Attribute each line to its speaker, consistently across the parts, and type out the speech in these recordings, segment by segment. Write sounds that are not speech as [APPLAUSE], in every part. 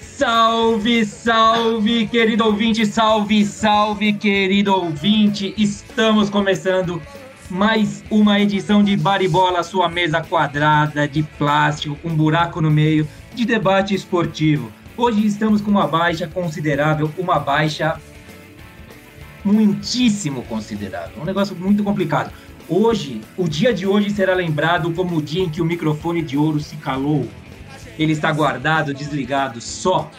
Speaker 1: Salve, salve, querido ouvinte, salve, salve, querido ouvinte. Estamos começando mais uma edição de Baribola, sua mesa quadrada de plástico com um buraco no meio de debate esportivo. Hoje estamos com uma baixa considerável, uma baixa muitíssimo considerável, um negócio muito complicado. Hoje, o dia de hoje será lembrado como o dia em que o microfone de ouro se calou ele está guardado, desligado, só.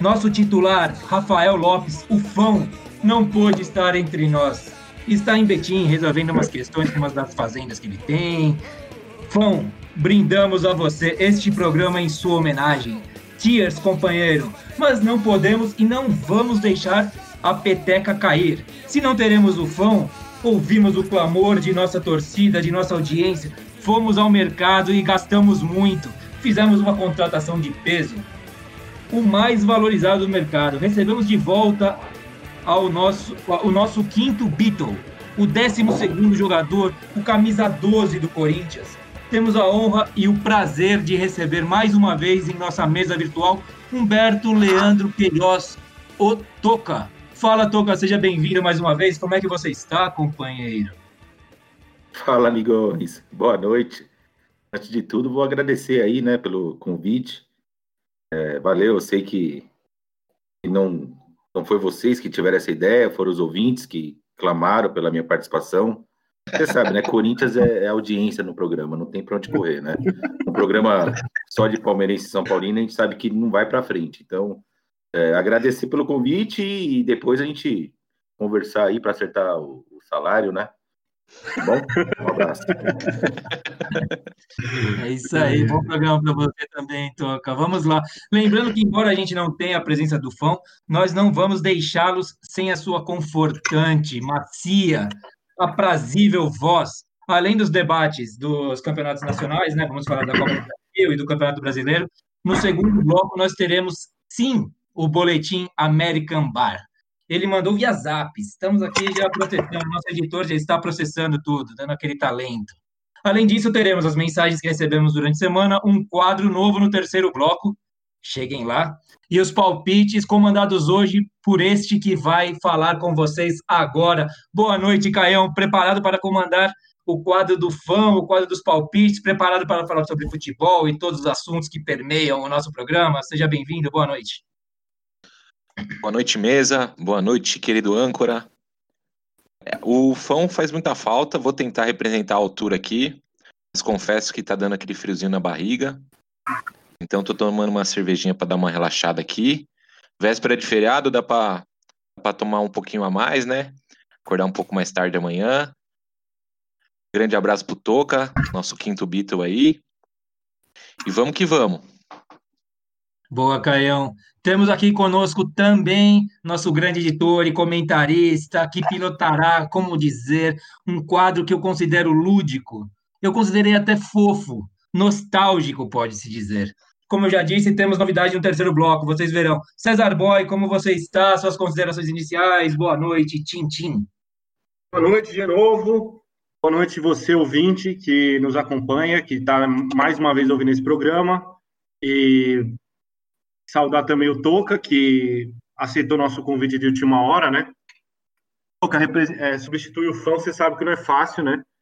Speaker 1: Nosso titular, Rafael Lopes, o fão, não pôde estar entre nós. Está em Betim resolvendo umas questões com umas das fazendas que ele tem. Fão, brindamos a você este programa em sua homenagem. Cheers, companheiro. Mas não podemos e não vamos deixar a peteca cair. Se não teremos o fão, ouvimos o clamor de nossa torcida, de nossa audiência, fomos ao mercado e gastamos muito fizemos uma contratação de peso, o mais valorizado do mercado. Recebemos de volta ao nosso, o nosso quinto Beatle, o 12 jogador, o camisa 12 do Corinthians. Temos a honra e o prazer de receber mais uma vez em nossa mesa virtual Humberto Leandro Queiroz, o Toca. Fala, Toca, seja bem-vindo mais uma vez. Como é que você está, companheiro?
Speaker 2: Fala, amigos. Boa noite. Antes de tudo, vou agradecer aí, né, pelo convite. É, valeu, eu sei que não, não foi vocês que tiveram essa ideia, foram os ouvintes que clamaram pela minha participação. Você sabe, né? Corinthians é, é audiência no programa, não tem para onde correr, né? Um programa só de palmeirense e São Paulino, a gente sabe que não vai para frente. Então, é, agradecer pelo convite e depois a gente conversar aí para acertar o, o salário, né? Tá bom? Um abraço. [LAUGHS]
Speaker 1: É isso aí, bom programa para você também, Toca. Vamos lá. Lembrando que, embora a gente não tenha a presença do fã, nós não vamos deixá-los sem a sua confortante, macia, aprazível voz. Além dos debates dos campeonatos nacionais, né? Vamos falar da Copa do Brasil e do Campeonato Brasileiro. No segundo bloco, nós teremos, sim, o boletim American Bar. Ele mandou via zap. Estamos aqui já processando, nosso editor já está processando tudo, dando aquele talento. Além disso, teremos as mensagens que recebemos durante a semana, um quadro novo no terceiro bloco. Cheguem lá. E os palpites comandados hoje por este que vai falar com vocês agora. Boa noite, Caião. Preparado para comandar o quadro do fã, o quadro dos palpites, preparado para falar sobre futebol e todos os assuntos que permeiam o nosso programa. Seja bem-vindo, boa noite.
Speaker 3: Boa noite, mesa. Boa noite, querido âncora. É, o fã faz muita falta, vou tentar representar a altura aqui, mas confesso que tá dando aquele friozinho na barriga. Então tô tomando uma cervejinha para dar uma relaxada aqui. Véspera de feriado, dá para tomar um pouquinho a mais, né? Acordar um pouco mais tarde amanhã. Grande abraço pro Toca, nosso quinto Beatle aí. E vamos que vamos.
Speaker 1: Boa, Caião. Temos aqui conosco também nosso grande editor e comentarista, que pilotará, como dizer, um quadro que eu considero lúdico. Eu considerei até fofo, nostálgico, pode-se dizer. Como eu já disse, temos novidade no terceiro bloco, vocês verão. César Boy, como você está? Suas considerações iniciais, boa noite, Tintim.
Speaker 4: Boa noite de novo. Boa noite, você ouvinte que nos acompanha, que está mais uma vez ouvindo esse programa. E Saudar também o Toca, que aceitou nosso convite de última hora, né? Toca é, substitui o Fão, você sabe que não é fácil, né? [LAUGHS]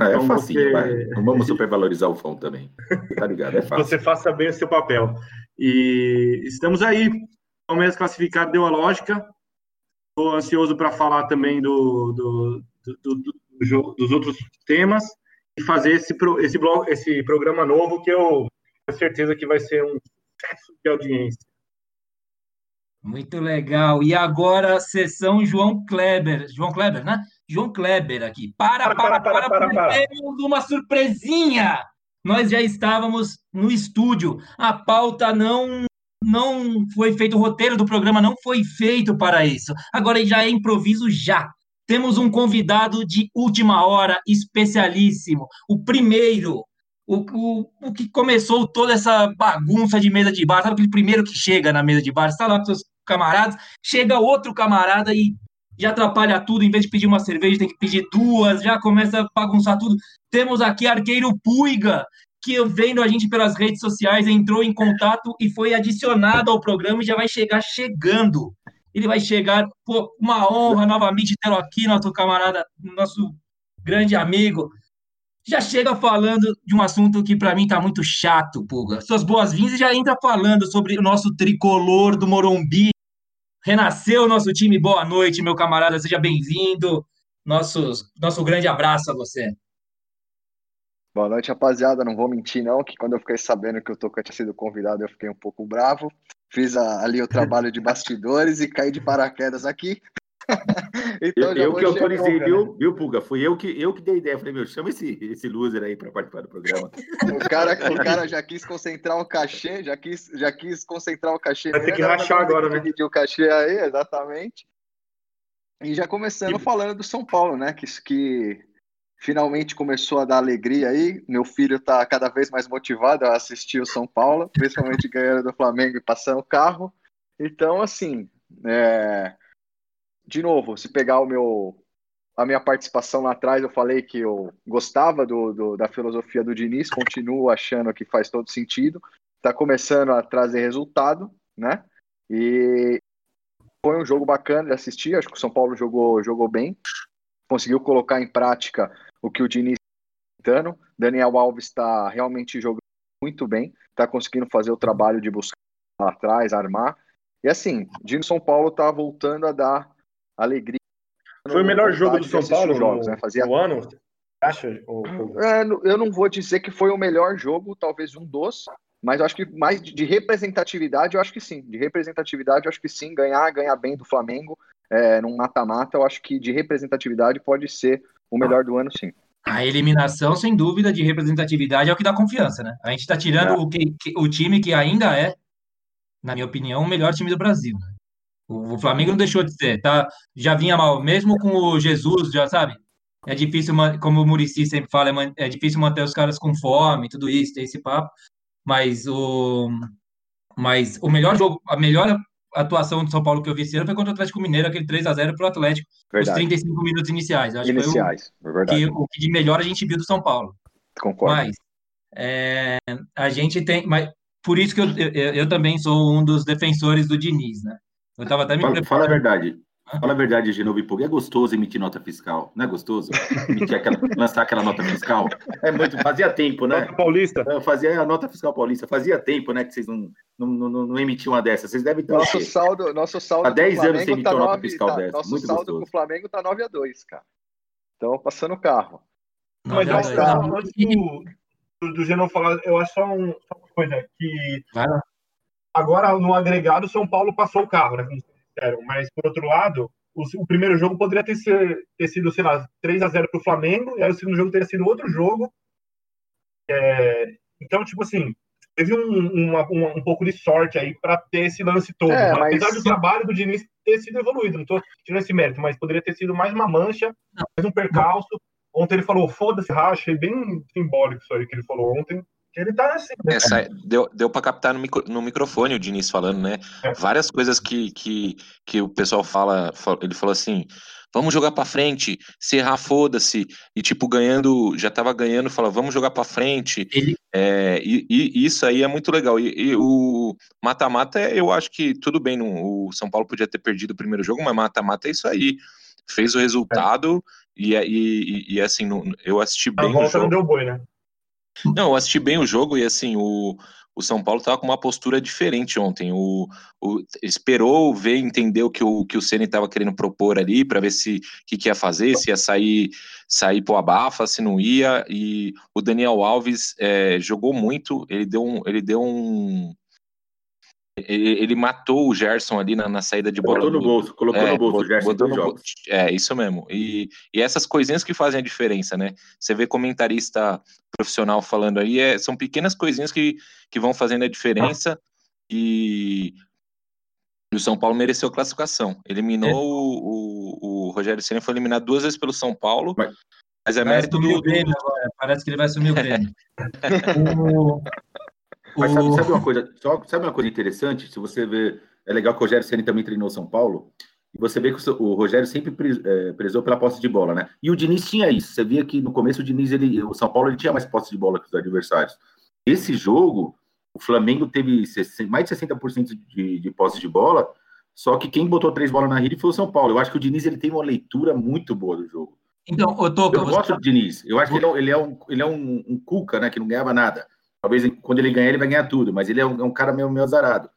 Speaker 2: É, então, fácil, você... vai. Não vamos supervalorizar o Fão também. Tá ligado? É [LAUGHS] fácil.
Speaker 4: você faça bem o seu papel. E estamos aí. Palmeiras classificado deu a lógica. Estou ansioso para falar também do, do, do, do, dos outros temas e fazer esse, esse, blog, esse programa novo que eu tenho certeza que vai ser um excesso de audiência.
Speaker 1: Muito legal. E agora, sessão João Kleber. João Kleber, né? João Kleber aqui. Para, para, para, para, para, para. Temos uma surpresinha. Nós já estávamos no estúdio. A pauta não não foi feito, o roteiro do programa não foi feito para isso. Agora já é improviso já. temos um convidado de última hora, especialíssimo, o primeiro, o, o, o que começou toda essa bagunça de mesa de bar, sabe aquele primeiro que chega na mesa de bar, está lá com seus camaradas, chega outro camarada e já atrapalha tudo, em vez de pedir uma cerveja, tem que pedir duas, já começa a bagunçar tudo. Temos aqui Arqueiro Puiga, que vendo a gente pelas redes sociais, entrou em contato e foi adicionado ao programa e já vai chegar chegando. Ele vai chegar, pô, uma honra novamente tê-lo aqui, nosso camarada, nosso grande amigo. Já chega falando de um assunto que para mim tá muito chato, Puga. Suas boas-vindas já entra falando sobre o nosso tricolor do Morumbi. Renasceu o nosso time. Boa noite, meu camarada. Seja bem-vindo. Nossos, nosso grande abraço a você.
Speaker 5: Boa noite, rapaziada. Não vou mentir, não, que quando eu fiquei sabendo que o Toca tinha sido convidado, eu fiquei um pouco bravo. Fiz a, ali o trabalho de bastidores e caí de paraquedas aqui. [LAUGHS]
Speaker 2: então, eu, eu que autorizei, viu, né? viu, Puga? Fui eu que, eu que dei ideia. Falei, meu, chama esse, esse loser aí para participar do programa.
Speaker 5: o, cara, o [LAUGHS] cara já quis concentrar um cachê, já quis, já quis concentrar o cachê.
Speaker 4: Vai ter que rachar agora, né?
Speaker 5: Dividir o cachê aí, exatamente. E já começando falando do São Paulo, né? Que, que finalmente começou a dar alegria aí. Meu filho está cada vez mais motivado a assistir o São Paulo, principalmente ganhando do Flamengo e passando o carro. Então, assim, é... de novo, se pegar o meu a minha participação lá atrás, eu falei que eu gostava do, do da filosofia do Diniz, continuo achando que faz todo sentido. Está começando a trazer resultado, né? E foi um jogo bacana de assistir. Acho que o São Paulo jogou, jogou bem, conseguiu colocar em prática o que o Diniz está tentando. Daniel Alves está realmente jogando muito bem, está conseguindo fazer o trabalho de buscar lá atrás, armar. E assim, Dino São Paulo está voltando a dar alegria.
Speaker 4: Foi o melhor jogo do São Paulo jogos,
Speaker 5: no,
Speaker 4: né? Fazia...
Speaker 5: no ano? Acha? Ou... É, eu não vou dizer que foi o melhor jogo, talvez um dos, mas eu acho que mais de representatividade, eu acho que sim. De representatividade, eu acho que sim. Ganhar, ganhar bem do Flamengo, é, num mata-mata, eu acho que de representatividade pode ser o melhor do ano, sim.
Speaker 1: A eliminação, sem dúvida, de representatividade é o que dá confiança, né? A gente está tirando é. o, que, o time que ainda é, na minha opinião, o melhor time do Brasil. Né? O, Flamengo não deixou de ser, tá? Já vinha mal, mesmo com o Jesus, já sabe? É difícil, como o Murici sempre fala, é, é difícil manter os caras com fome, tudo isso, tem esse papo. Mas o, mas o melhor jogo, a melhor atuação do São Paulo que eu vi esse ano foi contra o Atlético Mineiro, aquele 3 a 0 para o Atlético, verdade. os 35 minutos iniciais. acho iniciais, que foi o, que, o que de melhor a gente viu do São Paulo.
Speaker 5: Concordo.
Speaker 1: Mas é, a gente tem. Mas, por isso que eu, eu, eu, também sou um dos defensores do Diniz, né? Eu tava até me
Speaker 2: fala, fala a verdade. Fala a verdade, Genovo Pug, é gostoso emitir nota fiscal, não é gostoso? Emitir aquela, [LAUGHS] lançar aquela nota fiscal. É muito, fazia tempo, né?
Speaker 4: Nota paulista.
Speaker 2: Eu fazia a nota fiscal paulista, fazia tempo, né, que vocês não, não, não, não emitiam uma dessas. Vocês devem ter.
Speaker 5: Nosso saldo, nosso saldo.
Speaker 2: Há 10 anos você emitiu tá nota fiscal tá, dessa.
Speaker 5: Nosso
Speaker 2: muito
Speaker 5: saldo
Speaker 2: gostoso.
Speaker 5: com o Flamengo tá 9 a 2 cara. Então, passando o carro.
Speaker 4: Mas eu acho tá, antes do, do, do falar, eu acho só, um, só uma coisa que. Agora, no agregado, São Paulo passou o carro, né? Mas, por outro lado, o, o, primeiro jogo poderia ter, ser, ter sido, sei lá, 3 a 0 para o Flamengo, e aí o segundo jogo teria sido outro jogo. É, então, tipo assim, teve um, uma, uma, um pouco de sorte aí para ter esse lance todo. É, mas... Apesar do trabalho do Diniz ter sido evoluído, não estou tirando esse mérito, mas poderia ter sido mais uma mancha, mais um percalço. Ontem ele falou, foda-se, racha, bem simbólico isso aí que ele falou ontem. Ele tá assim. Né?
Speaker 3: Essa, deu deu para captar no, micro, no microfone o Diniz falando, né? É. Várias coisas que, que, que o pessoal fala. Ele falou assim: vamos jogar para frente, se errar, foda-se. E tipo, ganhando, já tava ganhando, fala, vamos jogar para frente. Ele... É, e, e, isso aí é muito legal. E, e o mata-mata, eu acho que tudo bem, no, o São Paulo podia ter perdido o primeiro jogo, mas mata-mata é isso aí. Fez o resultado é. e, e, e, assim, eu assisti bem. A
Speaker 4: volta não deu boi, né?
Speaker 3: Não, eu assisti bem o jogo e assim, o, o São Paulo estava com uma postura diferente ontem. O, o, esperou ver, entender o que o, que o Ceni estava querendo propor ali, para ver se que, que, ia fazer, se ia sair, sair o abafa, se não ia. E o Daniel Alves é, jogou muito, ele deu um. Ele deu um ele, ele, matou o Gerson ali na, na saída de bola.
Speaker 2: Botou no bolso, colocou é, no bolso o Gerson no jogos.
Speaker 3: É, isso mesmo. E, e essas coisinhas que fazem a diferença, né? Você vê comentarista profissional falando aí, é, são pequenas coisinhas que, que vão fazendo a diferença. E, e o São Paulo mereceu classificação. Eliminou é. o, o, o, Rogério Senna foi eliminado duas vezes pelo São Paulo,
Speaker 2: Mas-
Speaker 3: mas é mérito do,
Speaker 1: o Grêmio agora. Parece que ele vai assumir o [LAUGHS] Grêmio. o,
Speaker 2: Mas sabe, sabe uma coisa, só, sabe uma coisa interessante? Se você vê, é legal que o Rogério Ceni também treinou São Paulo, e você vê que o, o Rogério sempre pre- é, prezou pela posse de bola, né? E o Diniz tinha isso. Você via que no começo o Diniz, ele, o São Paulo, ele tinha mais posse de bola que os adversários. Esse jogo, o Flamengo teve 60 mais de 60% de, de posse de bola, só que quem botou três bolas na rede foi o São Paulo. Eu acho que o Diniz ele tem uma leitura muito boa do jogo.
Speaker 1: Então, ô Toca,
Speaker 2: Eu
Speaker 1: você
Speaker 2: gosto do Diniz. Eu acho que ele é, um- ele é um, ele é um, um cuca, né? Que não ganhava nada. Talvez quando ele ganhar, ele vai ganhar tudo, mas ele é um, é um cara meio, meio azarado.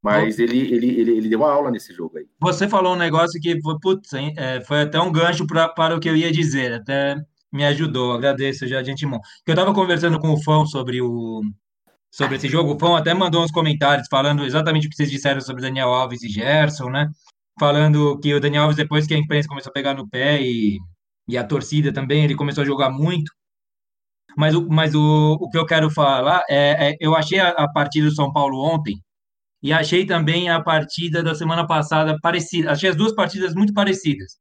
Speaker 2: Mas ele, ele, ele, ele deu uma aula nesse jogo aí.
Speaker 1: Você falou um negócio que foi, putz, é, foi até um gancho pra, para o que eu ia dizer, até me ajudou, agradeço já de antemão. Eu estava conversando com o Fão sobre o sobre esse jogo, o Fão até mandou uns comentários falando exatamente o que vocês disseram sobre Daniel Alves e Gerson, né? Falando que o Daniel Alves, depois que a imprensa começou a pegar no pé e, e a torcida também, ele começou a jogar muito. Mas, o, mas o, o que eu quero falar é, é eu achei a, a partida do São Paulo ontem, e achei também a partida da semana passada parecida. Achei as duas partidas muito parecidas.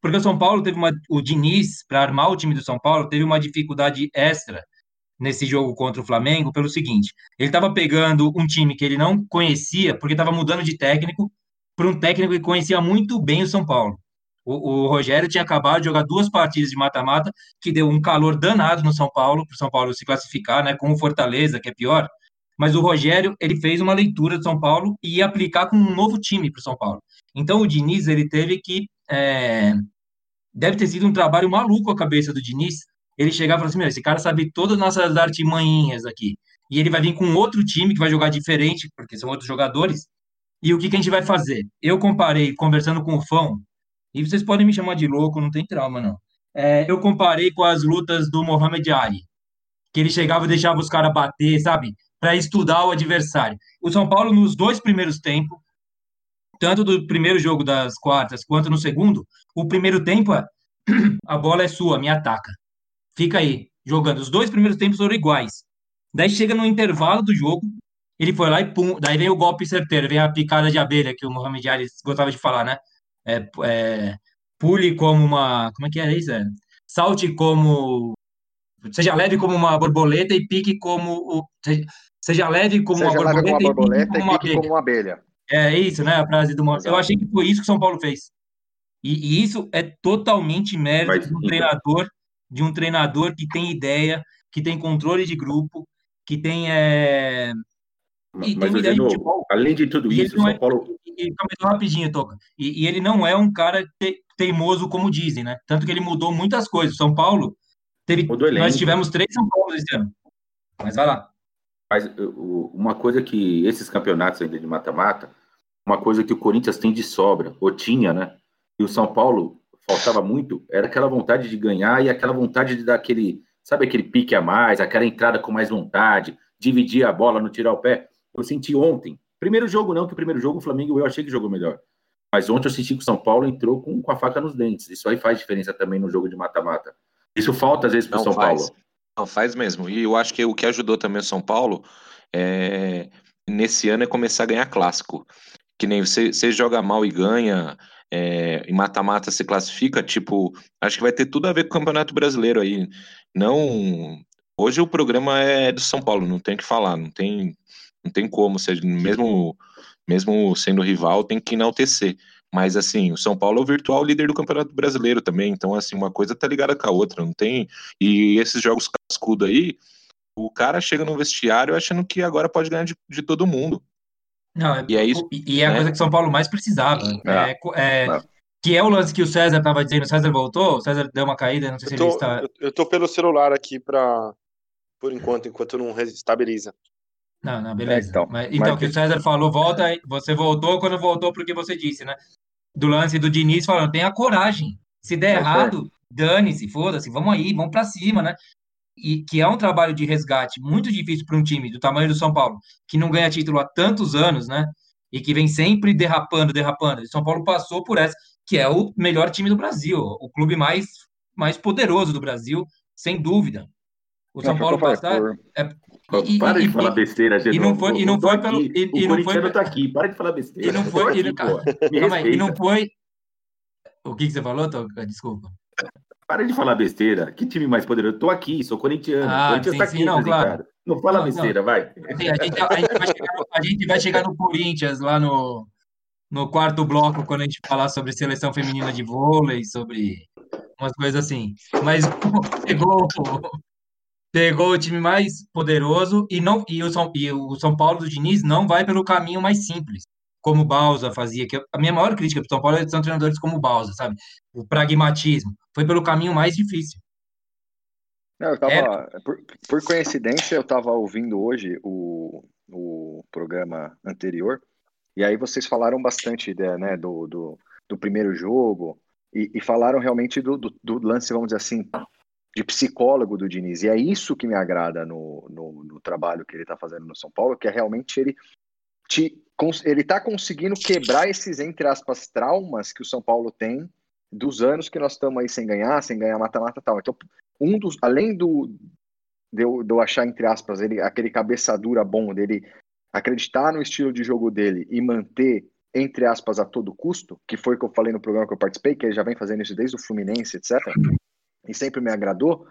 Speaker 1: Porque o São Paulo teve uma. O Diniz, para armar o time do São Paulo, teve uma dificuldade extra nesse jogo contra o Flamengo, pelo seguinte: ele estava pegando um time que ele não conhecia, porque estava mudando de técnico, para um técnico que conhecia muito bem o São Paulo. O, o Rogério tinha acabado de jogar duas partidas de mata-mata, que deu um calor danado no São Paulo, para o São Paulo se classificar, né, com o Fortaleza, que é pior mas o Rogério ele fez uma leitura do São Paulo e ia aplicar com um novo time para o São Paulo. Então o Diniz ele teve que é, deve ter sido um trabalho maluco a cabeça do Diniz. Ele chegava e falou assim: Meu, esse cara sabe todas as nossas artimanhinhas aqui e ele vai vir com outro time que vai jogar diferente porque são outros jogadores. E o que, que a gente vai fazer? Eu comparei conversando com o Fão e vocês podem me chamar de louco, não tem trauma não. É, eu comparei com as lutas do Mohamed Ali, que ele chegava e deixava os caras bater, sabe? para estudar o adversário. O São Paulo, nos dois primeiros tempos, tanto do primeiro jogo das quartas quanto no segundo, o primeiro tempo é [CLEARS THROAT] a bola é sua, me ataca. Fica aí, jogando. Os dois primeiros tempos foram iguais. Daí chega no intervalo do jogo, ele foi lá e pum, daí vem o golpe certeiro, vem a picada de abelha que o Mohamed Ali gostava de falar, né? É, é, pule como uma. Como é que é isso? É, salte como. Seja leve como uma borboleta e pique como. O, seja, seja leve como
Speaker 5: Seja
Speaker 1: uma
Speaker 5: leve
Speaker 1: borboleta,
Speaker 5: como uma borboleta
Speaker 1: e pique como uma abelha.
Speaker 5: como uma abelha.
Speaker 1: É isso, né? A frase do Mohamed. Eu achei que foi isso que o São Paulo fez. E, e isso é totalmente mérito
Speaker 2: Mas,
Speaker 1: de um
Speaker 2: então-
Speaker 1: treinador, de um treinador que tem ideia, que tem controle de grupo, que tem. É... E tem
Speaker 2: Mas,
Speaker 1: uma
Speaker 2: de novo, além de tudo
Speaker 1: E
Speaker 2: isso, o São
Speaker 1: é-
Speaker 2: Paulo.
Speaker 1: E, só rapidinho, Toca. E, e ele não é um cara te- teimoso, como dizem, né? Tanto que ele mudou muitas coisas. São Paulo teve. Nós tivemos três São Paulo esse ano. Mas vai lá.
Speaker 2: Mas uma coisa que esses campeonatos ainda de mata-mata, uma coisa que o Corinthians tem de sobra, ou tinha, né? E o São Paulo faltava muito, era aquela vontade de ganhar e aquela vontade de dar aquele, sabe, aquele pique a mais, aquela entrada com mais vontade, dividir a bola, não tirar o pé. Eu senti ontem. Primeiro jogo não, que o primeiro jogo o Flamengo eu achei que jogou melhor. Mas ontem eu senti que o São Paulo entrou com, com a faca nos dentes. Isso aí faz diferença também no jogo de mata-mata. Isso falta às vezes para o São
Speaker 3: faz.
Speaker 2: Paulo.
Speaker 3: Não, faz mesmo. E eu acho que o que ajudou também o São Paulo é, nesse ano é começar a ganhar clássico. Que nem você, você joga mal e ganha, é, em mata-mata se classifica, tipo, acho que vai ter tudo a ver com o Campeonato Brasileiro aí. Não. Hoje o programa é do São Paulo, não tem o que falar, não tem, não tem como, seja, mesmo, mesmo sendo rival, tem que enaltecer. Mas assim, o São Paulo é o virtual líder do Campeonato Brasileiro também, então assim, uma coisa tá ligada com a outra, não tem. E esses jogos cascudo aí, o cara chega no vestiário achando que agora pode ganhar de, de todo mundo.
Speaker 1: Não, é,
Speaker 3: E é isso,
Speaker 1: e, e é a
Speaker 3: né?
Speaker 1: coisa que São Paulo mais precisava.
Speaker 2: É.
Speaker 1: É, co- é,
Speaker 2: É.
Speaker 1: que é o lance que o César estava dizendo. O César voltou, o César deu uma caída, não sei se
Speaker 6: Eu
Speaker 1: ele
Speaker 6: tô,
Speaker 1: está.
Speaker 6: eu, eu tô pelo celular aqui pra. Por enquanto, enquanto não estabiliza.
Speaker 1: Não, não, beleza.
Speaker 2: É, então,
Speaker 1: mas, então,
Speaker 2: mas-
Speaker 1: o que o César falou, volta aí. Você voltou quando voltou porque você disse, né? Do lance do Diniz falando, tenha coragem. Se der
Speaker 2: É,
Speaker 1: errado, dane-se, foda-se, vamos aí, vamos pra cima, né? E que é um trabalho de resgate muito difícil para um time do tamanho do São Paulo, que não ganha título há tantos anos, né? E que vem sempre derrapando, derrapando. E São Paulo passou por essa, que é o melhor time do Brasil, o clube mais, mais poderoso do Brasil, sem dúvida. O São
Speaker 5: Não,
Speaker 1: Paulo passar.
Speaker 5: por-
Speaker 1: e-
Speaker 2: para
Speaker 1: e-
Speaker 2: de falar
Speaker 1: e-
Speaker 2: besteira,
Speaker 1: e não foi- e não foi pelo- e-
Speaker 2: o
Speaker 1: e não foi
Speaker 2: tá aqui, para de falar besteira.
Speaker 1: E não foi, e
Speaker 2: aqui,
Speaker 1: não- e não foi. O que, que você falou, Toca? Desculpa.
Speaker 2: Para de falar besteira. Que time mais poderoso? Eu tô aqui, sou corintiano.
Speaker 1: Ah,
Speaker 2: Corinthians
Speaker 1: sim,
Speaker 2: tá
Speaker 1: sim,
Speaker 2: aqui,
Speaker 1: não,
Speaker 2: apresentado.
Speaker 1: claro.
Speaker 2: Não fala
Speaker 1: Não,
Speaker 2: besteira, vai.
Speaker 1: Sim, a, gente, a gente vai chegar, no- a gente vai chegar no Corinthians lá no, no quarto bloco, quando a gente falar sobre seleção feminina de vôlei, sobre umas coisas assim. Mas pegou, pegou o time mais poderoso e, não, e, o São, e o São Paulo do Diniz não vai pelo caminho mais simples, como o Balsa fazia. Que a minha maior crítica para o São Paulo é são treinadores como o Balsa, sabe? O pragmatismo. Foi pelo caminho mais difícil.
Speaker 5: Não, eu tava, por, por coincidência, eu estava ouvindo hoje o, o programa anterior, e aí vocês falaram bastante né, do, do, do primeiro jogo, e, e falaram realmente do, do, do lance, vamos dizer assim, de psicólogo do Diniz. E é isso que me agrada no, no, no trabalho que ele está fazendo no São Paulo, que é realmente ele te, ele está conseguindo quebrar esses, entre aspas, traumas que o São Paulo tem dos anos que nós estamos aí sem ganhar, sem ganhar mata-mata tal. Então, um dos, além do de eu, de eu achar, entre aspas, ele, aquele cabeça dura bom dele acreditar no estilo de jogo dele e manter, entre aspas, a todo custo, que foi o que eu falei no programa que eu participei, que ele já vem fazendo isso desde o Fluminense, etc. E sempre me agradou.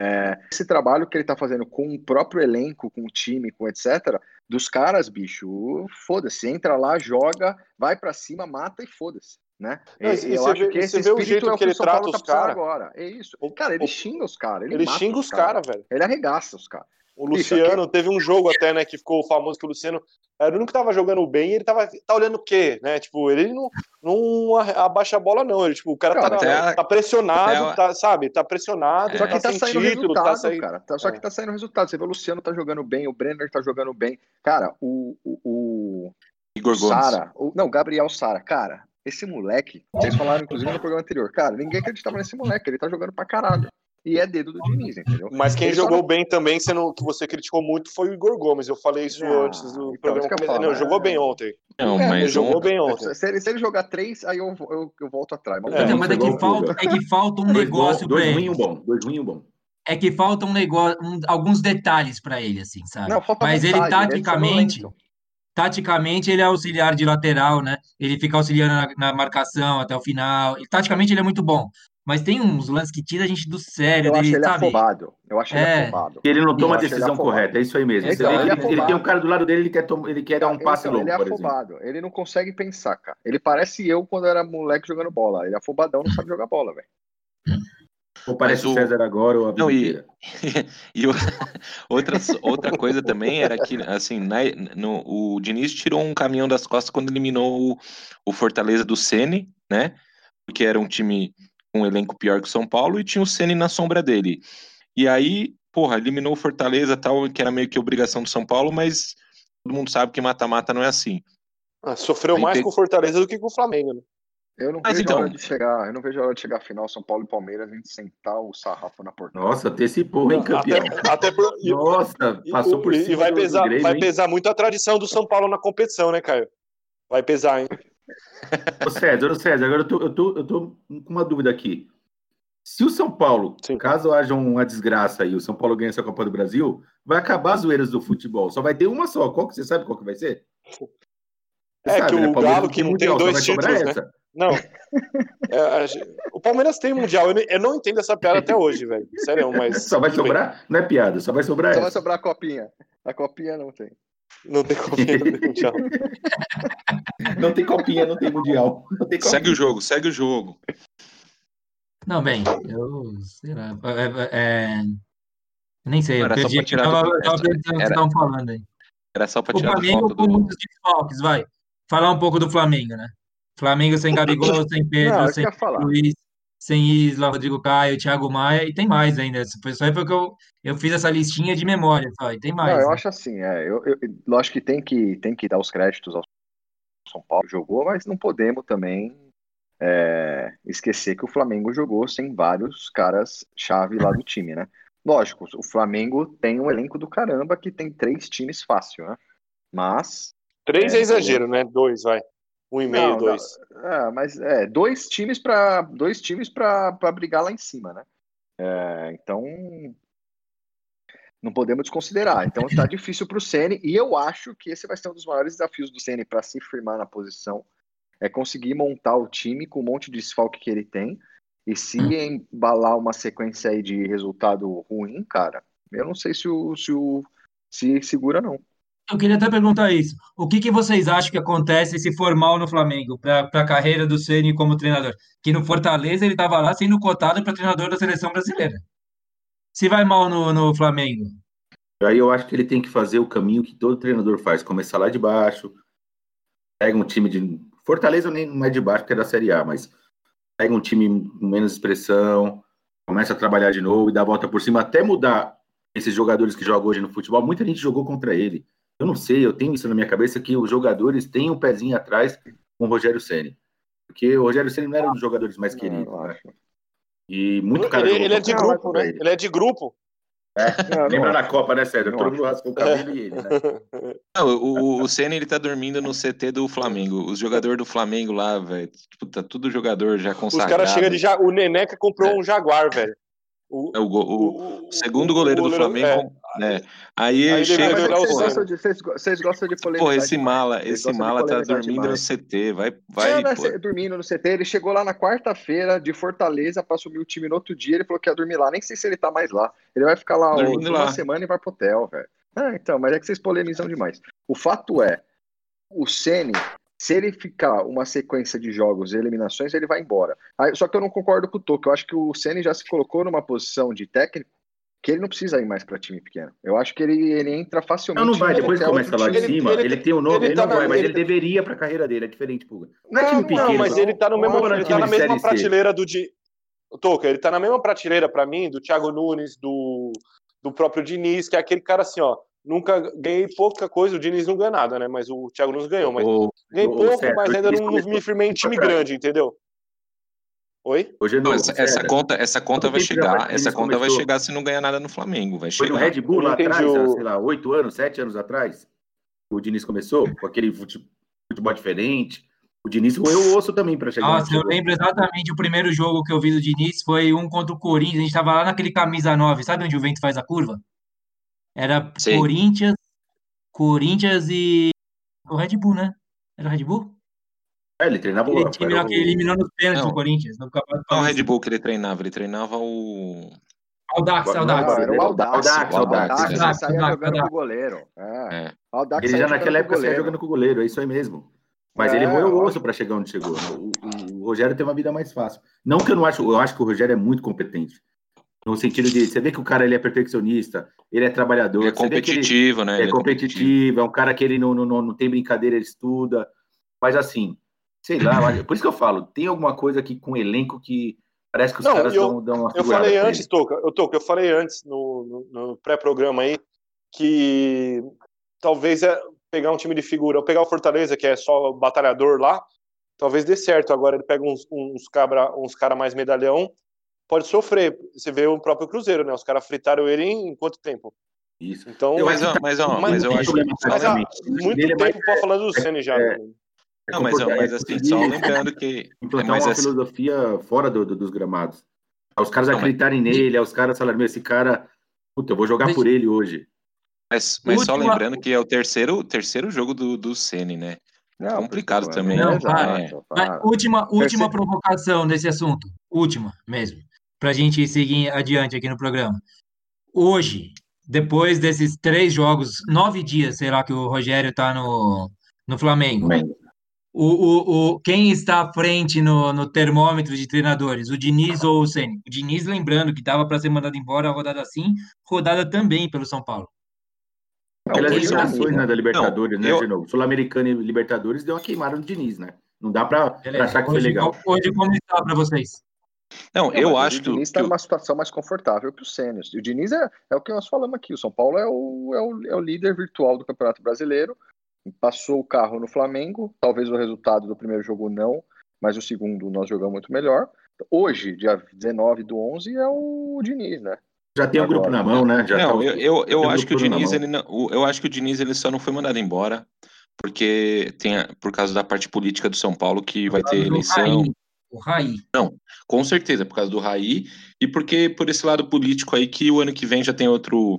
Speaker 5: É, esse trabalho que ele tá fazendo com o próprio elenco, com o time, com etc., dos caras, bicho, foda-se, entra lá, joga, vai pra cima, mata e foda-se. Né?
Speaker 6: Não, e
Speaker 5: eu acho
Speaker 6: vê-
Speaker 5: que esse espírito é o
Speaker 6: que ele
Speaker 5: o São Paulo
Speaker 6: trata
Speaker 5: tá
Speaker 6: os
Speaker 5: precisando
Speaker 6: cara.
Speaker 5: agora. É isso.
Speaker 6: O-
Speaker 5: Cara, ele
Speaker 6: o-
Speaker 5: xinga os caras. Ele,
Speaker 6: Ele xinga os caras, velho.
Speaker 5: Ele arregaça os caras.
Speaker 6: O Luciano, teve um jogo até, né, que ficou famoso que o Luciano era o único que tava jogando bem e ele tava tá olhando o quê, né? Tipo, ele não, não abaixa a bola, não. Ele, tipo, o cara
Speaker 5: Não,
Speaker 6: tá,
Speaker 3: é-
Speaker 6: tá pressionado,
Speaker 3: é-
Speaker 6: tá, tá, tá pressionado,
Speaker 3: É.
Speaker 5: Só que tá,
Speaker 6: sem
Speaker 5: saindo
Speaker 6: título,
Speaker 5: resultado,
Speaker 6: tá saindo...
Speaker 5: cara. Tá- Só que
Speaker 6: É.
Speaker 5: tá saindo resultado. Você vê o Luciano tá jogando bem, o Brenner tá jogando bem. Cara, o, o, o
Speaker 3: Igor Gomes.
Speaker 5: Sara, o- não, Gabriel Sara, cara, esse moleque, vocês falaram inclusive no programa anterior, cara, ninguém acreditava nesse moleque, ele tá jogando pra caralho. E é dedo do Diniz, entendeu?
Speaker 6: Mas quem
Speaker 5: Ele só
Speaker 6: jogou
Speaker 5: não-
Speaker 6: bem também, sendo que você criticou muito, foi o Igor Gomes. Eu falei isso
Speaker 5: Ah,
Speaker 6: antes do
Speaker 5: então,
Speaker 6: programa
Speaker 5: que falo,
Speaker 6: Não,
Speaker 5: é.
Speaker 6: jogou bem ontem.
Speaker 3: Não,
Speaker 5: É,
Speaker 6: Ele
Speaker 3: mas
Speaker 6: jogou
Speaker 3: ontem,
Speaker 6: bem ontem.
Speaker 5: Se ele, se ele jogar três, aí eu, eu, eu volto atrás. Mas
Speaker 6: É.
Speaker 1: Então, mas é que, falta, é que falta um
Speaker 2: Dois,
Speaker 1: negócio
Speaker 2: dois ruim e
Speaker 1: ele.
Speaker 2: um bom. Dois ruim e um bom.
Speaker 1: É que falta um negócio, um- alguns detalhes para ele, assim, sabe?
Speaker 5: Não, falta
Speaker 1: Mas ele
Speaker 5: vontade, ele é
Speaker 1: taticamente,
Speaker 5: sonolento.
Speaker 1: taticamente ele é auxiliar de lateral, né? Ele fica auxiliando na, na marcação até o final. E, taticamente ele é muito bom. Mas tem uns lances que tira a gente do sério
Speaker 5: Eu acho
Speaker 1: dele,
Speaker 5: ele
Speaker 1: sabe?
Speaker 5: afobado. Eu acho ele
Speaker 1: É.
Speaker 5: afobado.
Speaker 2: Ele não toma a
Speaker 5: acho ele
Speaker 2: decisão correta, é isso aí mesmo. Você
Speaker 1: Então, ele é
Speaker 2: ele, ele tem
Speaker 5: afobado.
Speaker 2: um cara do lado dele, ele quer, tom- ele quer dar um passe
Speaker 5: Então,
Speaker 2: longo,
Speaker 5: ele é afobado. Ele não consegue pensar, cara. Ele parece eu quando era moleque jogando bola. Ele é afobadão, não sabe jogar bola, velho.
Speaker 2: Ou parece o
Speaker 3: o-
Speaker 2: César agora ou a
Speaker 3: Não, e-. [LAUGHS] E o- outra, outra coisa também era que, assim, na- no, o Diniz tirou um caminhão das costas quando eliminou o, o Fortaleza do Ceni, né? Porque era um time um elenco pior que o São Paulo e tinha o Ceni na sombra dele. E aí, porra, eliminou o Fortaleza tal, que era meio que obrigação do São Paulo, mas todo mundo sabe que mata-mata não é assim.
Speaker 6: Ah, sofreu
Speaker 3: Aí
Speaker 6: mais
Speaker 3: tem-
Speaker 6: com o Fortaleza do que com o Flamengo, né?
Speaker 5: Eu não
Speaker 3: Mas
Speaker 5: vejo a
Speaker 3: então-
Speaker 5: hora de chegar. Eu não vejo a hora de chegar a final São Paulo e Palmeiras, a gente sentar o sarrafo na porta.
Speaker 2: Nossa, antecipou, hein, campeão?
Speaker 6: Até, até por,
Speaker 2: Nossa,
Speaker 6: e-
Speaker 2: passou por
Speaker 6: e-
Speaker 2: cima
Speaker 6: e vai pesar,
Speaker 2: Grêmio,
Speaker 6: vai pesar muito a tradição do São Paulo na competição, né, Caio? Vai pesar, hein?
Speaker 2: Ô César, ô César, agora eu tô, eu, tô, eu tô com uma dúvida aqui. Se o São Paulo,
Speaker 6: Sim.
Speaker 2: caso haja uma desgraça aí, o São Paulo ganha essa Copa do Brasil, vai acabar as zoeiras do futebol. Só vai ter uma só. Qual que você sabe qual que vai ser? Você
Speaker 6: É
Speaker 2: sabe,
Speaker 6: que o
Speaker 2: né? Palmeiras
Speaker 6: Galo, que não tem
Speaker 2: Mundial, só
Speaker 6: dois
Speaker 2: vai sobrar
Speaker 6: títulos, né?
Speaker 2: essa.
Speaker 6: Não. É, o Palmeiras tem mundial. Eu, não- eu não entendo essa piada até hoje, velho. Sério, mas. [LAUGHS]
Speaker 2: Só vai
Speaker 6: tudo bem.
Speaker 2: sobrar? Não é piada, só vai sobrar
Speaker 5: Só vai
Speaker 2: essa.
Speaker 5: sobrar a copinha. A copinha não tem.
Speaker 6: Não tem como ter mundial. [LAUGHS]
Speaker 2: Não tem copinha, não tem mundial. Não tem copinha.
Speaker 3: Segue o jogo, segue o jogo.
Speaker 1: Não, bem, eu sei lá. É, é- eu nem sei, eu
Speaker 3: Era só
Speaker 1: perdi aqui,
Speaker 3: tirar
Speaker 1: tava,
Speaker 3: do-
Speaker 1: tava pensando no que estavam falando aí.
Speaker 3: Era só pra
Speaker 1: O
Speaker 3: tirar do
Speaker 1: Flamengo com
Speaker 3: do.
Speaker 1: muitos desfalques, vai. Falar um pouco do Flamengo, né? Flamengo sem Gabigol, [LAUGHS] sem Pedro,
Speaker 5: Não, é
Speaker 1: sem
Speaker 5: que eu ia falar.
Speaker 1: Luiz, sem Isla, Rodrigo Caio, Thiago Maia, e tem mais ainda. Foi só porque eu, eu fiz essa listinha de memória, só, e tem mais.
Speaker 5: Não, eu
Speaker 1: né?
Speaker 5: acho assim, é, eu, eu- lógico que tem, que tem que dar os créditos ao São Paulo jogou, mas não podemos também é, esquecer que o Flamengo jogou sem vários caras chave lá do time, né? Lógico, o Flamengo tem um elenco do caramba que tem três times fácil, né? Mas
Speaker 6: Três
Speaker 5: É,
Speaker 6: é exagero, né? Dois, vai. Um e meio,
Speaker 5: Não,
Speaker 6: dois.
Speaker 5: É, mas é, dois times para dois times para brigar lá em cima, né? É, então não podemos desconsiderar. Então está [LAUGHS] difícil para o Ceni e eu acho que esse vai ser um dos maiores desafios do Ceni para se firmar na posição é conseguir montar o time com um monte de desfalque que ele tem. E se embalar uma sequência aí de resultado ruim, cara, eu não sei se o, se o se segura, não.
Speaker 1: Eu queria até perguntar isso. O que, que vocês acham que acontece se for mal no Flamengo, para a carreira do Ceni como treinador? Que no Fortaleza ele estava lá sendo cotado para treinador da seleção brasileira. Se vai mal no, no Flamengo.
Speaker 2: Aí eu acho que ele tem que fazer o caminho que todo treinador faz: começar lá de baixo, pega um time de. Fortaleza nem não é de baixo, porque é da Série A, mas pega um time com menos expressão, começa a trabalhar de novo e dá a volta por cima, até mudar esses jogadores que jogam hoje no futebol. Muita gente jogou contra ele. Eu não sei, eu tenho isso na minha cabeça que os jogadores têm um pezinho atrás com o Rogério Ceni, porque o Rogério Ceni não era um dos jogadores mais queridos. Né? E muito cara
Speaker 6: ele, ele é de grupo, né? Ele. ele é de grupo.
Speaker 2: É, não, lembra da Copa, né, Sérgio? Todo mundo rascou o cabelo e ele, né? [LAUGHS]
Speaker 3: Não, o, o Senna, ele tá dormindo no CT do Flamengo. Os jogadores do Flamengo lá, velho, tipo, tá tudo jogador já consagrado.
Speaker 6: Os caras chegam de... Ja... O Neneca comprou é. um Jaguar, velho.
Speaker 3: O, é o, o, o, segundo goleiro, do Flamengo, é. Aí, Aí chega.
Speaker 5: Vocês gostam, de, vocês, vocês gostam de
Speaker 3: polemizar? Pô, esse mala, esse mala tá dormindo demais. no CT, vai. vai
Speaker 5: não, não, dormindo no CT, ele chegou lá na quarta-feira de Fortaleza para assumir o time no outro dia, ele falou que ia dormir lá. Nem sei se ele tá mais lá. Ele vai ficar lá ó, uma semana e vai pro hotel, velho. Ah, então, mas é que vocês polemizam demais. O fato é, o Ceni se ele ficar uma sequência de jogos e eliminações, ele vai embora. Só que eu não concordo com o Toco. Eu acho que o Ceni já se colocou numa posição de técnico que ele não precisa ir mais para time pequeno. Eu acho que ele, ele entra facilmente.
Speaker 2: Não, não vai. Depois que começa lá de cima, ele, ele, tem o nome, ele, ele tá não vai, mas ele deveria para a carreira dele. É diferente, Puga.
Speaker 6: Não, é time pequeno. Não, mas ele tá, no mesmo, ele tá na mesma prateleira do de. Toca, ele tá na mesma prateleira para mim do Thiago Nunes, do, do próprio Diniz, que é aquele cara assim, ó nunca ganhei pouca coisa, o Diniz não ganha nada, né? Mas o Thiago Nunes ganhou, mas o, ganhei o, pouco, certo, mas ainda não, me firmei em time grande, entendeu? Oi?
Speaker 3: Hoje não, essa, essa conta, essa conta vai chegar, essa conta começou. vai chegar se não ganhar nada no Flamengo, vai chegar.
Speaker 2: Foi no Red Bull lá atrás, o... sei lá, oito anos, sete anos atrás, o Diniz começou com aquele futebol diferente. O Diniz roeu o osso também para chegar.
Speaker 1: Nossa, eu lembro exatamente o primeiro jogo que eu vi do Diniz foi um contra o Corinthians. A gente estava lá naquele camisa 9, sabe onde o vento faz a curva? Era Sim. Corinthians, Corinthians e o Red Bull, né? Era o Red Bull?
Speaker 2: É, ele treinava
Speaker 1: o time lá que eliminou nos pênaltis o Corinthians. No
Speaker 3: não o Red Bull que ele treinava, ele treinava o.
Speaker 5: Era o Audax. Audax, Audax. Audax, saía jogando com o goleiro. É.
Speaker 2: Audax ele já naquela época saía jogando com o goleiro, é isso aí mesmo. Mas é, ele roeu o osso para chegar onde chegou. O, o, o, Rogério tem uma vida mais fácil. Não que eu não acho, eu acho que o Rogério é muito competente. No sentido de, você vê que o cara ele é perfeccionista, ele é trabalhador. Ele
Speaker 3: é competitivo,
Speaker 2: ele
Speaker 3: né?
Speaker 2: É, é competitivo, é um cara que ele não, não, não tem brincadeira, ele estuda. Mas assim, sei lá, por isso que eu falo, tem alguma coisa aqui com o elenco que parece que os não, caras eu, dão, dão uma
Speaker 6: Eu falei antes, Toca, eu, Toca, eu falei antes no, no, no pré-programa aí que talvez é pegar um time de figura, ou pegar o Fortaleza, que é só batalhador lá, talvez dê certo. Agora ele pega uns, uns, cabra, uns cara mais medalhão pode sofrer. Você vê o próprio Cruzeiro, né? Os caras fritaram ele em quanto tempo?
Speaker 2: Isso.
Speaker 6: Então,
Speaker 3: mas, mas, mas, mas, eu acho
Speaker 6: mas, há muito tempo é para falar do Ceni já. É,
Speaker 3: né? É não, mas, mas assim, só [LAUGHS] lembrando que.
Speaker 2: Implantar mas uma assim, filosofia fora do, do, dos gramados. Os caras não, acreditarem mas... nele, os caras falarem, esse cara, puta, eu vou jogar por ele hoje.
Speaker 3: Mas, mas só lembrando que é o terceiro, terceiro jogo do, do Ceni, né? Não, complicado também.
Speaker 1: Não, é. última, última provocação nesse assunto. Última mesmo para a gente seguir adiante aqui no programa. Hoje, depois desses três jogos, nove dias, sei lá, que o Rogério está no, no Flamengo. O, o, o, quem está à frente no, no termômetro de treinadores, o Diniz ou o Ceni? O Diniz, lembrando que estava para ser mandado embora a rodada sim, rodada também pelo São Paulo.
Speaker 2: Pelas eliminações né, da Libertadores, não, né, eu... de novo. Sul-Americana e Libertadores deu uma queimada no Diniz, né? Não dá para achar que foi legal.
Speaker 1: Hoje, como está para vocês?
Speaker 3: Não, eu acho
Speaker 5: que. O Diniz está numa situação mais confortável que o Senna. O Diniz é, é o que nós falamos aqui. O São Paulo é o, é, o, é o líder virtual do Campeonato Brasileiro. Passou o carro no Flamengo. Talvez o resultado do primeiro jogo não, mas o segundo nós jogamos muito melhor. Hoje, dia 19 do 11, é o Diniz, né?
Speaker 2: Já tem o um grupo na mão, né? Já
Speaker 3: não, tá eu, eu, eu acho que o Diniz, ele não, eu acho que o Diniz ele só não foi mandado embora porque tem por causa da parte política do São Paulo que vai ter eleição.
Speaker 1: O Raí.
Speaker 3: Não, com certeza, por causa do Raí e porque por esse lado político aí que o ano que vem já tem outro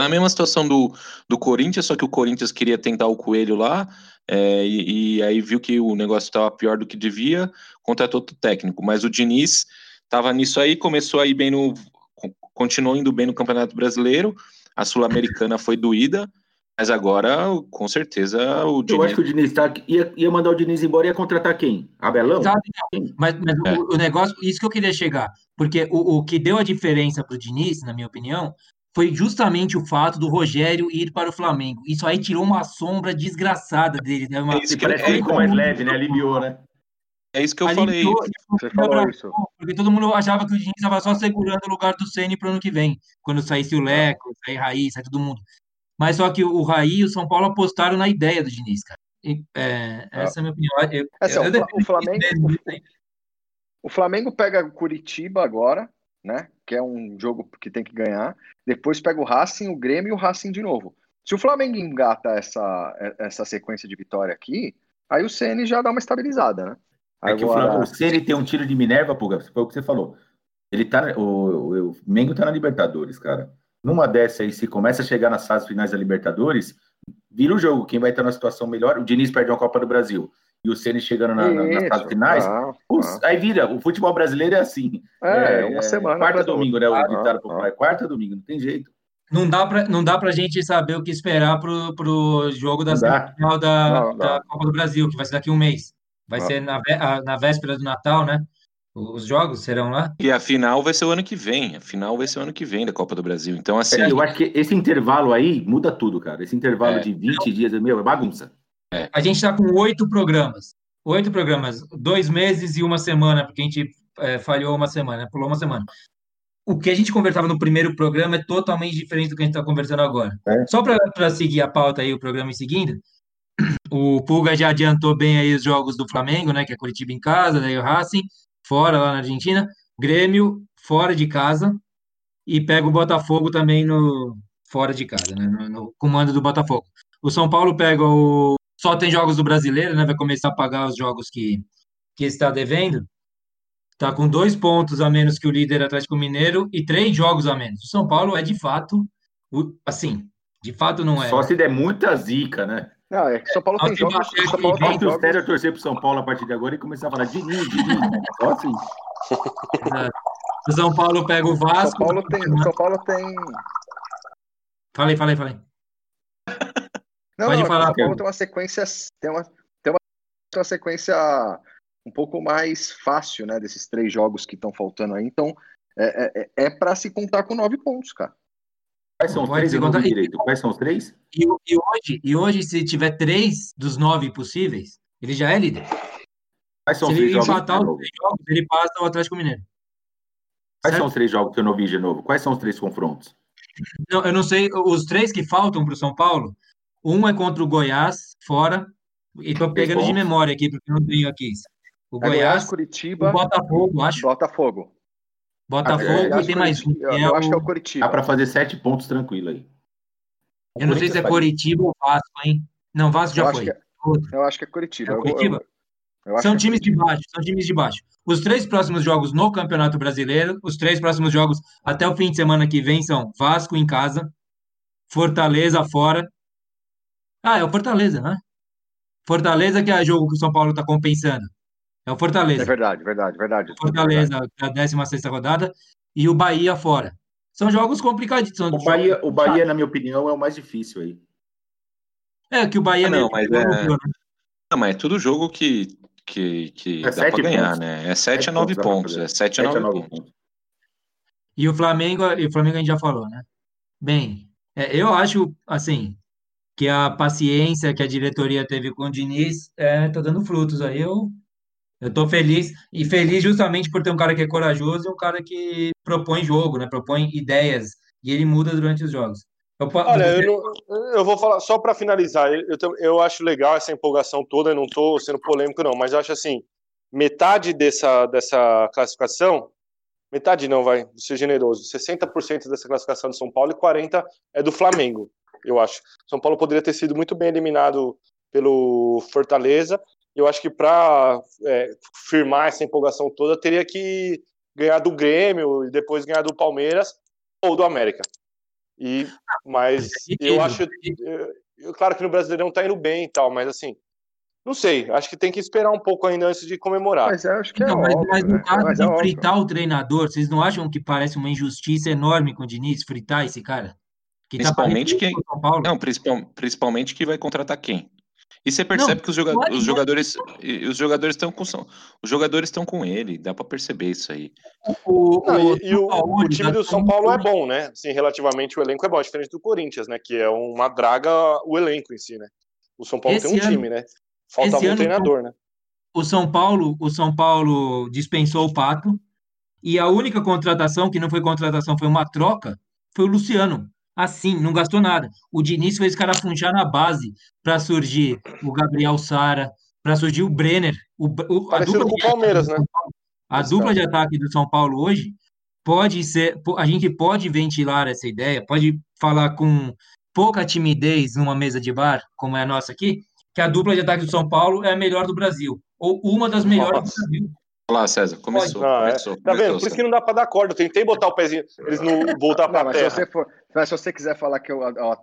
Speaker 3: Na mesma situação do, do Corinthians, só que o Corinthians queria tentar o Coelho lá, é, e, e, aí viu que o negócio estava pior do que devia, contratou outro técnico. Mas o Diniz estava nisso aí, começou aí bem no. continuou indo bem no Campeonato Brasileiro, a Sul-Americana foi doída, mas agora, com certeza, o
Speaker 2: Diniz. Eu acho que o Diniz tá, ia, ia mandar o Diniz embora e ia contratar quem? Abelão?
Speaker 1: Mas, mas é. o, o, negócio, isso que eu queria chegar, porque o, o que deu a diferença para o Diniz, na minha opinião, foi justamente o fato do Rogério ir para o Flamengo. Isso aí tirou uma sombra desgraçada dele. Né? Uma...
Speaker 2: É isso que parece que ficou mais leve, né? Aliviou, né?
Speaker 3: É isso que eu Aliviou, falei.
Speaker 1: Você falou isso. Porque todo mundo achava que o Diniz estava só segurando o lugar do Ceni para o ano que vem. Quando saísse o Leco, sair Raí, sair todo mundo. Mas só que o Raí e o São Paulo apostaram na ideia do Diniz, cara. E, é, essa é a minha opinião. Eu,
Speaker 5: assim,
Speaker 1: eu,
Speaker 5: eu o, Flamengo, o Flamengo pega Curitiba agora, né? Que é um jogo que tem que ganhar. Depois pega o Racing, o Grêmio e o Racing de novo. Se o Flamengo engata essa, essa sequência de vitória aqui, aí o CN já dá uma estabilizada, né?
Speaker 2: É que Agora... o, Flamengo, tem um tiro de Minerva, Puga, foi o que você falou. Ele tá, o, o, o Mengo tá na Libertadores, cara numa dessa aí, se começa a chegar nas fases finais da Libertadores, vira o jogo. Quem vai estar na situação melhor? O Diniz perde uma Copa do Brasil e o Ceni chegando na, na, nas fases finais. Ah, ah. Aí vira. O futebol brasileiro é assim.
Speaker 5: É, é uma é, semana.
Speaker 2: Quarta domingo, né? O ditado popular. É quarta domingo, não tem jeito.
Speaker 1: Não dá para não dá pra gente saber o que esperar pro, pro jogo da final da, não, não. da Copa do Brasil, que vai ser daqui a um mês. Vai ser na, na véspera do Natal, né? Os jogos serão lá?
Speaker 3: E a final vai ser o ano que vem. A final vai ser o ano que vem da Copa do Brasil. Então, assim.
Speaker 2: É, eu acho que esse intervalo aí muda tudo, cara. Esse intervalo é. de 20 dias, meu, é bagunça.
Speaker 1: É. A gente está com oito programas. Oito programas, dois meses e uma semana, porque a gente é, falhou uma semana, pulou uma semana. O que a gente conversava no primeiro programa é totalmente diferente do que a gente está conversando agora. É. Só para seguir a pauta aí, o programa em seguida, [CLEARS THROAT] o Pulga já adiantou bem aí os jogos do Flamengo, né? Que é Curitiba em casa, daí o Racing fora lá na Argentina, Grêmio fora de casa e pega o Botafogo também no fora de casa, né, no, no comando do Botafogo. O São Paulo pega o só tem jogos do Brasileiro, né, vai começar a pagar os jogos que que está devendo. Tá com dois pontos a menos que o líder Atlético Mineiro e três jogos a menos. O São Paulo é de fato, assim, de fato não é.
Speaker 2: Só se der muita zica, né?
Speaker 5: Não, é que São Paulo tem jogos. São Paulo
Speaker 2: tem jogos. Eu torcer pro São Paulo a partir de agora e começar a falar de mim, de mim. Só assim. [LAUGHS]
Speaker 1: O São Paulo pega o Vasco.
Speaker 5: São Paulo tem. São Paulo tem.
Speaker 1: Falei, falei, falei.
Speaker 5: Não, Pode não, falar. São Paulo tem uma sequência. Tem uma, tem uma, tem uma sequência um pouco mais fácil, né? Desses três jogos que estão faltando aí. Então, é, é, é para se contar com nove pontos, cara.
Speaker 2: Quais são os três? Não direito. Quais são os três?
Speaker 1: E, e, hoje, e hoje, se tiver três dos nove possíveis, ele já é líder.
Speaker 2: Quais são
Speaker 1: se
Speaker 2: os três
Speaker 1: jogos? empatar os três jogos, ele passa ao Atlético Mineiro.
Speaker 2: Quais certo? são os três jogos que eu não vi de novo? Quais são os três confrontos?
Speaker 1: Não, eu não sei. Os três que faltam para o São Paulo, um é contra o Goiás, fora. E estou pegando de memória aqui, porque não tenho aqui. O é Goiás, Goiás,
Speaker 5: Curitiba,
Speaker 1: o Botafogo, acho.
Speaker 5: Botafogo.
Speaker 1: Botafogo ah, e tem mais um.
Speaker 5: Eu, eu é acho o... que é o Curitiba.
Speaker 2: Dá para fazer sete pontos tranquilo aí.
Speaker 1: eu não sei se é Curitiba ou Vasco, hein? Não, Vasco já
Speaker 5: eu
Speaker 1: foi.
Speaker 5: É, eu acho que é Curitiba. É
Speaker 1: Curitiba? são times de baixo, são times de baixo. Os três próximos jogos no Campeonato Brasileiro, os três próximos jogos até o fim de semana que vem são Vasco em casa, Fortaleza fora. Ah, é o Fortaleza, né? Fortaleza que é o jogo que o São Paulo está compensando. É o Fortaleza.
Speaker 5: É verdade, verdade, verdade.
Speaker 1: Fortaleza, verdade. a 16 rodada, e o Bahia fora. São jogos complicados. São
Speaker 2: o, Bahia, o Bahia, na minha opinião, é o mais difícil aí.
Speaker 1: É, que o Bahia
Speaker 3: ah, não, mas é... Né? Não, mas é tudo jogo que, que, que é dá para ganhar, pontos. né? É 7 a 9 pontos. É 7 a 9 pontos. pontos.
Speaker 1: E o Flamengo, e o Flamengo a gente já falou, né? Bem, é, eu acho, assim, que a paciência que a diretoria teve com o Diniz é, tá dando frutos aí. Eu estou feliz, e feliz justamente por ter um cara que é corajoso e um cara que propõe jogo, né? Propõe ideias, e ele muda durante os jogos.
Speaker 6: Eu, Olha, eu, não, eu, vou falar, só para finalizar, eu, eu acho legal essa empolgação toda, eu não estou sendo polêmico, não, mas eu acho assim, metade dessa, dessa classificação, metade não, vai, vou ser generoso, 60% dessa classificação do São Paulo e 40% é do Flamengo, eu acho. São Paulo poderia ter sido muito bem eliminado pelo Fortaleza, eu acho que para é, firmar essa empolgação toda, teria que ganhar do Grêmio e depois ganhar do Palmeiras ou do América. E, mas eu acho. Eu, claro que no Brasileirão tá indo bem e tal, mas assim, não sei, acho que tem que esperar um pouco ainda antes de comemorar.
Speaker 5: Mas eu acho que é
Speaker 1: Não, mas,
Speaker 5: óbvio,
Speaker 1: mas no
Speaker 5: né?
Speaker 1: caso
Speaker 5: Mas
Speaker 1: de
Speaker 5: é óbvio.
Speaker 1: fritar o treinador, vocês não acham que parece uma injustiça enorme com o Diniz fritar esse cara? Que tá
Speaker 3: Principalmente
Speaker 1: parecido
Speaker 3: que-
Speaker 1: com o São Paulo.
Speaker 3: Não, principal- principalmente que vai contratar quem? E você percebe que os, joga-
Speaker 1: pode-
Speaker 3: os jogadores, os jogadores estão com os jogadores estão com ele, dá pra perceber isso aí.
Speaker 1: O,
Speaker 6: Não,
Speaker 1: o
Speaker 6: e, e o,
Speaker 1: Paulo,
Speaker 6: o time do
Speaker 1: tá
Speaker 6: São Paulo é bom, né? Assim, relativamente o elenco é bom, diferente do Corinthians, né? Que é uma draga o elenco em si, né? O São Paulo
Speaker 1: Esse
Speaker 6: tem um
Speaker 1: ano-
Speaker 6: time, né? Falta um
Speaker 1: ano
Speaker 6: treinador, né?
Speaker 1: O São Paulo, o São Paulo dispensou o Pato e a única contratação que não foi contratação, foi uma troca, foi o Luciano. Assim, não gastou nada. O Diniz fez carafunchar na base para surgir o Gabriel Sara, para surgir o Brenner. O, o, a dupla
Speaker 6: com o
Speaker 1: de
Speaker 6: Palmeiras, né?
Speaker 1: A dupla de ataque do São Paulo hoje pode ser, a gente pode ventilar essa ideia, pode falar com pouca timidez numa mesa de bar, como é a nossa aqui, que a dupla de ataque do São Paulo é a melhor do Brasil, ou uma das melhores
Speaker 6: Nossa.
Speaker 1: do Brasil.
Speaker 3: Olha lá, César, começou,
Speaker 6: Não, é.
Speaker 3: começou,
Speaker 6: Tá vendo?
Speaker 3: começou,
Speaker 6: Por isso que não dá pra dar corda. Eu tentei botar o pezinho, eles não voltar
Speaker 5: Não,
Speaker 6: pra
Speaker 5: mas se
Speaker 6: terra.
Speaker 5: você, for, mas se você quiser falar que o a- a-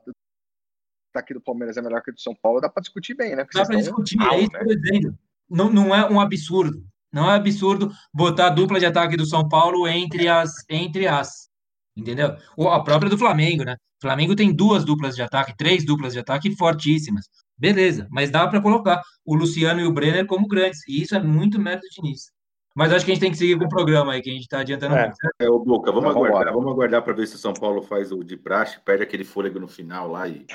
Speaker 5: ataque do Palmeiras é melhor que o do São Paulo, dá pra discutir bem, né? Porque
Speaker 1: Dá
Speaker 5: estão
Speaker 1: discutir,
Speaker 5: mal,
Speaker 1: é isso
Speaker 5: né?
Speaker 1: que eu tô dizendo. Não, não é um absurdo. Não é absurdo botar a dupla de ataque do São Paulo entre as, entre as. Entendeu? Ou a própria do Flamengo, né? O Flamengo tem duas duplas de ataque, três duplas de ataque fortíssimas. Beleza, mas dá para colocar o Luciano e o Brenner como grandes. E isso é muito mérito de Diniz. Mas acho que a gente tem que seguir com o programa aí, que a gente está adiantando
Speaker 6: É.
Speaker 1: muito.
Speaker 2: É, o Boca, vamos
Speaker 5: Então,
Speaker 2: aguardar, vamos aguardar para ver se o São Paulo faz o de praxe, perde aquele fôlego no final lá e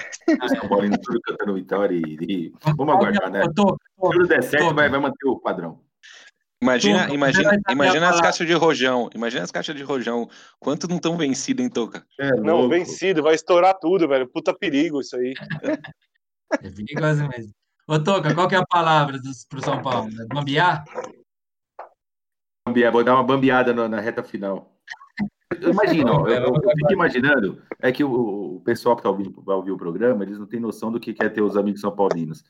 Speaker 2: o São Paulo indo tudo cantando vitória e, e- vamos aguardar, né?
Speaker 1: Tô-
Speaker 2: Se tudo der certo,
Speaker 1: Tô.
Speaker 2: vai, vai manter o padrão.
Speaker 3: Imagina,
Speaker 1: Toca,
Speaker 3: imagina, imagina as caixas de rojão. Imagina as caixas de rojão. Quanto não estão vencidas, hein, Toca?
Speaker 2: É
Speaker 6: Não,
Speaker 2: louco.
Speaker 6: vencido, vai estourar tudo, velho. Puta perigo isso aí.
Speaker 1: É perigoso mesmo. Ô, Toca, qual que é a palavra dos, pro São Paulo? Bambiar,
Speaker 2: Vou dar uma bambeada na, na reta final. [LAUGHS] Imagina, ó, eu, eu fico imaginando, é que o, o pessoal que está ouvindo, vai ouvir o programa, eles não têm noção do que quer ter os amigos são paulinos.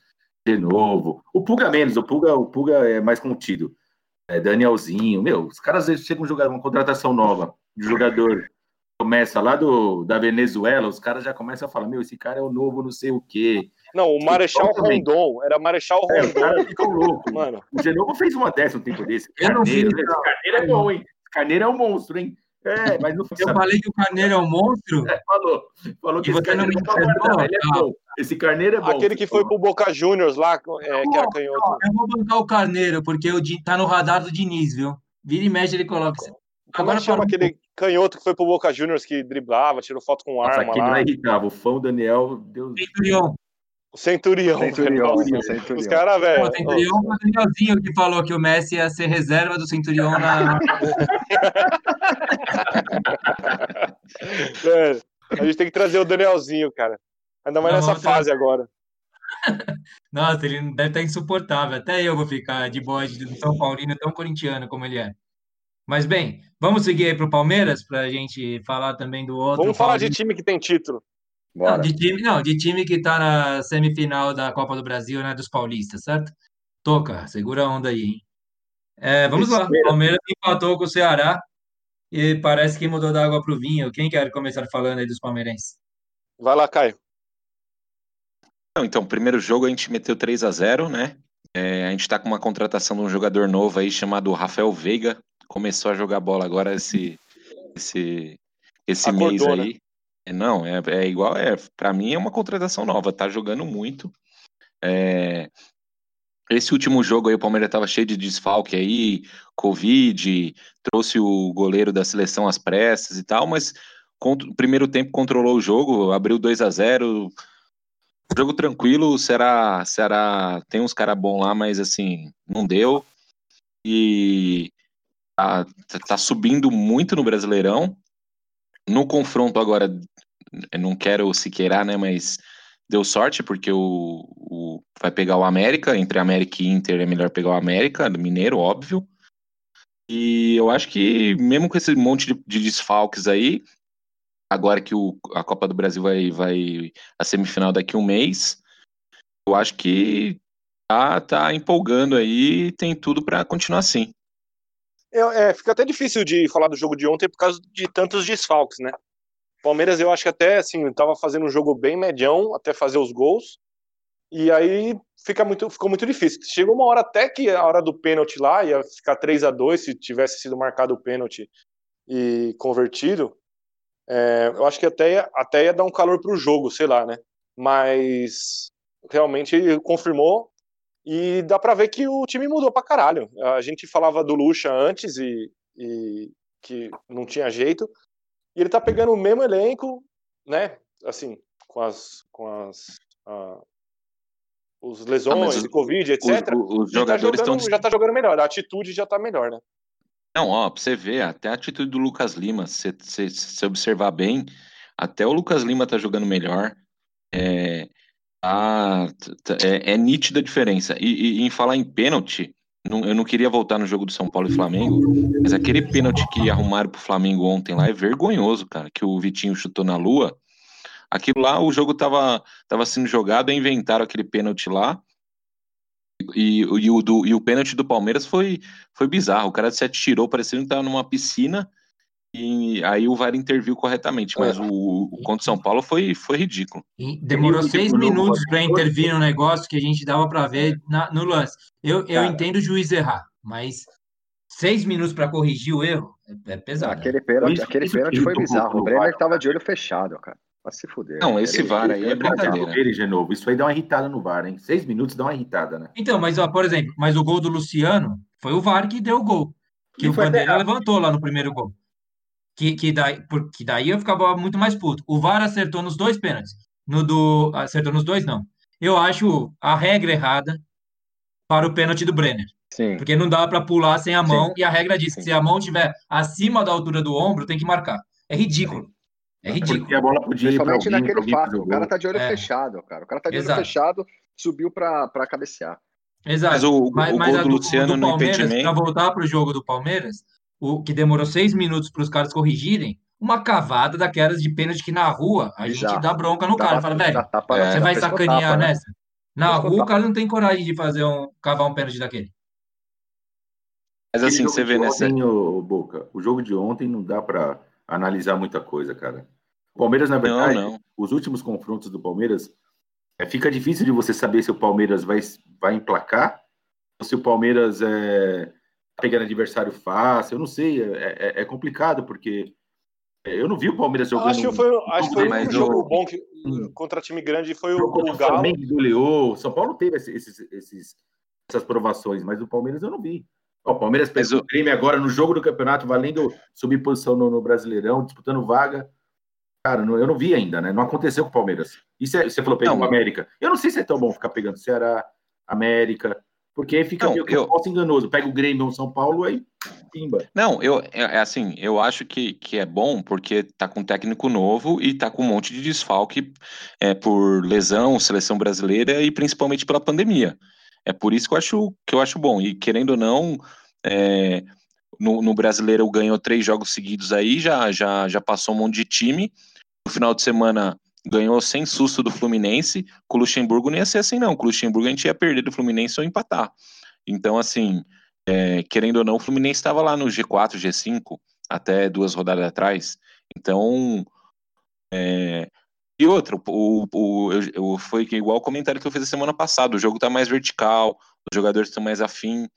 Speaker 2: De novo. O Puga menos, o Puga, o Puga é mais contido. É Danielzinho, meu, os caras às vezes chegam a jogar uma contratação nova de jogador. Começa lá do, da Venezuela, os caras já começam a falar, meu, esse cara é o novo não sei o quê.
Speaker 6: Não, o Marechal. Rondon. Era Marechal
Speaker 2: É, os
Speaker 6: Rondon.
Speaker 2: caras ficam loucos.
Speaker 6: Mano,
Speaker 2: O Genovo fez uma dessa um tempo desse.
Speaker 1: Eu não
Speaker 2: Carneiro,
Speaker 1: fiz,
Speaker 2: né?
Speaker 1: não.
Speaker 2: Esse Carneiro é bom, hein? Esse Carneiro é um monstro, hein? É, mas não
Speaker 1: Eu falei que o Carneiro é um monstro?
Speaker 2: falou. Falou que
Speaker 1: E
Speaker 2: esse
Speaker 1: você não
Speaker 2: carneiro
Speaker 1: me
Speaker 2: é guardar, ele é
Speaker 1: Ah.
Speaker 2: bom. Esse carneiro é bom.
Speaker 6: aquele que foi pro Boca Juniors lá, é, que era canhoto.
Speaker 1: Eu vou bancar o Carneiro, porque o Di- tá no radar do Diniz, viu? Vira e mexe, ele coloca.
Speaker 6: Como é
Speaker 1: Agora
Speaker 6: que chama
Speaker 1: parou um
Speaker 6: aquele canhoto que foi pro Boca Juniors que driblava, tirou foto com
Speaker 2: Nossa,
Speaker 6: arma
Speaker 2: aquele
Speaker 6: lá?
Speaker 2: lá irritava. O fã Daniel, Deus.
Speaker 1: Centurion.
Speaker 6: O Centurião.
Speaker 5: Centurião,
Speaker 6: velho.
Speaker 5: Centurião.
Speaker 6: Os caras, velho.
Speaker 1: O Centurion foi o Danielzinho que falou que o Messi ia ser reserva do Centurion na. [LAUGHS]
Speaker 6: velho, A gente tem que trazer o Danielzinho, cara. Ainda mais
Speaker 1: Não,
Speaker 6: nessa fase agora. [LAUGHS]
Speaker 1: Nossa, ele deve estar insuportável. Até eu vou ficar de bode de um São Paulino tão corintiano como ele é. Mas bem, vamos seguir aí pro Palmeiras para a gente falar também do outro.
Speaker 6: Vamos falar de time que tem título.
Speaker 1: Não,
Speaker 5: Bora.
Speaker 1: de time, não, de time que tá na semifinal da Copa do Brasil, né, dos paulistas, certo? Toca, segura a onda aí, hein? É, vamos lá,
Speaker 2: Espera.
Speaker 1: Palmeiras empatou com o Ceará e parece que mudou da água pro vinho. Quem quer começar falando aí dos palmeirenses?
Speaker 6: Vai lá, Caio.
Speaker 3: Não, então, primeiro jogo a gente meteu 3 a 0 né? É, a gente tá com uma contratação de um jogador novo aí chamado Rafael Veiga. Começou a jogar bola agora esse, esse, esse mês
Speaker 6: Acordou,
Speaker 3: aí. É, não, é, é igual, é, para mim é uma contratação nova, tá jogando muito. É, esse último jogo aí o Palmeiras tava cheio de desfalque aí, Covid, trouxe o goleiro da seleção às pressas e tal, mas o primeiro tempo controlou o jogo, abriu 2 a 0 Jogo tranquilo, o Ceará, Ceará tem uns caras bons lá, mas assim, não deu. E tá, tá subindo muito no Brasileirão. No confronto agora, não quero se queirar, né? Mas deu sorte, porque o, o- vai pegar o América, entre América e Inter é melhor pegar o América, do Mineiro, óbvio. E eu acho que mesmo com esse monte de, de desfalques aí, agora que o, a Copa do Brasil vai, vai a semifinal daqui a um mês, eu acho que tá, tá empolgando aí, tem tudo para continuar assim.
Speaker 6: É, fica até difícil de falar do jogo de ontem por causa de tantos desfalques, né? Palmeiras, eu acho que até assim, estava fazendo um jogo bem medião até fazer os gols. E aí fica muito, ficou muito difícil. Chegou uma hora até que a hora do pênalti lá ia ficar 3 a 2 se tivesse sido marcado o pênalti e convertido. É, eu acho que até ia, até ia dar um calor para o jogo, sei lá, né? Mas realmente confirmou e dá para ver que o time mudou para caralho. A gente falava do Lucha antes e, e que não tinha jeito. E ele tá pegando o mesmo elenco, né? Assim, com as. Com as uh, os lesões, ah, Covid, etc.
Speaker 3: Os, os jogadores
Speaker 6: tá jogando,
Speaker 3: estão.
Speaker 6: Já tá jogando melhor, a atitude já tá melhor, né?
Speaker 3: Não, ó, pra você ver, até a atitude do Lucas Lima, se você observar bem, até o Lucas Lima tá jogando melhor. É, tá, é, é nítida a diferença. E, e, em falar em pênalti, não, eu não queria voltar no jogo do São Paulo e Flamengo, mas aquele pênalti que arrumaram pro Flamengo ontem lá é vergonhoso, cara, que o Vitinho chutou na lua. Aquilo lá, o jogo tava, tava sendo jogado, inventaram aquele pênalti lá. E, e, o, do, e o pênalti do Palmeiras foi, foi bizarro. O cara se atirou, parecendo que tava numa piscina, e aí o VAR interviu corretamente. Mas o, o contra São Paulo foi, foi ridículo.
Speaker 1: Demorou seis minutos para intervir no negócio que a gente dava para ver na, no lance. Eu, eu entendo o juiz errar, mas seis minutos para corrigir o erro é, é pesado.
Speaker 5: Aquele pênalti, aquele pênalti foi bizarro. O Brenner tava de olho fechado, cara. Pra se fuder.
Speaker 3: Não, esse ele, VAR aí é brincadeira.
Speaker 2: Ele de novo. Isso aí dá uma irritada no VAR, hein? Seis minutos dá uma irritada, né?
Speaker 1: Então, mas, ó, por exemplo, mas o gol do Luciano foi o VAR que deu o gol. Que e o Bandeira levantou lá no primeiro gol. Que, que, daí, porque daí eu ficava muito mais puto. O VAR acertou nos dois pênaltis. No do. Acertou nos dois, não. Eu acho a regra errada para o pênalti do Brenner.
Speaker 5: Sim.
Speaker 1: Porque não dá para pular sem a mão, Sim. e a regra diz que se a mão estiver acima da altura do ombro, tem que marcar. É ridículo. É ridículo. Porque
Speaker 2: a bola podia
Speaker 5: Principalmente alguém, naquele fato. O cara tá de olho é. fechado, cara. O cara tá de Exato. olho fechado, subiu para cabecear.
Speaker 1: Exato.
Speaker 3: Mas o, mas, o mas gol do, do Luciano do no impedimento...
Speaker 1: Para voltar para o jogo do Palmeiras, o que demorou seis minutos para os caras corrigirem, uma cavada daquelas de pênalti que na rua a gente dá bronca no cara. Fala, velho, você vai sacanear tapa, né? nessa? Né? Na rua o cara não tem coragem de fazer um cavar um pênalti daquele.
Speaker 3: Mas assim, você vê nessa.
Speaker 2: Ontem, o Boca, o jogo de ontem não dá para analisar muita coisa, cara. O Palmeiras, na verdade, não, não. os últimos confrontos do Palmeiras, é, fica difícil de você saber se o Palmeiras vai, vai emplacar ou se o Palmeiras é, pegando adversário fácil. Eu não sei, é, é, é complicado, porque eu não vi o Palmeiras jogando.
Speaker 6: Acho que foi, acho que foi um jogo bom que, hum. contra time grande foi o, o Galo.
Speaker 2: O goleou. São Paulo teve esses, esses, essas provações, mas o Palmeiras eu não vi. O Palmeiras fez o crime agora no jogo do campeonato, valendo subir posição no, no Brasileirão, disputando vaga. Cara, não, eu não vi ainda, né? Não aconteceu com o Palmeiras. E você, você falou pegou o América. Eu não sei se é tão bom ficar pegando Ceará, América, porque aí fica não, meio eu... enganoso. Pega o Grêmio ou São Paulo, aí pimba.
Speaker 3: Não, eu, é, é assim, eu acho que, que é bom porque tá com um técnico novo e tá com um monte de desfalque é, por lesão, seleção brasileira e principalmente pela pandemia. É por isso que eu acho, que eu acho bom. E querendo ou não, é, no, no Brasileiro ganhou três jogos seguidos aí, já, já, já passou um monte de time. No final de semana ganhou sem susto do Fluminense. Com o Luxemburgo não ia ser assim, não. Com o Luxemburgo a gente ia perder do Fluminense ou empatar. Então, assim, é, querendo ou não, o Fluminense estava lá no G4, G5, até duas rodadas atrás. Então, é, e outro, o, o, eu, foi igual o comentário que eu fiz a semana passada, o jogo está mais vertical, os jogadores estão mais afim.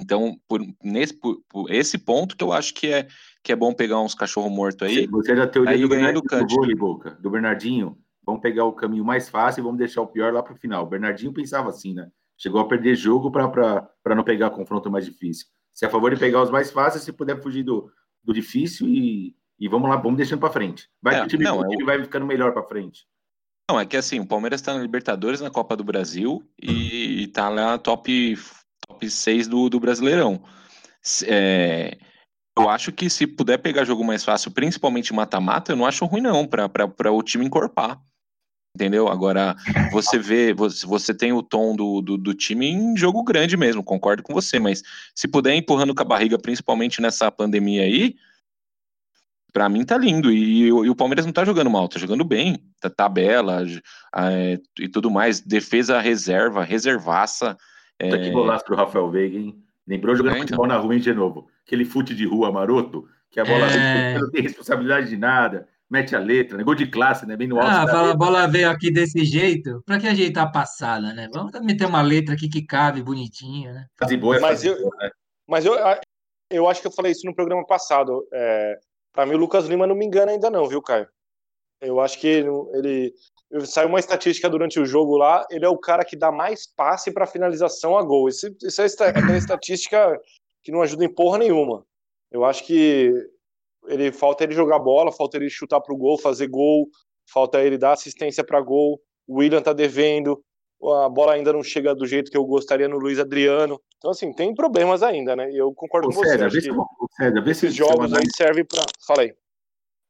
Speaker 3: Então, por, nesse, por, por, esse ponto que eu acho que é, que é bom pegar uns cachorro morto aí.
Speaker 2: Você da teoria aí do, Bernardinho, do, vôlei, Boca, do Bernardinho. Vamos pegar o caminho mais fácil e vamos deixar o pior lá para o final. O Bernardinho pensava assim, né? Chegou a perder jogo para não pegar confronto mais difícil. Se é a favor de pegar os mais fáceis, se puder fugir do, do difícil e, e vamos lá, vamos deixando para frente. Vai é, que o time, não, o time vai ficando melhor para frente.
Speaker 3: Não, é que assim, o Palmeiras está na Libertadores, na Copa do Brasil e está lá top, top 6 do, do Brasileirão. É, eu acho que se puder pegar jogo mais fácil, principalmente mata-mata, eu não acho ruim não, para o time encorpar. Entendeu? Agora, você vê, você, tem o tom do, do, do, time em jogo grande mesmo, concordo com você, mas se puder empurrando com a barriga, principalmente nessa pandemia aí, para mim tá lindo. E, e, o Palmeiras não tá jogando mal, tá jogando bem. Tá tabela é, e tudo mais. Defesa reserva, reservaça.
Speaker 2: É... Que golaço pro Rafael Veiga, hein? Lembrou jogando é, futebol então. na rua de novo. Aquele fute de rua maroto, que a bola é... não tem responsabilidade de nada. mete a letra, né? Gol de classe, né? Bem no alto.
Speaker 1: Ah, fala, a bola veio aqui desse jeito. Pra que ajeitar a passada, né? Vamos meter uma letra aqui que cabe bonitinho, né?
Speaker 2: Fase boa é
Speaker 6: Mas
Speaker 2: fase
Speaker 6: eu-
Speaker 2: boa, né?
Speaker 6: Mas eu, eu acho que eu falei isso no programa passado. É, para mim, o Lucas Lima não me engana ainda não, viu, Caio? Eu acho que ele saiu uma estatística durante o jogo lá. Ele é o cara que dá mais passe para finalização a gol. Esse, essa é esta- aquela estatística que não ajuda em porra nenhuma. Eu acho que ele falta ele jogar bola, falta ele chutar pro gol, fazer gol, falta ele dar assistência para gol. O William tá devendo. A bola ainda não chega do jeito que eu gostaria no Luiz Adriano. Então, assim, tem problemas ainda, né? E eu concordo
Speaker 2: Ô,
Speaker 6: com você.
Speaker 2: César,
Speaker 6: acho
Speaker 2: vê se, César, vê se,
Speaker 6: esses
Speaker 2: se é
Speaker 6: jogos aí servem para. Falei.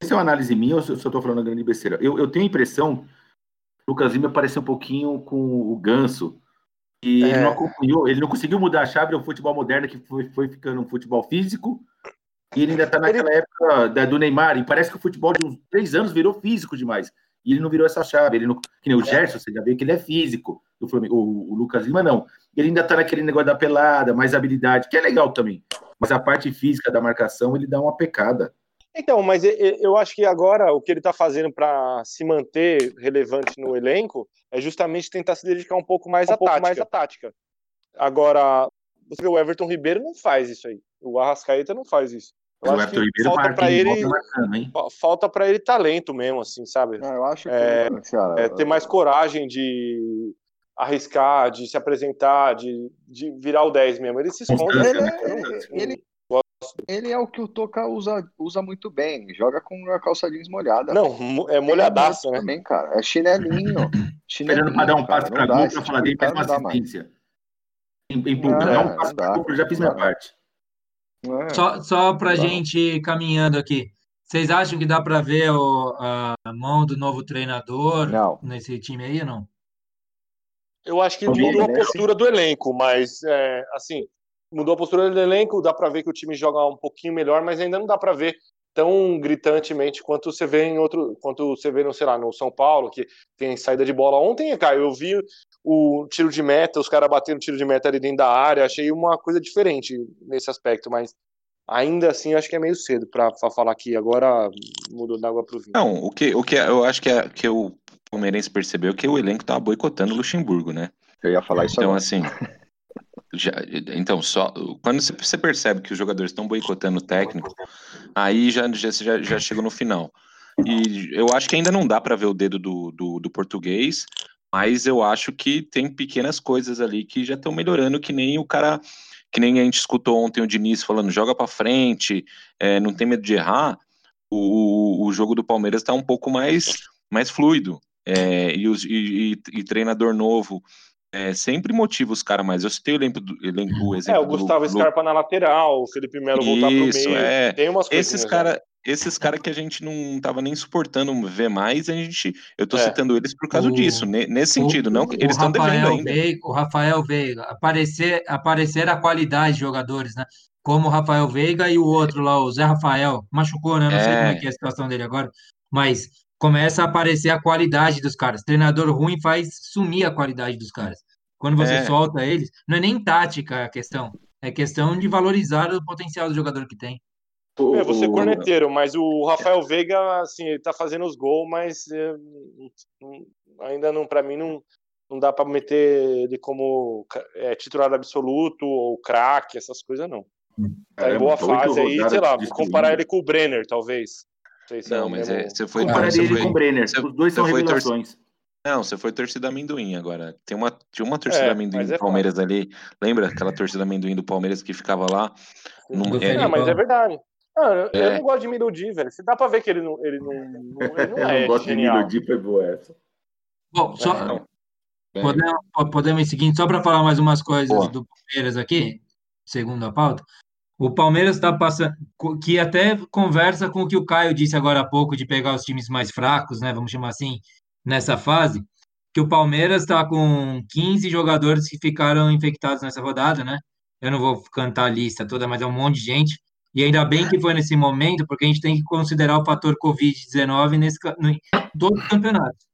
Speaker 2: se é uma análise minha ou se eu estou falando grande besteira. Eu, eu tenho a impressão Lucas Lima pareceu um pouquinho com o Ganso. E ele
Speaker 6: É.
Speaker 2: não acompanhou, ele não conseguiu mudar a chave do futebol moderno, que foi, foi ficando um futebol físico. E ele ainda está naquela época da- do Neymar. E parece que o futebol de uns três anos virou físico demais. E ele não virou essa chave. Ele não, que nem o Gerson, você já vê que ele é físico. do Flamengo. O, o Lucas Lima não. Ele ainda tá naquele negócio da pelada, mais habilidade, que é legal também. Mas a parte física da marcação, ele dá uma pecada.
Speaker 6: Então, mas eu acho que agora o que ele está fazendo para se manter relevante no elenco é justamente tentar se dedicar um pouco mais,
Speaker 2: Um
Speaker 6: à,
Speaker 2: pouco
Speaker 6: tática.
Speaker 2: mais à
Speaker 6: tática. Agora, você vê, o Everton Ribeiro não faz isso aí. O Arrascaeta não faz isso. Eu
Speaker 2: o
Speaker 6: acho
Speaker 2: Everton
Speaker 6: que
Speaker 2: Ribeiro
Speaker 6: falta para
Speaker 2: ele
Speaker 6: ele,
Speaker 2: marcando,
Speaker 6: falta para ele talento mesmo, assim, sabe?
Speaker 5: Não, eu acho que,
Speaker 6: É,
Speaker 5: cara,
Speaker 6: É, ter mais coragem de arriscar, de se apresentar, de, de virar o 10 mesmo. Ele se esconde.
Speaker 5: Ele,
Speaker 2: né?
Speaker 6: Eu não-
Speaker 5: ele,
Speaker 6: não
Speaker 5: ele,
Speaker 6: gosto.
Speaker 5: ele é o que o Toca usa, usa muito bem. Joga com a calça jeans molhada.
Speaker 6: Não, é molhadaça,
Speaker 5: Tem
Speaker 6: né?
Speaker 5: Também, cara. É chinelinho. [LAUGHS] chinelinho
Speaker 2: Esperando para dar um passe para gol, para falar
Speaker 5: de
Speaker 2: dele, faz
Speaker 5: cara
Speaker 2: uma assistência. Em, em público,
Speaker 5: Não,
Speaker 2: dá um
Speaker 5: não
Speaker 2: passe para gol, eu já fiz minha parte.
Speaker 5: É.
Speaker 1: Só, só para gente ir caminhando aqui. Vocês acham que dá para ver o- a mão do novo treinador
Speaker 5: Não.
Speaker 1: nesse time aí ou não?
Speaker 6: Eu acho que
Speaker 2: Não,
Speaker 6: mudou a
Speaker 5: nesse-
Speaker 6: postura do elenco, mas é, assim, mudou a postura do elenco, dá pra ver que o time joga um pouquinho melhor, mas ainda não dá pra ver tão gritantemente quanto você vê em outro, quanto você vê no, sei lá, no São Paulo, que tem saída de bola. Ontem, cara, eu vi o tiro de meta, os caras batendo tiro de meta ali dentro da área, achei uma coisa diferente nesse aspecto, mas ainda assim acho que é meio cedo pra, pra falar que agora mudou da água pro vinho.
Speaker 3: Não, o que, o que eu acho que, é, que o Palmeirense percebeu é que o elenco tava boicotando o Luxemburgo, né?
Speaker 5: Eu ia falar isso
Speaker 3: Então,
Speaker 5: agora.
Speaker 3: assim. [LAUGHS] já- então, só quando você- percebe que os jogadores estão boicotando o técnico, aí já, já, já, chegou no final. E eu acho que ainda não dá para ver o dedo do, do, do português, mas eu acho que tem pequenas coisas ali que já estão melhorando, que nem o cara. Que nem a gente escutou ontem o Diniz falando, joga para frente, é, não tem medo de errar. O, o jogo do Palmeiras está um pouco mais, mais fluido. É, e, os, e, e- e treinador novo é, sempre motiva os caras mais. Eu citei o elenco do, elenco, o
Speaker 6: É,
Speaker 3: exemplo
Speaker 6: o Gustavo
Speaker 3: do, do-
Speaker 6: Scarpa na lateral, o Felipe Melo voltar pro
Speaker 3: Isso,
Speaker 6: meio.
Speaker 3: é.
Speaker 6: Tem umas coisinhas.
Speaker 3: esses
Speaker 6: né?
Speaker 3: cara, esses cara que a gente não tava nem suportando ver mais, a gente, eu tô
Speaker 6: É.
Speaker 3: citando eles por causa
Speaker 1: O-
Speaker 3: disso, ne- nesse sentido,
Speaker 1: O-
Speaker 3: não,
Speaker 1: o
Speaker 3: eles estão devendo
Speaker 1: Rafael
Speaker 3: ainda.
Speaker 1: Veiga, o Rafael Veiga, aparecer, aparecer a qualidade de jogadores, né? Como o Rafael Veiga e o outro lá, o Zé Rafael, machucou, né? Não sei
Speaker 3: É.
Speaker 1: como é que é a situação dele agora, mas começa a aparecer a qualidade dos caras. Treinador ruim faz sumir a qualidade dos caras. Quando você
Speaker 3: É.
Speaker 1: solta eles, não é nem tática a questão, é questão de valorizar o potencial do jogador que tem.
Speaker 6: É, você é corneteiro, mas o Rafael Veiga, assim, ele tá fazendo os gols, mas é, ainda não, pra mim, não, não dá pra meter ele como é, titular absoluto ou craque, essas coisas não. Tá em
Speaker 2: Caramba,
Speaker 6: boa
Speaker 2: oito
Speaker 6: fase aí, sei lá, comparar ele com o Brenner, talvez. Não, é
Speaker 3: Não, mas
Speaker 6: mesmo-
Speaker 3: é, você foi,
Speaker 2: Compararia
Speaker 3: você
Speaker 2: ele
Speaker 3: foi,
Speaker 2: com o Brenner.
Speaker 3: você-
Speaker 2: Os dois são
Speaker 3: torce-
Speaker 2: revelações.
Speaker 3: não, você foi torcida amendoim agora. Tem uma, tinha uma torcida
Speaker 6: É,
Speaker 3: amendoim do
Speaker 6: é
Speaker 3: Palmeiras ali, lembra aquela torcida amendoim do Palmeiras que ficava lá? Num- é,
Speaker 1: Felipão.
Speaker 6: Ah, mas é verdade. Ah, eu, eu
Speaker 3: É.
Speaker 6: não gosto de Melody, velho. Você dá pra ver que ele não, ele não, não- ele não [LAUGHS]
Speaker 2: Eu
Speaker 6: é
Speaker 2: não gosto de
Speaker 6: genial.
Speaker 2: Melody, foi boa essa.
Speaker 1: Bom, só,
Speaker 6: É,
Speaker 3: não. É,
Speaker 1: Podemos, podemos ir seguindo, só para falar mais umas coisas
Speaker 3: Boa.
Speaker 1: do Palmeiras aqui, segundo a pauta. O Palmeiras está passando, que até conversa com o que o Caio disse agora há pouco, de pegar os times mais fracos, né? Vamos chamar assim, nessa fase, que o Palmeiras está com 15 jogadores que ficaram infectados nessa rodada, né? Eu não vou cantar a lista toda, mas é um monte de gente. E ainda bem que foi nesse momento, porque a gente tem que considerar o fator Covid-19 nesse, ca- no, em todos os campeonatos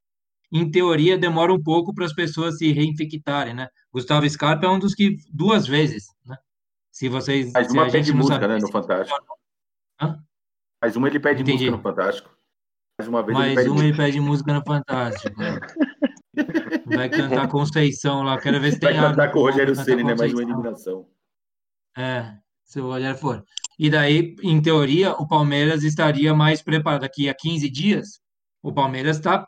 Speaker 1: em teoria, demora um pouco para as pessoas se reinfectarem, né? Gustavo Scarpa é um dos que duas vezes, né? Se vocês,
Speaker 2: Mais uma pede música,
Speaker 1: sabe,
Speaker 2: né, no Fantástico.
Speaker 1: Hã?
Speaker 2: Mais uma ele pede
Speaker 1: Entendi.
Speaker 2: música no Fantástico. Mais uma vez
Speaker 1: Mais
Speaker 2: ele pede
Speaker 1: uma ele pede música no Fantástico. né? [LAUGHS] Vai cantar Conceição lá. Quero ver se
Speaker 2: Vai
Speaker 1: tem água
Speaker 2: cantar com o Rogério Ceni, né? Mais uma eliminação.
Speaker 1: É, se o Rogério for. E daí, em teoria, o Palmeiras estaria mais preparado. Daqui a 15 dias, o Palmeiras está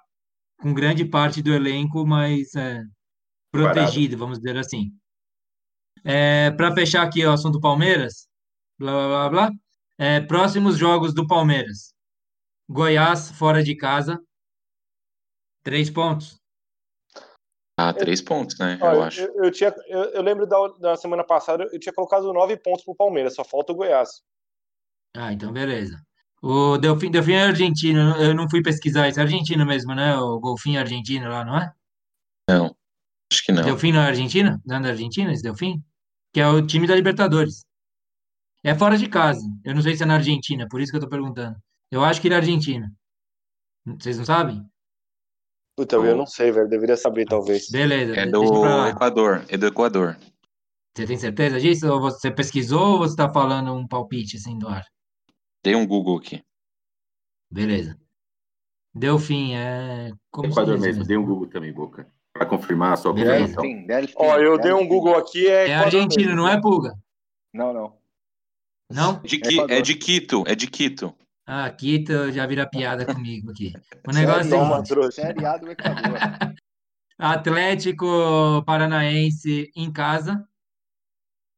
Speaker 1: com grande parte do elenco mais é, protegido, vamos dizer assim. Para fechar aqui o assunto Palmeiras, blá blá blá blá. É, próximos jogos do Palmeiras: Goiás fora de casa, três pontos.
Speaker 3: Ah, três pontos, né?
Speaker 6: Ó,
Speaker 3: Eu
Speaker 6: eu,
Speaker 3: acho.
Speaker 6: eu, eu tinha, eu, eu lembro da, da semana passada, eu tinha colocado nove pontos pro Palmeiras, só falta o Goiás.
Speaker 1: Ah, então beleza. O Delfim, Delfim é argentino, eu não fui pesquisar isso, é argentino mesmo, né? O golfinho argentino lá, não é?
Speaker 3: Não, acho que não.
Speaker 1: Delfim não é Argentina? Não é da Argentina esse Delfim? Que é o time da Libertadores. É fora de casa. Eu não sei se é na Argentina, por isso que eu tô perguntando. Eu acho que ele é Argentina. Vocês não sabem?
Speaker 6: Puta, eu não sei, velho. Deveria saber, talvez.
Speaker 1: Beleza,
Speaker 3: É do. Equador. É do Equador.
Speaker 1: Você tem certeza disso? Ou você pesquisou ou você tá falando um palpite assim do ar?
Speaker 3: Dei um Google aqui.
Speaker 1: Beleza. Delfim, é. Como
Speaker 2: Equador mesmo, dei um Google também, Boca. Para confirmar a sua confirmação.
Speaker 5: Delfim, Delfim.
Speaker 6: Ó, eu dei um. Google aqui, é.
Speaker 1: É argentino, não é, Pulga?
Speaker 5: Não, não.
Speaker 1: Não?
Speaker 3: De Qui-
Speaker 5: Equador.
Speaker 3: é de Quito, é de Quito.
Speaker 1: Ah, aqui tu já vira piada comigo aqui. O [LAUGHS] negócio é o
Speaker 5: Série A, do Equador.
Speaker 1: Atlético Paranaense em casa.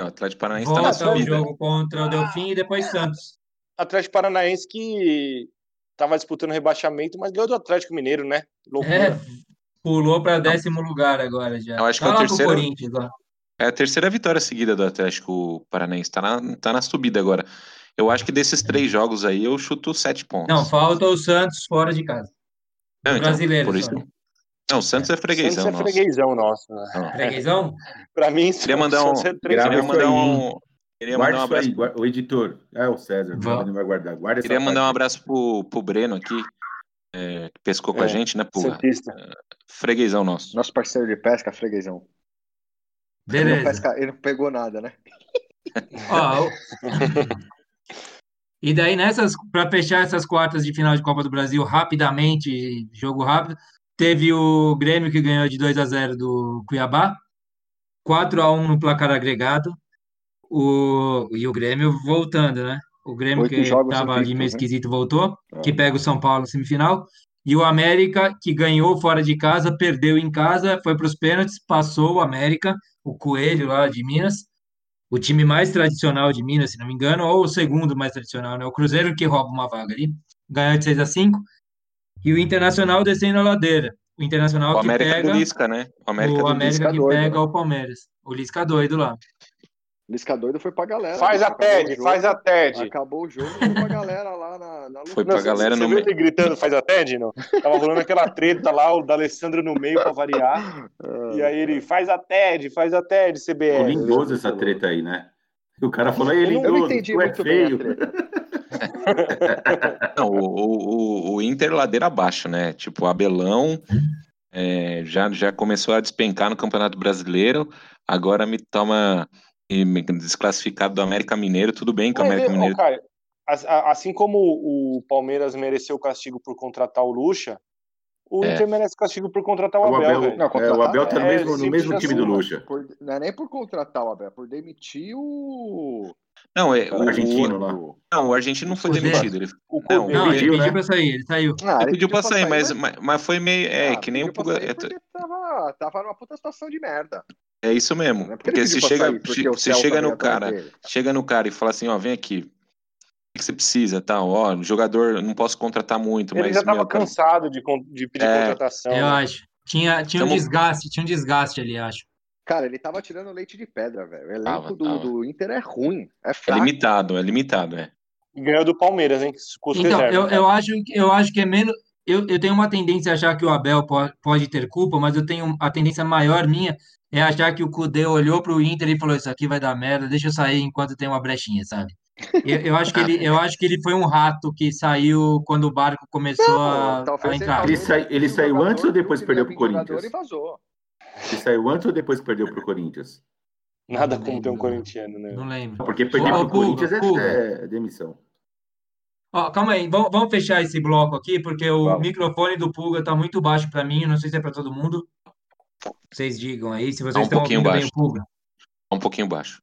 Speaker 3: O Atlético Paranaense tá na
Speaker 1: Volta o
Speaker 3: subida.
Speaker 1: jogo contra o Delfim e depois Santos.
Speaker 6: Atlético Paranaense que tava disputando rebaixamento, mas ganhou do Atlético Mineiro, né?
Speaker 1: É,
Speaker 6: Loucura.
Speaker 1: Pulou para décimo lugar agora já.
Speaker 3: Eu acho que
Speaker 1: Tá
Speaker 3: é o terceiro-
Speaker 1: Corinthians, ó.
Speaker 3: É a terceira vitória seguida do Atlético Paranaense. Tá na, tá na subida agora. Eu acho que desses três jogos aí, eu chuto sete pontos.
Speaker 1: Não, falta o Santos fora de casa.
Speaker 3: Não, então,
Speaker 1: brasileiro
Speaker 3: por isso. Não, o Santos é freguesão,
Speaker 6: Santos é
Speaker 3: nosso.
Speaker 6: freguesão nosso. Né?
Speaker 1: Freguesão? [LAUGHS]
Speaker 6: Pra mim,
Speaker 3: Queria mandar um-
Speaker 6: é três
Speaker 3: Queria mandar
Speaker 2: aí,
Speaker 3: um. Queria mandar um
Speaker 2: aí,
Speaker 3: abraço.
Speaker 2: guarda- o editor. É o César,
Speaker 1: Vamos.
Speaker 2: vai guardar. Guarda
Speaker 3: Queria mandar um
Speaker 2: parte.
Speaker 3: abraço pro, pro Breno aqui, é, que pescou com a
Speaker 6: É,
Speaker 3: gente, né, Pulga?
Speaker 6: Santista.
Speaker 3: Freguesão nosso.
Speaker 5: Nosso parceiro de pesca, freguesão. Ele não,
Speaker 1: Beleza.
Speaker 5: pesca- ele não pegou nada, né?
Speaker 1: Ó, E daí, nessas, para fechar essas quartas de final de Copa do Brasil rapidamente, jogo rápido, teve o Grêmio que ganhou de 2 a 0 do Cuiabá, 4 a 1 no placar agregado. O, e o Grêmio voltando, né? O Grêmio
Speaker 5: Oito
Speaker 1: que estava ali meio
Speaker 5: né?
Speaker 1: esquisito voltou,
Speaker 5: É.
Speaker 1: que pega o São Paulo na semifinal. E o América, que ganhou fora de casa, perdeu em casa, foi para os pênaltis, passou o América, o Coelho lá de Minas, o time mais tradicional de Minas, se não me engano, ou o segundo mais tradicional, né? O Cruzeiro que rouba uma vaga ali, ganhou de 6 a 5 e o Internacional descendo a ladeira. O Internacional
Speaker 3: O
Speaker 1: que
Speaker 3: América
Speaker 1: pega
Speaker 3: do Lisca, né? O América
Speaker 1: o
Speaker 3: do
Speaker 1: América
Speaker 3: Lisca.
Speaker 1: que
Speaker 5: doido,
Speaker 1: pega
Speaker 5: né?
Speaker 1: o Palmeiras. O Lisca doido lá.
Speaker 5: Lisca doido foi pra galera.
Speaker 6: Faz
Speaker 5: bicho.
Speaker 6: a TED, faz a TED.
Speaker 5: Acabou o jogo, foi pra galera lá na, na luta.
Speaker 3: Foi pra
Speaker 6: Não,
Speaker 3: galera
Speaker 6: você
Speaker 3: no
Speaker 6: viu
Speaker 3: meio.
Speaker 6: ele gritando, faz a TED, não? Tava rolando aquela treta lá, o D'Alessandro no meio pra variar. E aí ele, faz a TED, faz a TED, CBR.
Speaker 2: lindoso essa treta aí, né? O cara falou, aí,
Speaker 5: Eu não
Speaker 2: lindoso,
Speaker 5: entendi
Speaker 2: tu é
Speaker 5: muito bem a
Speaker 2: feio.
Speaker 5: treta. [LAUGHS]
Speaker 3: Não, o, o, o Inter ladeira abaixo, né? Tipo, o Abelão é, já, já começou a despencar no Campeonato Brasileiro, agora me toma desclassificado do América Mineiro. Tudo bem que o América
Speaker 6: ó,
Speaker 3: Mineiro.
Speaker 6: cara, assim como o Palmeiras mereceu o castigo por contratar o Lucha, o
Speaker 3: É.
Speaker 6: Inter merece castigo por contratar o
Speaker 2: O
Speaker 6: Abel,
Speaker 2: Abel,
Speaker 6: velho.
Speaker 5: Não,
Speaker 2: é, o Abel tá no
Speaker 6: é,
Speaker 2: mesmo, no mesmo time
Speaker 6: assim,
Speaker 2: do. Lucha.
Speaker 5: Por- não é nem por contratar o Abel, é por demitir o.
Speaker 3: Não, é, o,
Speaker 2: argentino
Speaker 3: o,
Speaker 2: lá.
Speaker 5: o-
Speaker 3: não, o argentino não foi demitido. Ele,
Speaker 6: O
Speaker 3: Não.
Speaker 1: Não, ele
Speaker 2: pediu,
Speaker 1: pediu
Speaker 2: né?
Speaker 1: para sair, ele saiu.
Speaker 5: Ah,
Speaker 3: ele pediu pra sair, mas,
Speaker 5: mas-
Speaker 3: mas, foi meio. É,
Speaker 5: Ah,
Speaker 3: que nem o
Speaker 5: pra tava, tava numa puta situação de merda.
Speaker 3: É isso mesmo.
Speaker 5: É
Speaker 3: Porque
Speaker 5: ele
Speaker 3: se chega,
Speaker 5: sair, porque
Speaker 3: se chega no cara,
Speaker 5: dele.
Speaker 3: chega no cara e fala assim, ó, vem aqui. O que você precisa, tal? Ó, jogador, eu não posso contratar muito,
Speaker 6: Ele
Speaker 3: mas
Speaker 6: já tava cansado de, de pedir
Speaker 3: É.
Speaker 6: contratação.
Speaker 1: Eu
Speaker 6: né?
Speaker 1: acho. Tinha, tinha um
Speaker 3: Tamo-
Speaker 1: desgaste, tinha um desgaste ali, acho.
Speaker 5: Cara, ele tava tirando leite de pedra, velho. O elenco
Speaker 3: Tava,
Speaker 5: do,
Speaker 3: tava.
Speaker 5: do Inter é ruim. É
Speaker 3: é
Speaker 5: fraco.
Speaker 3: limitado, é limitado, é.
Speaker 6: E ganhou do Palmeiras, hein? Os
Speaker 1: Então, eu,
Speaker 6: cara.
Speaker 1: eu acho, que- eu acho que é menos. Eu, eu tenho uma tendência a achar que o Abel po- pode ter culpa, mas eu tenho a tendência maior minha é achar que o Cudê olhou pro Inter e falou: Isso aqui vai dar merda, deixa eu sair enquanto tem uma brechinha, sabe? Eu, eu acho que ele, eu acho que ele foi um rato que saiu quando o barco começou a, a entrar.
Speaker 2: Ele sai- ele
Speaker 5: o
Speaker 2: saiu
Speaker 5: jogador
Speaker 2: antes ou depois perdeu
Speaker 5: vir jogador
Speaker 2: Corinthians? Ele saiu antes ou depois que perdeu pro Corinthians?
Speaker 6: Nada
Speaker 1: Não
Speaker 6: como ter um corintiano, né?
Speaker 1: Não lembro.
Speaker 2: Porque perder pro
Speaker 1: Puga,
Speaker 2: Corinthians é- é demissão.
Speaker 1: Ó, calma aí, vamos, vamos fechar esse bloco aqui, porque o
Speaker 2: Vamos.
Speaker 1: microfone do Pulga tá muito baixo para mim, não sei se é para todo mundo. Vocês digam aí se vocês
Speaker 3: Tá um
Speaker 1: estão
Speaker 3: pouquinho
Speaker 1: ouvindo bem
Speaker 3: baixo.
Speaker 1: o Pulga.
Speaker 3: Um pouquinho baixo.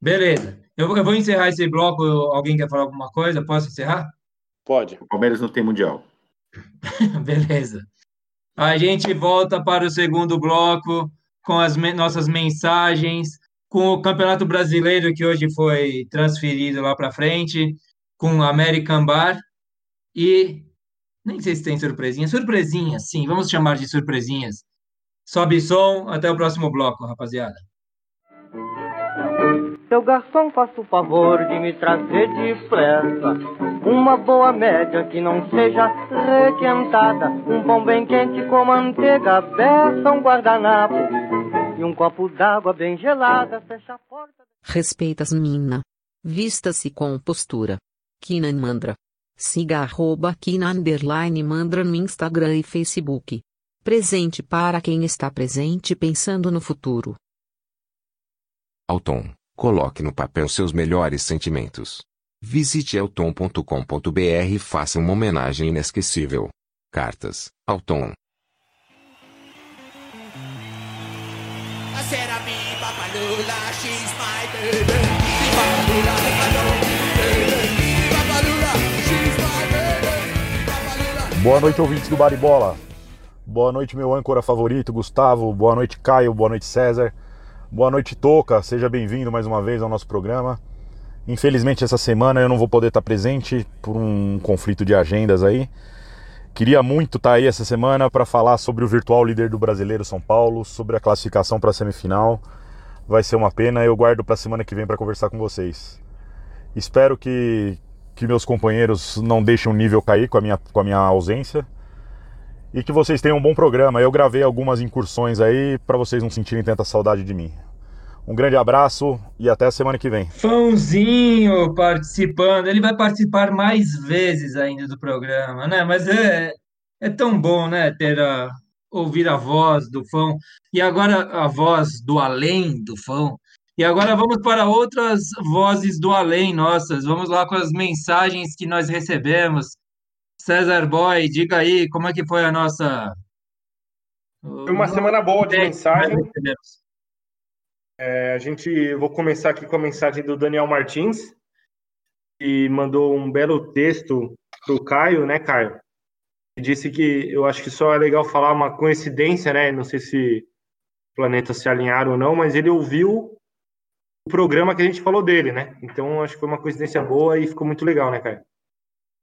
Speaker 1: Beleza. Eu, vou- eu vou encerrar esse bloco. Alguém quer falar alguma coisa? Posso encerrar?
Speaker 4: Pode.
Speaker 2: O Palmeiras não tem mundial. [LAUGHS]
Speaker 1: Beleza. A gente volta para o segundo bloco com as me- nossas mensagens, com o Campeonato Brasileiro que hoje foi transferido lá para frente, com o American Bar e nem sei se tem surpresinha. Surpresinhas, sim, vamos chamar de surpresinhas. Sobe som, até o próximo bloco, rapaziada.
Speaker 7: Seu garçom, faça o favor de me trazer depressa uma boa média que não seja requentada, um pão bem quente com manteiga, beça, um guardanapo e um copo d'água bem gelada. Fecha a porta.
Speaker 8: Respeitas mina. Vista-se com postura. Kinan Mandra. Siga arroba Kina underline Mandra no Instagram e Facebook. Presente para quem está presente pensando no futuro.
Speaker 9: Alton, coloque no papel seus melhores sentimentos. Visite elton.com.br e faça uma homenagem inesquecível. Cartas, Alton.
Speaker 10: Boa noite, ouvintes do Baribola. Boa noite, meu âncora favorito, Gustavo. Boa noite, Caio. Boa noite, César. Boa noite, Toca. Seja bem-vindo mais uma vez ao nosso programa. Infelizmente, essa semana eu não vou poder estar presente por um conflito de agendas aí. Queria muito estar aí essa semana para falar sobre o virtual líder do brasileiro São Paulo, sobre a classificação para a semifinal. Vai ser uma pena, eu guardo para a semana que vem para conversar com vocês. Espero que, que meus companheiros não deixem o nível cair com a, minha, com a minha ausência e que vocês tenham um bom programa. Eu gravei algumas incursões aí para vocês não sentirem tanta saudade de mim. Um grande abraço e até a semana que vem.
Speaker 1: Fãozinho participando, ele vai participar mais vezes ainda do programa, né? Mas é, é tão bom, né? Ter a, ouvir a voz do fã e agora a voz do além do fã. E agora vamos para outras vozes do além nossas. Vamos lá com as mensagens que nós recebemos. César Boy, diga aí como é que foi a nossa.
Speaker 4: Foi uma semana boa de mensagem. É, a gente, vou começar aqui com a mensagem do Daniel Martins, que mandou um belo texto para o Caio, né, Caio? Disse que eu acho que só é legal falar uma coincidência, né? Não sei se planetas se alinharam ou não, mas ele ouviu o programa que a gente falou dele, né? Então acho que foi uma coincidência boa e ficou muito legal, né, Caio?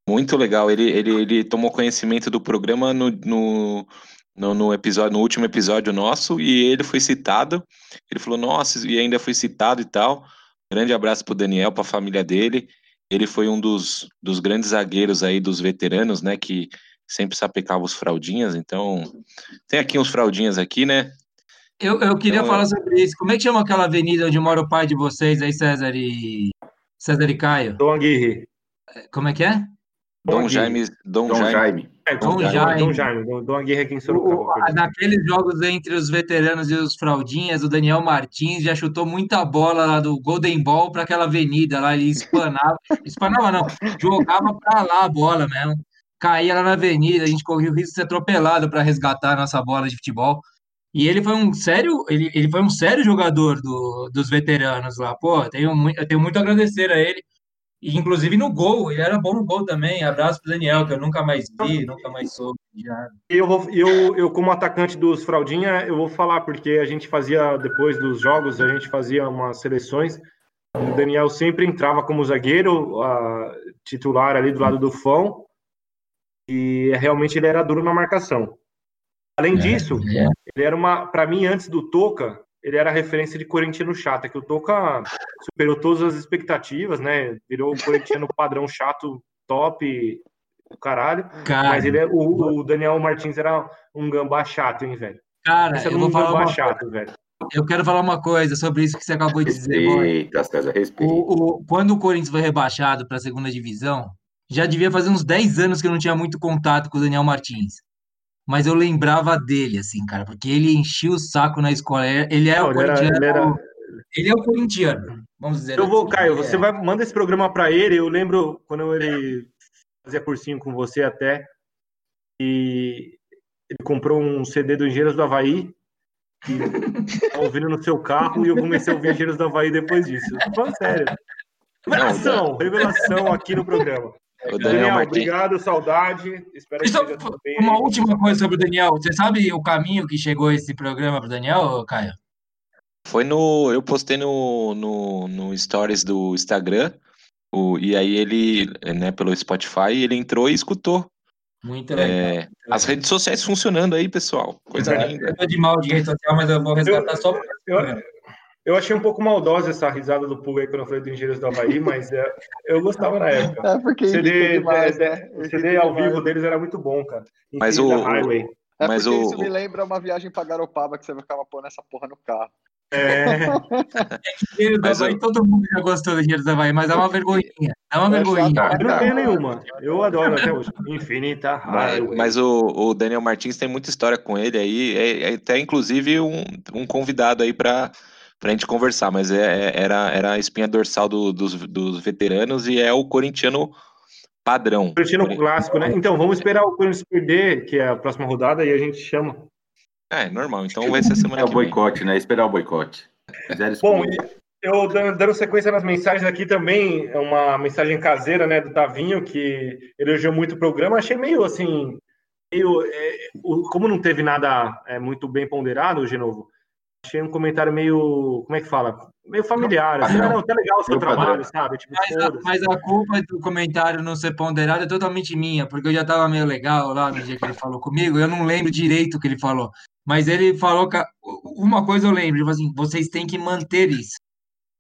Speaker 3: Muito legal. Ele, ele, ele tomou conhecimento do programa no, no, no, no episódio, no último episódio nosso e ele foi citado. Ele falou, nossa, e ainda foi citado e tal. Grande abraço pro Daniel, pra família dele. Ele foi um dos, dos grandes zagueiros aí dos veteranos, né? Que sempre sapecava os fraldinhas. Então, tem aqui uns fraldinhas aqui, né?
Speaker 1: Eu, eu queria
Speaker 3: Então,
Speaker 1: falar sobre isso. Como é que chama aquela avenida onde mora o pai de vocês aí, César e César e Caio?
Speaker 4: Dom Aguirre.
Speaker 1: Como é que é?
Speaker 3: Dom
Speaker 4: Aguirre.
Speaker 3: Jaime, Dom,
Speaker 2: Dom
Speaker 3: Jaime.
Speaker 2: Jaime.
Speaker 4: É,
Speaker 1: Dom
Speaker 4: Dom
Speaker 1: Jaime.
Speaker 4: Jaime. Dom Jaime. Dom- Dom Aguirre aqui em Sorocaba.
Speaker 1: o- naqueles jogos entre os veteranos e os fraldinhas, o Daniel Martins já chutou muita bola lá do Golden Ball para aquela avenida lá, ele espanava, [LAUGHS] espanava não, jogava para lá a bola mesmo, caía lá na avenida, a gente corria o risco de ser atropelado para resgatar a nossa bola de futebol. E ele foi um sério, ele, ele foi um sério jogador do, dos veteranos lá. Pô, eu tenho muito, eu tenho muito a agradecer a ele. E, inclusive no gol, ele era bom no gol também. Abraço pro Daniel, que eu nunca mais vi, nunca mais soube. Já.
Speaker 4: Eu, vou- eu, eu, como atacante dos Fraldinha, eu vou falar, porque a gente fazia, depois dos jogos, a gente fazia umas seleções. O Daniel sempre entrava como zagueiro, a, titular ali do lado do Fão, e realmente ele era duro na marcação. Além disso,
Speaker 1: É.
Speaker 4: ele era uma, para mim, antes do Toca, ele era referência de corintiano chato, é que o Toca superou todas as expectativas, né? Virou o corintiano padrão chato, top, do caralho.
Speaker 1: Cara,
Speaker 4: Mas ele é, o, o Daniel Martins era um gambá chato, hein, velho?
Speaker 1: cara,
Speaker 4: Esse era
Speaker 1: eu
Speaker 4: um
Speaker 1: vou falar
Speaker 4: gambá
Speaker 1: uma
Speaker 4: chato, velho.
Speaker 1: Eu quero falar uma coisa sobre isso que você acabou de dizer.
Speaker 2: Respeita, César, respeita.
Speaker 1: O, o- quando o Corinthians foi rebaixado para a segunda divisão, já devia fazer uns 10 anos que eu não tinha muito contato com o Daniel Martins. Mas eu lembrava dele, assim, cara, porque ele enchia o saco na escola. Ele era
Speaker 4: Não,
Speaker 1: o corintiano.
Speaker 4: ele era-
Speaker 1: ele é o corintiano. Vamos dizer
Speaker 4: Eu vou,
Speaker 1: assim.
Speaker 4: Caio,
Speaker 1: É.
Speaker 4: você vai manda esse programa para ele. Eu lembro quando ele fazia cursinho com você até e ele comprou um CD do Engenheiros do Havaí e [LAUGHS] tá ouvindo no seu carro e eu comecei a ouvir Engenheiros do Havaí depois disso. Falando sério. Revelação, revelação aqui no programa.
Speaker 3: O
Speaker 4: Daniel,
Speaker 3: Daniel Martins.
Speaker 4: obrigado, saudade. Espero que esteja tudo bem.
Speaker 1: Uma última coisa sobre o Daniel. Você sabe o caminho que chegou esse programa pro Daniel, Caio?
Speaker 3: Foi no. Eu postei no, no, no Stories do Instagram. O, e aí ele, né, pelo Spotify, ele entrou e escutou.
Speaker 1: Muito legal.
Speaker 3: É, as redes sociais funcionando aí, pessoal. Coisa
Speaker 4: É.
Speaker 3: linda.
Speaker 1: Eu tô de mal de rede social, mas eu vou resgatar só.
Speaker 4: Eu, eu achei um pouco maldosa essa risada do Pulga aí quando eu falei do Engenheiros do Havaí, mas é, eu gostava na época.
Speaker 5: É porque
Speaker 4: O CD,
Speaker 5: demais,
Speaker 4: é,
Speaker 5: né?
Speaker 4: o CD ao vivo deles era muito bom, cara.
Speaker 3: Mas
Speaker 4: Infinita
Speaker 3: o-
Speaker 4: Highway.
Speaker 5: É
Speaker 3: Mas
Speaker 5: porque
Speaker 3: o-
Speaker 5: isso me lembra uma viagem pra Garopaba que você ficava pondo essa porra no carro.
Speaker 4: É,
Speaker 1: Engenheiro do
Speaker 3: Mas
Speaker 1: Havaí,
Speaker 3: eu-
Speaker 1: todo mundo já gostou do Engenheiro do Havaí, mas é uma vergonhinha. É uma
Speaker 5: É
Speaker 1: vergonhinha.
Speaker 4: eu não tenho nenhuma. Eu adoro até hoje. [LAUGHS] Infinita
Speaker 3: Mas,
Speaker 4: Highway.
Speaker 3: mas o, o Daniel Martins tem muita história com ele aí, é, é até inclusive um, um convidado aí para a gente conversar, mas é, é- era, era a espinha dorsal do- dos, dos veteranos e é o corintiano padrão.
Speaker 4: Curtindo clássico, né? Então, vamos esperar o Corinthians perder, que é a próxima rodada, e a gente chama.
Speaker 3: É, normal, então vai ser semana
Speaker 2: É o
Speaker 3: que vem.
Speaker 2: boicote, né? Esperar o boicote. Fizeram
Speaker 4: Bom, eu dando, sequência nas mensagens aqui também, é uma mensagem caseira, né, do Tavinho, que elogiou muito o programa. Achei meio assim, meio, é, o- como não teve nada é, muito bem ponderado, de novo, achei um comentário meio, como é que fala? Meio familiar. Assim, não, tá legal o seu trabalho, sabe? Tipo,
Speaker 1: Mas a, mas a culpa do comentário não ser ponderado é totalmente minha, porque eu já tava meio legal lá no dia que ele falou comigo, eu não lembro direito o que ele falou. Mas ele falou que uma coisa eu lembro, ele falou assim, vocês têm que manter isso.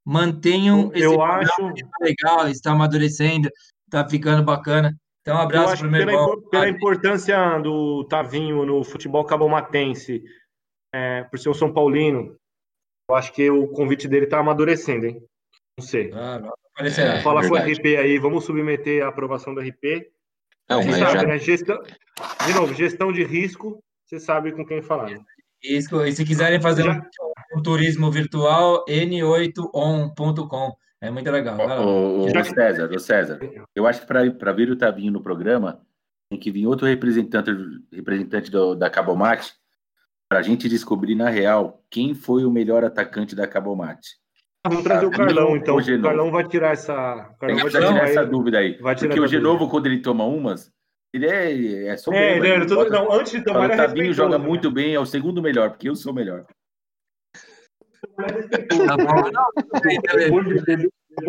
Speaker 1: Mantenham esse
Speaker 4: Eu acho,
Speaker 1: que tá legal, está amadurecendo, tá ficando bacana. Então, um abraço pro meu
Speaker 4: pela,
Speaker 1: irmão.
Speaker 4: pela importância do Tavinho no futebol cabomatense, é, por ser um São Paulino, eu acho que o convite dele tá amadurecendo, hein? Não sei.
Speaker 1: Ah, não.
Speaker 3: É.
Speaker 4: Fala com o. RP aí, vamos submeter a aprovação do RP.
Speaker 3: Não,
Speaker 4: Você
Speaker 3: mas
Speaker 4: sabe,
Speaker 3: já,
Speaker 4: né? Gestão, de novo, gestão de risco, você sabe com quem falar. né?
Speaker 1: Isso, e se quiserem fazer
Speaker 4: Já-
Speaker 1: um, um turismo virtual, n8on.com. É muito legal.
Speaker 2: O, o, o César, o César, eu acho que para vir o Tavinho no programa, tem que vir outro representante, representante do, da Cabomate para a gente descobrir, na real, quem foi o melhor atacante da Cabomate.
Speaker 4: Vamos trazer o Carlão, então. O
Speaker 2: Genovo?
Speaker 4: Carlão vai tirar essa. o Carlão vai
Speaker 2: tirar
Speaker 4: tirar
Speaker 2: essa dúvida aí.
Speaker 4: vai tirar
Speaker 2: Porque o Genovo, quando ele toma umas, ele é, é soberbo.
Speaker 4: É, ele tudo,
Speaker 2: Bota-
Speaker 4: não, antes de tomar, ele
Speaker 2: o
Speaker 4: é respeitoso,
Speaker 2: joga
Speaker 4: né?
Speaker 2: muito bem, é o segundo melhor, porque eu sou o melhor.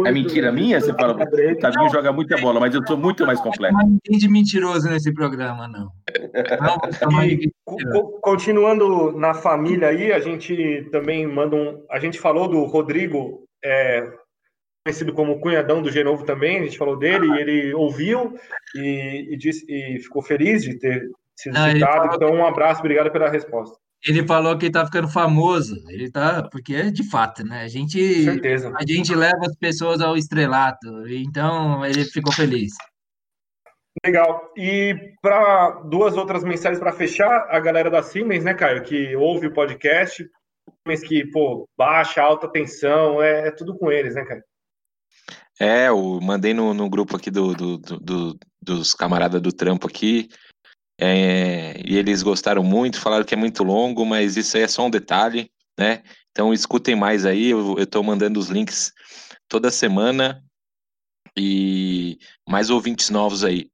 Speaker 2: É mentira minha? Você fala, o Tavinho joga muita bola, mas eu sou muito mais completo.
Speaker 1: Não tem de mentiroso nesse programa, não. Não
Speaker 4: E continuando na família aí, a gente também manda um. A gente falou do Rodrigo, é, conhecido como cunhadão do Genovo também, a gente falou dele, e ele ouviu e, e disse, e ficou feliz de ter sido
Speaker 1: Ah,
Speaker 4: citado. Então, um abraço, obrigado pela resposta.
Speaker 1: Ele falou que tá ficando famoso. Ele tá, porque é de fato, né? A gente,
Speaker 4: certeza.
Speaker 1: a gente leva as pessoas ao estrelato. Então ele ficou feliz.
Speaker 4: Legal. E para duas outras mensagens para fechar, a galera da Siemens, né, Caio, que ouve o podcast, Siemens que, pô, baixa, alta tensão, é, é tudo com eles, né, Caio?
Speaker 3: é, eu mandei no, no grupo aqui do, do- do- do- dos camaradas do trampo aqui. É, e eles gostaram muito, falaram que é muito longo, mas isso aí é só um detalhe, né? Então escutem mais aí, eu, tô mandando os links toda semana e mais ouvintes novos aí.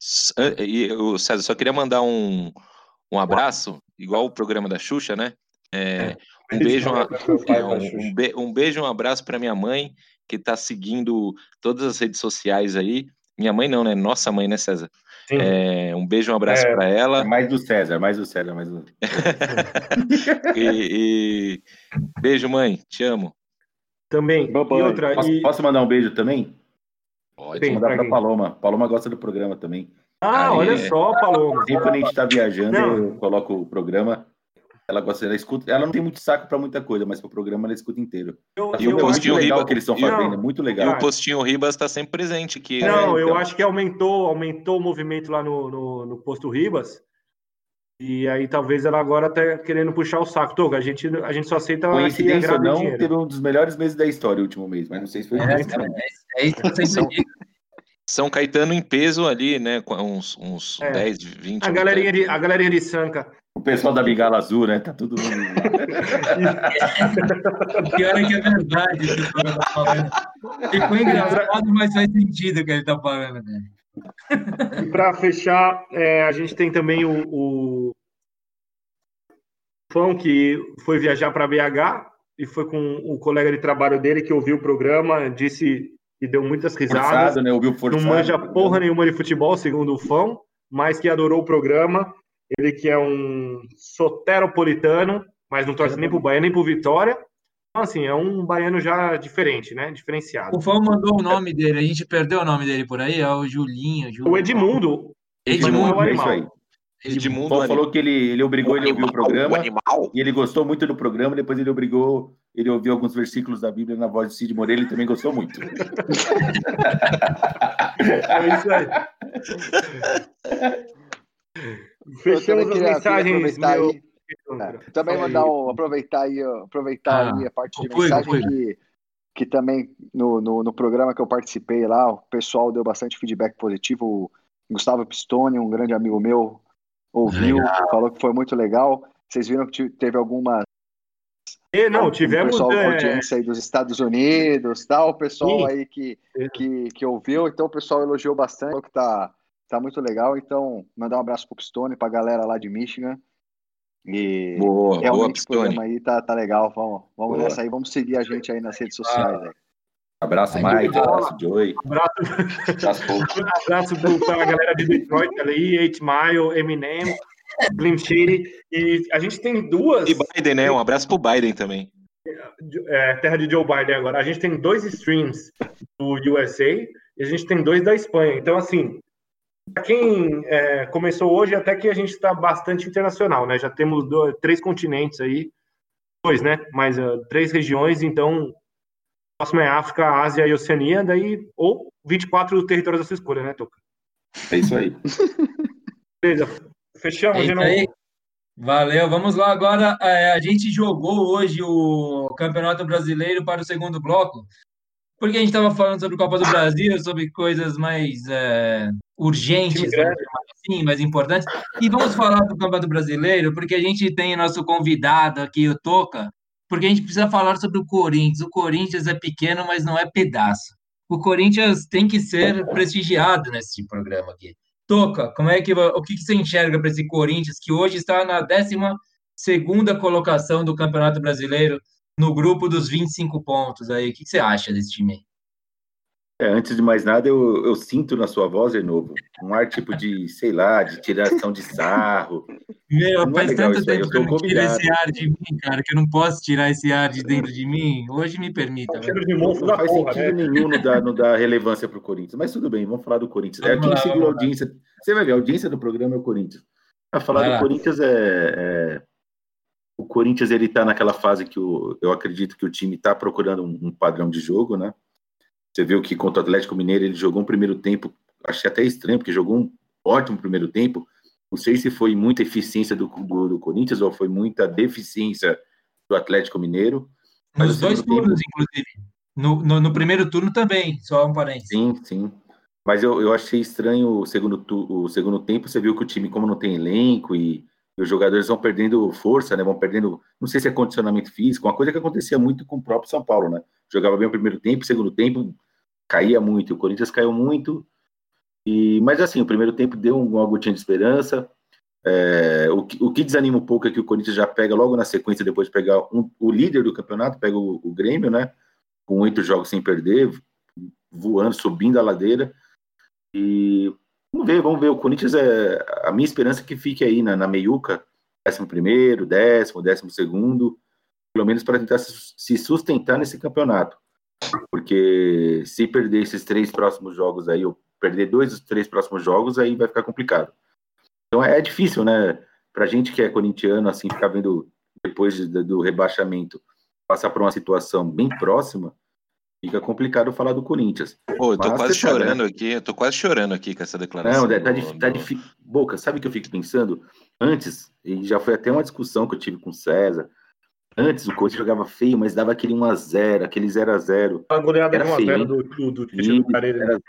Speaker 3: E eu, César, só queria mandar um, um abraço, igual o programa da Xuxa, né? É, um beijo, é, um, um beijo, um abraço para minha mãe, que está seguindo todas as redes sociais aí. Minha mãe não, né? Nossa mãe, né, César? É, um beijo, um abraço
Speaker 4: É,
Speaker 3: para
Speaker 2: É
Speaker 3: ela.
Speaker 2: mais do César, mais do César, mais do... [LAUGHS]
Speaker 3: E, e- beijo, mãe. Te amo.
Speaker 4: Também. E outra,
Speaker 2: Posso,
Speaker 4: e...
Speaker 2: posso mandar um beijo também?
Speaker 3: Pode.
Speaker 2: Vou mandar
Speaker 4: quem?
Speaker 2: Paloma. Paloma gosta do programa também.
Speaker 4: Ah,
Speaker 3: Aí.
Speaker 4: olha só, Paloma.
Speaker 2: Sempre quando a gente tá viajando,
Speaker 4: Não.
Speaker 2: eu coloco o programa. Ela gosta, ela escuta. Ela não tem muito saco pra muita coisa, mas pro programa ela escuta inteiro.
Speaker 4: Eu,
Speaker 3: E o
Speaker 4: eu
Speaker 2: é
Speaker 3: postinho
Speaker 2: legal
Speaker 3: Riba-
Speaker 2: o que eles estão
Speaker 3: e-
Speaker 2: fazendo,
Speaker 4: Não.
Speaker 2: é muito
Speaker 3: E
Speaker 2: legal.
Speaker 3: o postinho Ribas está sempre presente aqui. né?
Speaker 4: Não,
Speaker 2: É,
Speaker 4: eu
Speaker 2: então.
Speaker 4: acho que aumentou, aumentou o movimento lá no, no, no posto Ribas. E aí talvez ela agora tá querendo puxar o saco. Toga, a gente, a gente só aceita
Speaker 2: Coincidência ou não, teve um dos melhores meses da história o último mês, mas não sei se foi
Speaker 1: É,
Speaker 2: isso.
Speaker 1: é, é isso que eu sempre digo.
Speaker 3: São Caetano em peso ali, né? Com uns, uns
Speaker 4: É.
Speaker 3: 10, 20.
Speaker 4: A galerinha, de, a galerinha de Sanca.
Speaker 2: O pessoal da Bengala Azul, né? Tá tudo.
Speaker 1: O [LAUGHS] pior é que é verdade isso que o cara tá falando. Ficou engraçado, mas faz sentido o que ele tá falando, cara.
Speaker 4: E para fechar, é, a gente tem também o, o Fão, que foi viajar para BH e foi com o colega de trabalho dele que ouviu o programa, disse e deu muitas risadas.
Speaker 2: Forçado, né? Ouviu
Speaker 4: Não
Speaker 2: forçado.
Speaker 4: manja porra nenhuma de futebol, segundo o Fão, mas que adorou o programa. Ele que é um soteropolitano, mas não torce nem pro Bahia nem pro Vitória. Então, assim, é um baiano já diferente, né? Diferenciado.
Speaker 1: O Fão mandou o nome dele, a gente perdeu o nome dele por aí, é o Julinho. Julinho.
Speaker 4: O Edmundo,
Speaker 3: Edmundo,
Speaker 4: não é o
Speaker 2: É isso
Speaker 4: animal.
Speaker 2: aí. O
Speaker 3: Edmundo
Speaker 2: Paulo falou que ele, ele obrigou ele a ouvir o programa
Speaker 3: animal.
Speaker 2: e ele gostou muito do programa. Depois ele obrigou ele ouviu alguns versículos da Bíblia na voz de Cid Moreira. Ele também gostou muito. [LAUGHS]
Speaker 4: É isso aí. Fechamos as mensagens. meu-
Speaker 5: aí. É, também mandar um, aproveitar aí, ó, aproveitar
Speaker 1: Ah,
Speaker 5: aí a parte de
Speaker 1: conclui,
Speaker 5: mensagem
Speaker 1: conclui.
Speaker 5: que, que também no, no, no programa que eu participei lá, o pessoal deu bastante feedback positivo. O Gustavo Pistone, um grande amigo meu, ouviu, falou que foi muito legal. Vocês viram que te- teve alguma
Speaker 4: E, não,
Speaker 5: o
Speaker 4: tivemos.
Speaker 5: pessoal
Speaker 4: é,
Speaker 5: audiência aí dos Estados Unidos, tal, o pessoal
Speaker 4: Sim.
Speaker 5: aí que, que, que ouviu, então o pessoal elogiou bastante, falou que tá, tá muito legal. Então, mandar um abraço pro Pistone, pra galera lá de Michigan. E
Speaker 3: Boa, boa,
Speaker 5: realmente o
Speaker 3: Pistone.
Speaker 5: programa aí tá, tá legal. Vamos, vamos
Speaker 2: Boa.
Speaker 5: nessa aí, vamos seguir a gente aí nas redes sociais. aí.
Speaker 2: Abraço,
Speaker 1: Aí,
Speaker 2: Mike. Abraço, Joey.
Speaker 4: abraço,
Speaker 2: Abraço,
Speaker 4: pro- [LAUGHS] pra galera de Detroit ali, 8 Mile, Eminem, Slim Shady. E a gente tem duas.
Speaker 3: E Biden, né? Um abraço pro Biden também.
Speaker 4: é, terra de Joe Biden agora. A gente tem dois streams do USA e a gente tem dois da Espanha. Então, assim, para quem é, começou hoje, até que a gente está bastante internacional, né? Já temos dois, três continentes aí, dois, né? Mas ah, três regiões, então, o próximo é África, Ásia e Oceania, daí, ou 24 territórios da sua escolha, né, Toca?
Speaker 2: É isso aí. [LAUGHS]
Speaker 4: Beleza, fechamos,
Speaker 1: É
Speaker 4: novo.
Speaker 1: aí. Valeu, vamos lá agora. é, a gente jogou hoje o Campeonato Brasileiro para o segundo bloco, porque a gente estava falando sobre Copa do Brasil, sobre coisas mais é, urgentes, chamar assim, mais importantes. E vamos falar do Campeonato Brasileiro, porque a gente tem nosso convidado aqui, o Toca, porque a gente precisa falar sobre o Corinthians. O Corinthians é pequeno, mas não é pedaço. O Corinthians tem que ser prestigiado nesse programa aqui. Toca, como é que o que, você enxerga para esse Corinthians que hoje está na 12 segunda colocação do Campeonato Brasileiro no grupo dos 25 pontos aí? O que, que você acha desse time?
Speaker 2: É, antes de mais nada, eu, eu sinto na sua voz, de novo, um ar tipo de, sei lá, de tiração de sarro.
Speaker 1: Meu,
Speaker 2: Não é
Speaker 1: faz
Speaker 2: legal
Speaker 1: tanto
Speaker 2: isso aí,
Speaker 1: tempo
Speaker 2: eu
Speaker 1: que eu não tiro esse ar de mim, cara, que eu não posso tirar esse ar de dentro de mim. Hoje me permita.
Speaker 2: Não, faz
Speaker 4: porra,
Speaker 2: sentido
Speaker 4: né?
Speaker 2: nenhum não dar, não dar relevância para o Corinthians. Mas tudo bem, vamos falar do Corinthians. É
Speaker 1: Vamos
Speaker 2: quem
Speaker 1: lá,
Speaker 2: segura a
Speaker 1: lá.
Speaker 2: audiência. Você vai ver, a audiência do programa é o Corinthians. Para falar
Speaker 1: Vai
Speaker 2: do
Speaker 1: lá.
Speaker 2: Corinthians é, é- O Corinthians ele está naquela fase que o- eu acredito que o time está procurando um, um padrão de jogo, né? Você viu que contra o Atlético Mineiro ele jogou um primeiro tempo, achei até estranho, porque jogou um ótimo primeiro tempo. Não sei se foi muita eficiência do, do, do Corinthians ou foi muita deficiência do Atlético Mineiro. Mas
Speaker 1: Nos dois turnos, inclusive. No, no, no primeiro turno também, só um parênteses.
Speaker 2: Sim, sim. Mas eu, eu achei estranho o segundo, tu- o segundo tempo. Você viu que o time, como não tem elenco e, e os jogadores vão perdendo força, né? Vão perdendo, não sei se é condicionamento físico, uma coisa que acontecia muito com o próprio São Paulo, né? Jogava bem o primeiro tempo, segundo tempo caía muito. O Corinthians caiu muito. E, mas assim, o primeiro tempo deu um, uma gotinha de esperança. É, o, que, o que desanima um pouco é que o Corinthians já pega logo na sequência, depois de pegar um- o líder do campeonato, pega o, o Grêmio, né? Com oito jogos sem perder, voando, subindo a ladeira. E vamos ver, vamos ver. O Corinthians é. A minha esperança é que fique aí na, na meiuca, décimo primeiro, décimo, décimo segundo, pelo menos para tentar se se sustentar nesse campeonato. Porque se perder esses três próximos jogos aí, ou perder dois dos três próximos jogos, aí vai ficar complicado. Então é, é difícil, né? Pra gente que é corintiano, assim, ficar vendo depois de- do rebaixamento, passar por uma situação bem próxima, fica complicado falar do Corinthians.
Speaker 3: Pô, eu tô
Speaker 2: Mas
Speaker 3: quase
Speaker 2: né?
Speaker 3: chorando aqui, eu tô quase chorando aqui com essa declaração.
Speaker 2: Não, tá, tá,
Speaker 3: do-
Speaker 2: tá Boca, sabe o que eu fico pensando? Antes, e já foi até uma discussão que eu tive com o César. Antes o Corinthians jogava feio, mas dava aquele 1x0, aquele 0x0.
Speaker 4: A goleada
Speaker 2: Era
Speaker 4: 1 a
Speaker 2: feio,
Speaker 4: 0
Speaker 2: hein?
Speaker 4: do, do, do time do Careira.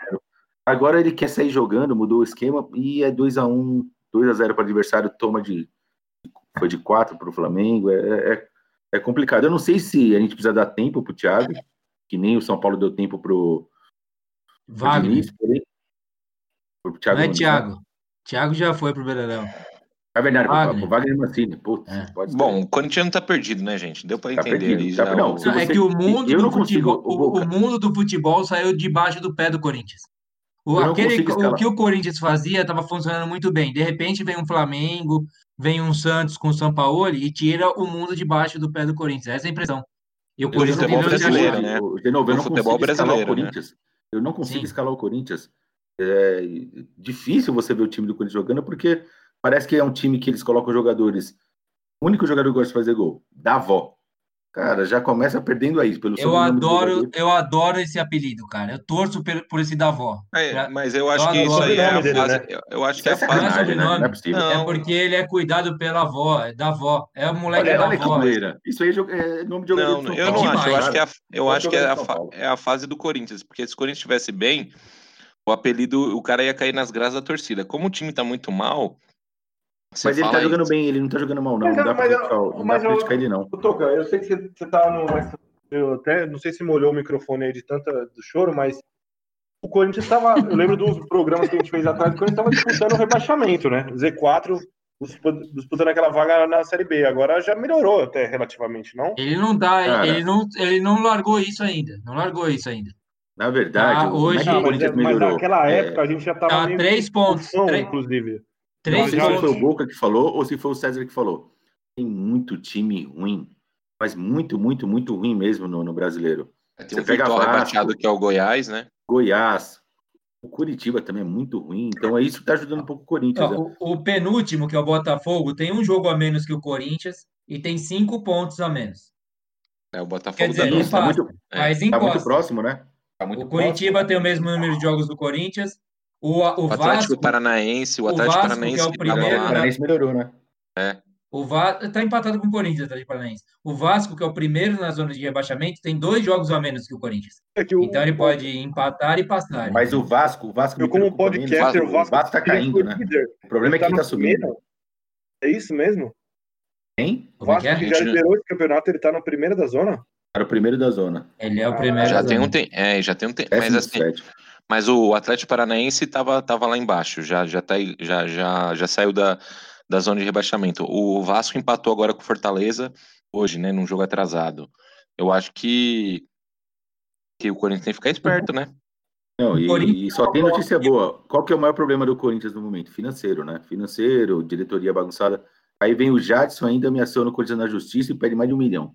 Speaker 2: Agora ele quer sair jogando, mudou o esquema e é 2x1, 2x0 para o adversário, toma de. Foi de 4 para o Flamengo. É, é, é complicado. Eu não sei se a gente precisa dar tempo para o Thiago, que nem o São Paulo deu tempo para o
Speaker 1: Wagner.
Speaker 2: Diniz, porém. Pro Thiago
Speaker 1: Não é Thiago. Thiago já foi pro Beleléu.
Speaker 2: É verdade,
Speaker 1: Wagner.
Speaker 2: pro Wagner Mancini. Putz,
Speaker 1: É.
Speaker 2: pode ser.
Speaker 3: Bom, o Corinthians não tá perdido, né, gente? Deu pra
Speaker 2: Tá
Speaker 3: entender
Speaker 2: perdido, tá- não,
Speaker 3: o-
Speaker 1: é que o mundo, do
Speaker 2: consigo,
Speaker 1: futebol,
Speaker 2: o
Speaker 1: o, o mundo do futebol saiu debaixo do pé do Corinthians. O, aquele, o que o Corinthians fazia estava funcionando muito bem. De repente vem um Flamengo, vem um Santos com o São Paulo e tira o mundo debaixo do pé do Corinthians. Essa é a impressão. E o
Speaker 3: o
Speaker 1: Corinthians
Speaker 3: futebol brasileiro, né?
Speaker 2: O- De novo, eu
Speaker 3: O
Speaker 2: não
Speaker 3: futebol
Speaker 2: consigo escalar o
Speaker 3: brasileiro, né?
Speaker 2: Corinthians. Eu não consigo
Speaker 1: Sim.
Speaker 2: escalar o Corinthians. É difícil você ver o time do Corinthians jogando, porque parece que é um time que eles colocam jogadores. O único jogador que gosta de fazer gol, da avó. Cara, já começa perdendo aí. Pelo
Speaker 1: Eu adoro, eu adoro esse apelido, cara. Eu torço por, por esse Davó.
Speaker 3: É,
Speaker 1: Pra-
Speaker 3: mas eu acho
Speaker 1: eu
Speaker 3: que isso aí é a
Speaker 4: dele,
Speaker 3: fase.
Speaker 4: né?
Speaker 3: eu- Eu acho que é
Speaker 2: é
Speaker 3: a fase.
Speaker 2: sacanagem, né? Não é possível.
Speaker 3: Não.
Speaker 1: É porque ele é cuidado pela avó, é da avó. É o moleque
Speaker 2: Olha,
Speaker 1: da
Speaker 2: olha
Speaker 1: avó.
Speaker 2: Isso aí é é nome de jogador
Speaker 3: Não, eu não acho. Eu acho que é a, eu acho que é a,
Speaker 2: Paulo.
Speaker 3: é a fase do Corinthians. Porque se o Corinthians estivesse bem, o apelido, o cara ia cair nas graças da torcida. Como o time tá muito mal. Você
Speaker 2: Mas ele tá jogando
Speaker 3: isso.
Speaker 2: bem, ele não tá jogando mal, não.
Speaker 4: Mas
Speaker 2: Não
Speaker 4: eu-
Speaker 2: dá pra
Speaker 4: mas eu-
Speaker 2: criticar, não dá
Speaker 4: mas
Speaker 2: pra
Speaker 4: eu-
Speaker 2: criticar ele, não.
Speaker 4: Toca, eu sei que você, você tá no. Eu até não sei se molhou o microfone aí de tanta do choro, mas o Corinthians tava. Eu lembro dos [LAUGHS] programas que a gente fez atrás, o Corinthians tava disputando o rebaixamento, né? Z4 dispu- disputando aquela vaga na Série B. Agora já melhorou até relativamente, não?
Speaker 1: Ele não
Speaker 2: Cara.
Speaker 1: ele não, ele não largou isso ainda. Não largou isso ainda.
Speaker 2: Na verdade,
Speaker 1: Ah, hoje-
Speaker 2: é o
Speaker 4: Não, mas, mas naquela
Speaker 2: É,
Speaker 4: época a gente já tava
Speaker 1: Tá, três pontos,
Speaker 4: discussão,
Speaker 1: três-
Speaker 4: inclusive.
Speaker 2: Não
Speaker 1: Três
Speaker 2: sei
Speaker 4: já-
Speaker 2: se foi o
Speaker 1: pontos.
Speaker 2: Boca que falou ou se foi o César que falou. Tem muito time ruim, mas muito, muito, muito ruim mesmo no, no brasileiro.
Speaker 3: Tem
Speaker 2: Você
Speaker 3: um
Speaker 2: pega Vasco.
Speaker 3: rebaixado que é o Goiás, né?
Speaker 2: Goiás, o Curitiba também é muito ruim, então é isso que tá ajudando um pouco o Corinthians. né?
Speaker 1: O, o penúltimo, que é o Botafogo, tem um jogo a menos que o Corinthians e tem cinco pontos a menos.
Speaker 3: É, o Botafogo
Speaker 1: Quer dizer,
Speaker 3: tá
Speaker 1: não
Speaker 2: Isso, tá
Speaker 1: passa,
Speaker 2: muito,
Speaker 3: É,
Speaker 1: mas
Speaker 2: tá muito próximo, né? Tá muito
Speaker 1: O Curitiba tem o mesmo número de jogos do Corinthians. O, o
Speaker 3: O Atlético
Speaker 1: Vasco,
Speaker 3: Paranaense, o
Speaker 1: o
Speaker 3: Atlético
Speaker 1: Vasco,
Speaker 3: Paranaense
Speaker 1: que é o
Speaker 3: que tava
Speaker 1: primeiro,
Speaker 2: O
Speaker 3: lá.
Speaker 1: né?
Speaker 2: Paranaense melhorou, né?
Speaker 1: o Vasco tá empatado com o Corinthians, o Atlético Paranaense. O Vasco, que é o primeiro na zona de rebaixamento, tem dois jogos a menos que o Corinthians.
Speaker 4: É que o-
Speaker 1: Então ele pode empatar e passar.
Speaker 2: Mas o Vasco, o Vasco
Speaker 4: Eu, como
Speaker 2: preocupa menos.
Speaker 4: podcaster, o
Speaker 2: o
Speaker 4: Vasco,
Speaker 2: Vasco tá caindo, né?
Speaker 4: líder.
Speaker 2: O problema é
Speaker 4: Ele
Speaker 2: quem tá
Speaker 4: no
Speaker 2: subindo.
Speaker 4: É isso mesmo?
Speaker 2: Hein?
Speaker 4: O
Speaker 1: Como é
Speaker 4: Vasco
Speaker 1: que é?
Speaker 4: que já
Speaker 3: Gente,
Speaker 4: liderou esse campeonato, ele tá no primeiro da zona?
Speaker 2: Era o primeiro da zona.
Speaker 1: Ele é o primeiro.
Speaker 3: Já
Speaker 1: da
Speaker 3: tem um tem, é, já tem um tem, mas assim,
Speaker 2: sétimo.
Speaker 3: Mas o Atlético Paranaense tava, tava lá embaixo, já já tá já já, já saiu da, da zona de rebaixamento. O Vasco empatou agora com o Fortaleza hoje, né, num jogo atrasado. Eu acho que que o Corinthians tem que ficar esperto, né?
Speaker 2: Não, e, e só tem notícia boa. Qual que é o maior problema do Corinthians no momento? Financeiro, né? Financeiro, diretoria bagunçada. Aí vem o Jadson ainda ameaçando o Corinthians na justiça e pede mais de um milhão.